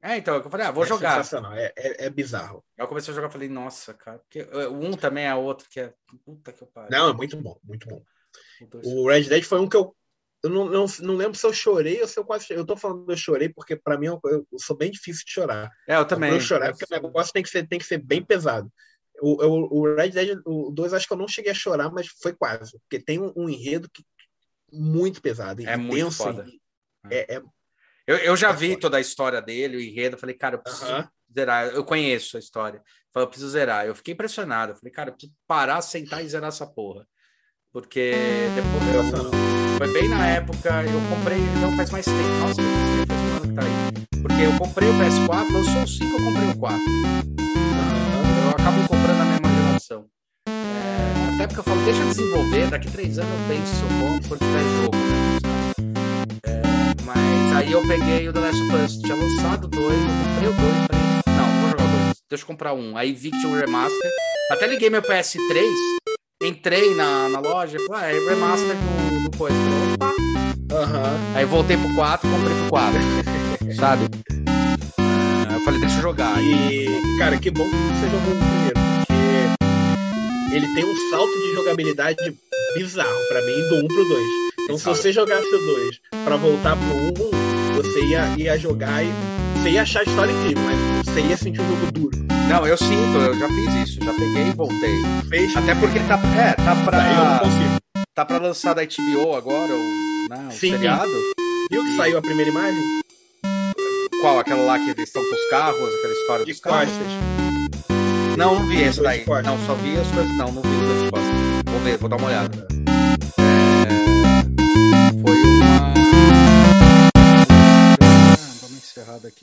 É, então, eu falei, ah, vou é jogar. É, é, é, bizarro. Aí eu comecei a jogar, falei, nossa, cara, porque eh, o um também é outro que é. Puta que eu pariu. Não, é muito bom, muito bom. O Red Dead foi um que eu. Eu não, não, não lembro se eu chorei ou se eu quase. Eu tô falando que eu chorei porque, para mim, eu, eu, sou bem difícil de chorar. É, eu também. Eu chorar, porque o negócio tem que ser, tem que ser bem pesado. O, o, o Red Dead o 2, acho que eu não cheguei a chorar, mas foi quase. Porque tem um, um enredo que muito pesado. É muito foda. É, é, eu, eu já é vi foda. toda a história dele, o enredo. Falei, cara, eu preciso uh -huh. zerar. Eu conheço a história. Falei, eu preciso zerar. Eu fiquei impressionado. Falei, cara, eu preciso parar, sentar e zerar essa porra. Porque depois eu, foi bem na época, eu comprei, não faz mais tempo. Nossa, faz um ano que tá aí. Porque eu comprei o PS4, eu sou o 5, eu comprei o 4. Eu acabo comprando a mesma geração. É, até porque eu falo, deixa eu desenvolver, daqui três anos eu penso compro quando tiver jogo, né? É, mas aí eu peguei o The Last of Us, tinha lançado dois, eu comprei o dois, falei, não, vou jogar dois, deixa eu comprar um. Aí vi que tinha um remaster. Até liguei meu PS3, entrei na, na loja falei, ah, é remaster do, do coisa. Opa. Uhum. Aí voltei pro 4 comprei pro 4. sabe? eu falei, deixa eu jogar. E, cara, que bom que você jogou o primeiro, porque ele tem um salto de jogabilidade bizarro para mim do 1 pro 2. Então, se você jogasse o 2 para voltar pro 1, você ia, ia jogar e você ia achar a história incrível, mas você ia sentir o jogo duro. Não, eu sinto, eu já fiz isso, já peguei e voltei. Fecha. Até porque tá, é, tá pra. Eu não consigo. Tá pra lançar da HBO agora, né, o, né, sim, seriado. Viu que saiu a primeira imagem? Qual? Aquela lá que eles estão com os carros, aquela história de dos carros? Não, não vi essa daí. Esporte. Não, só vi as coisas. Não, não vi os dois. Vou ver, vou dar uma olhada. É, foi uma. Ah, vamos encerrar daqui.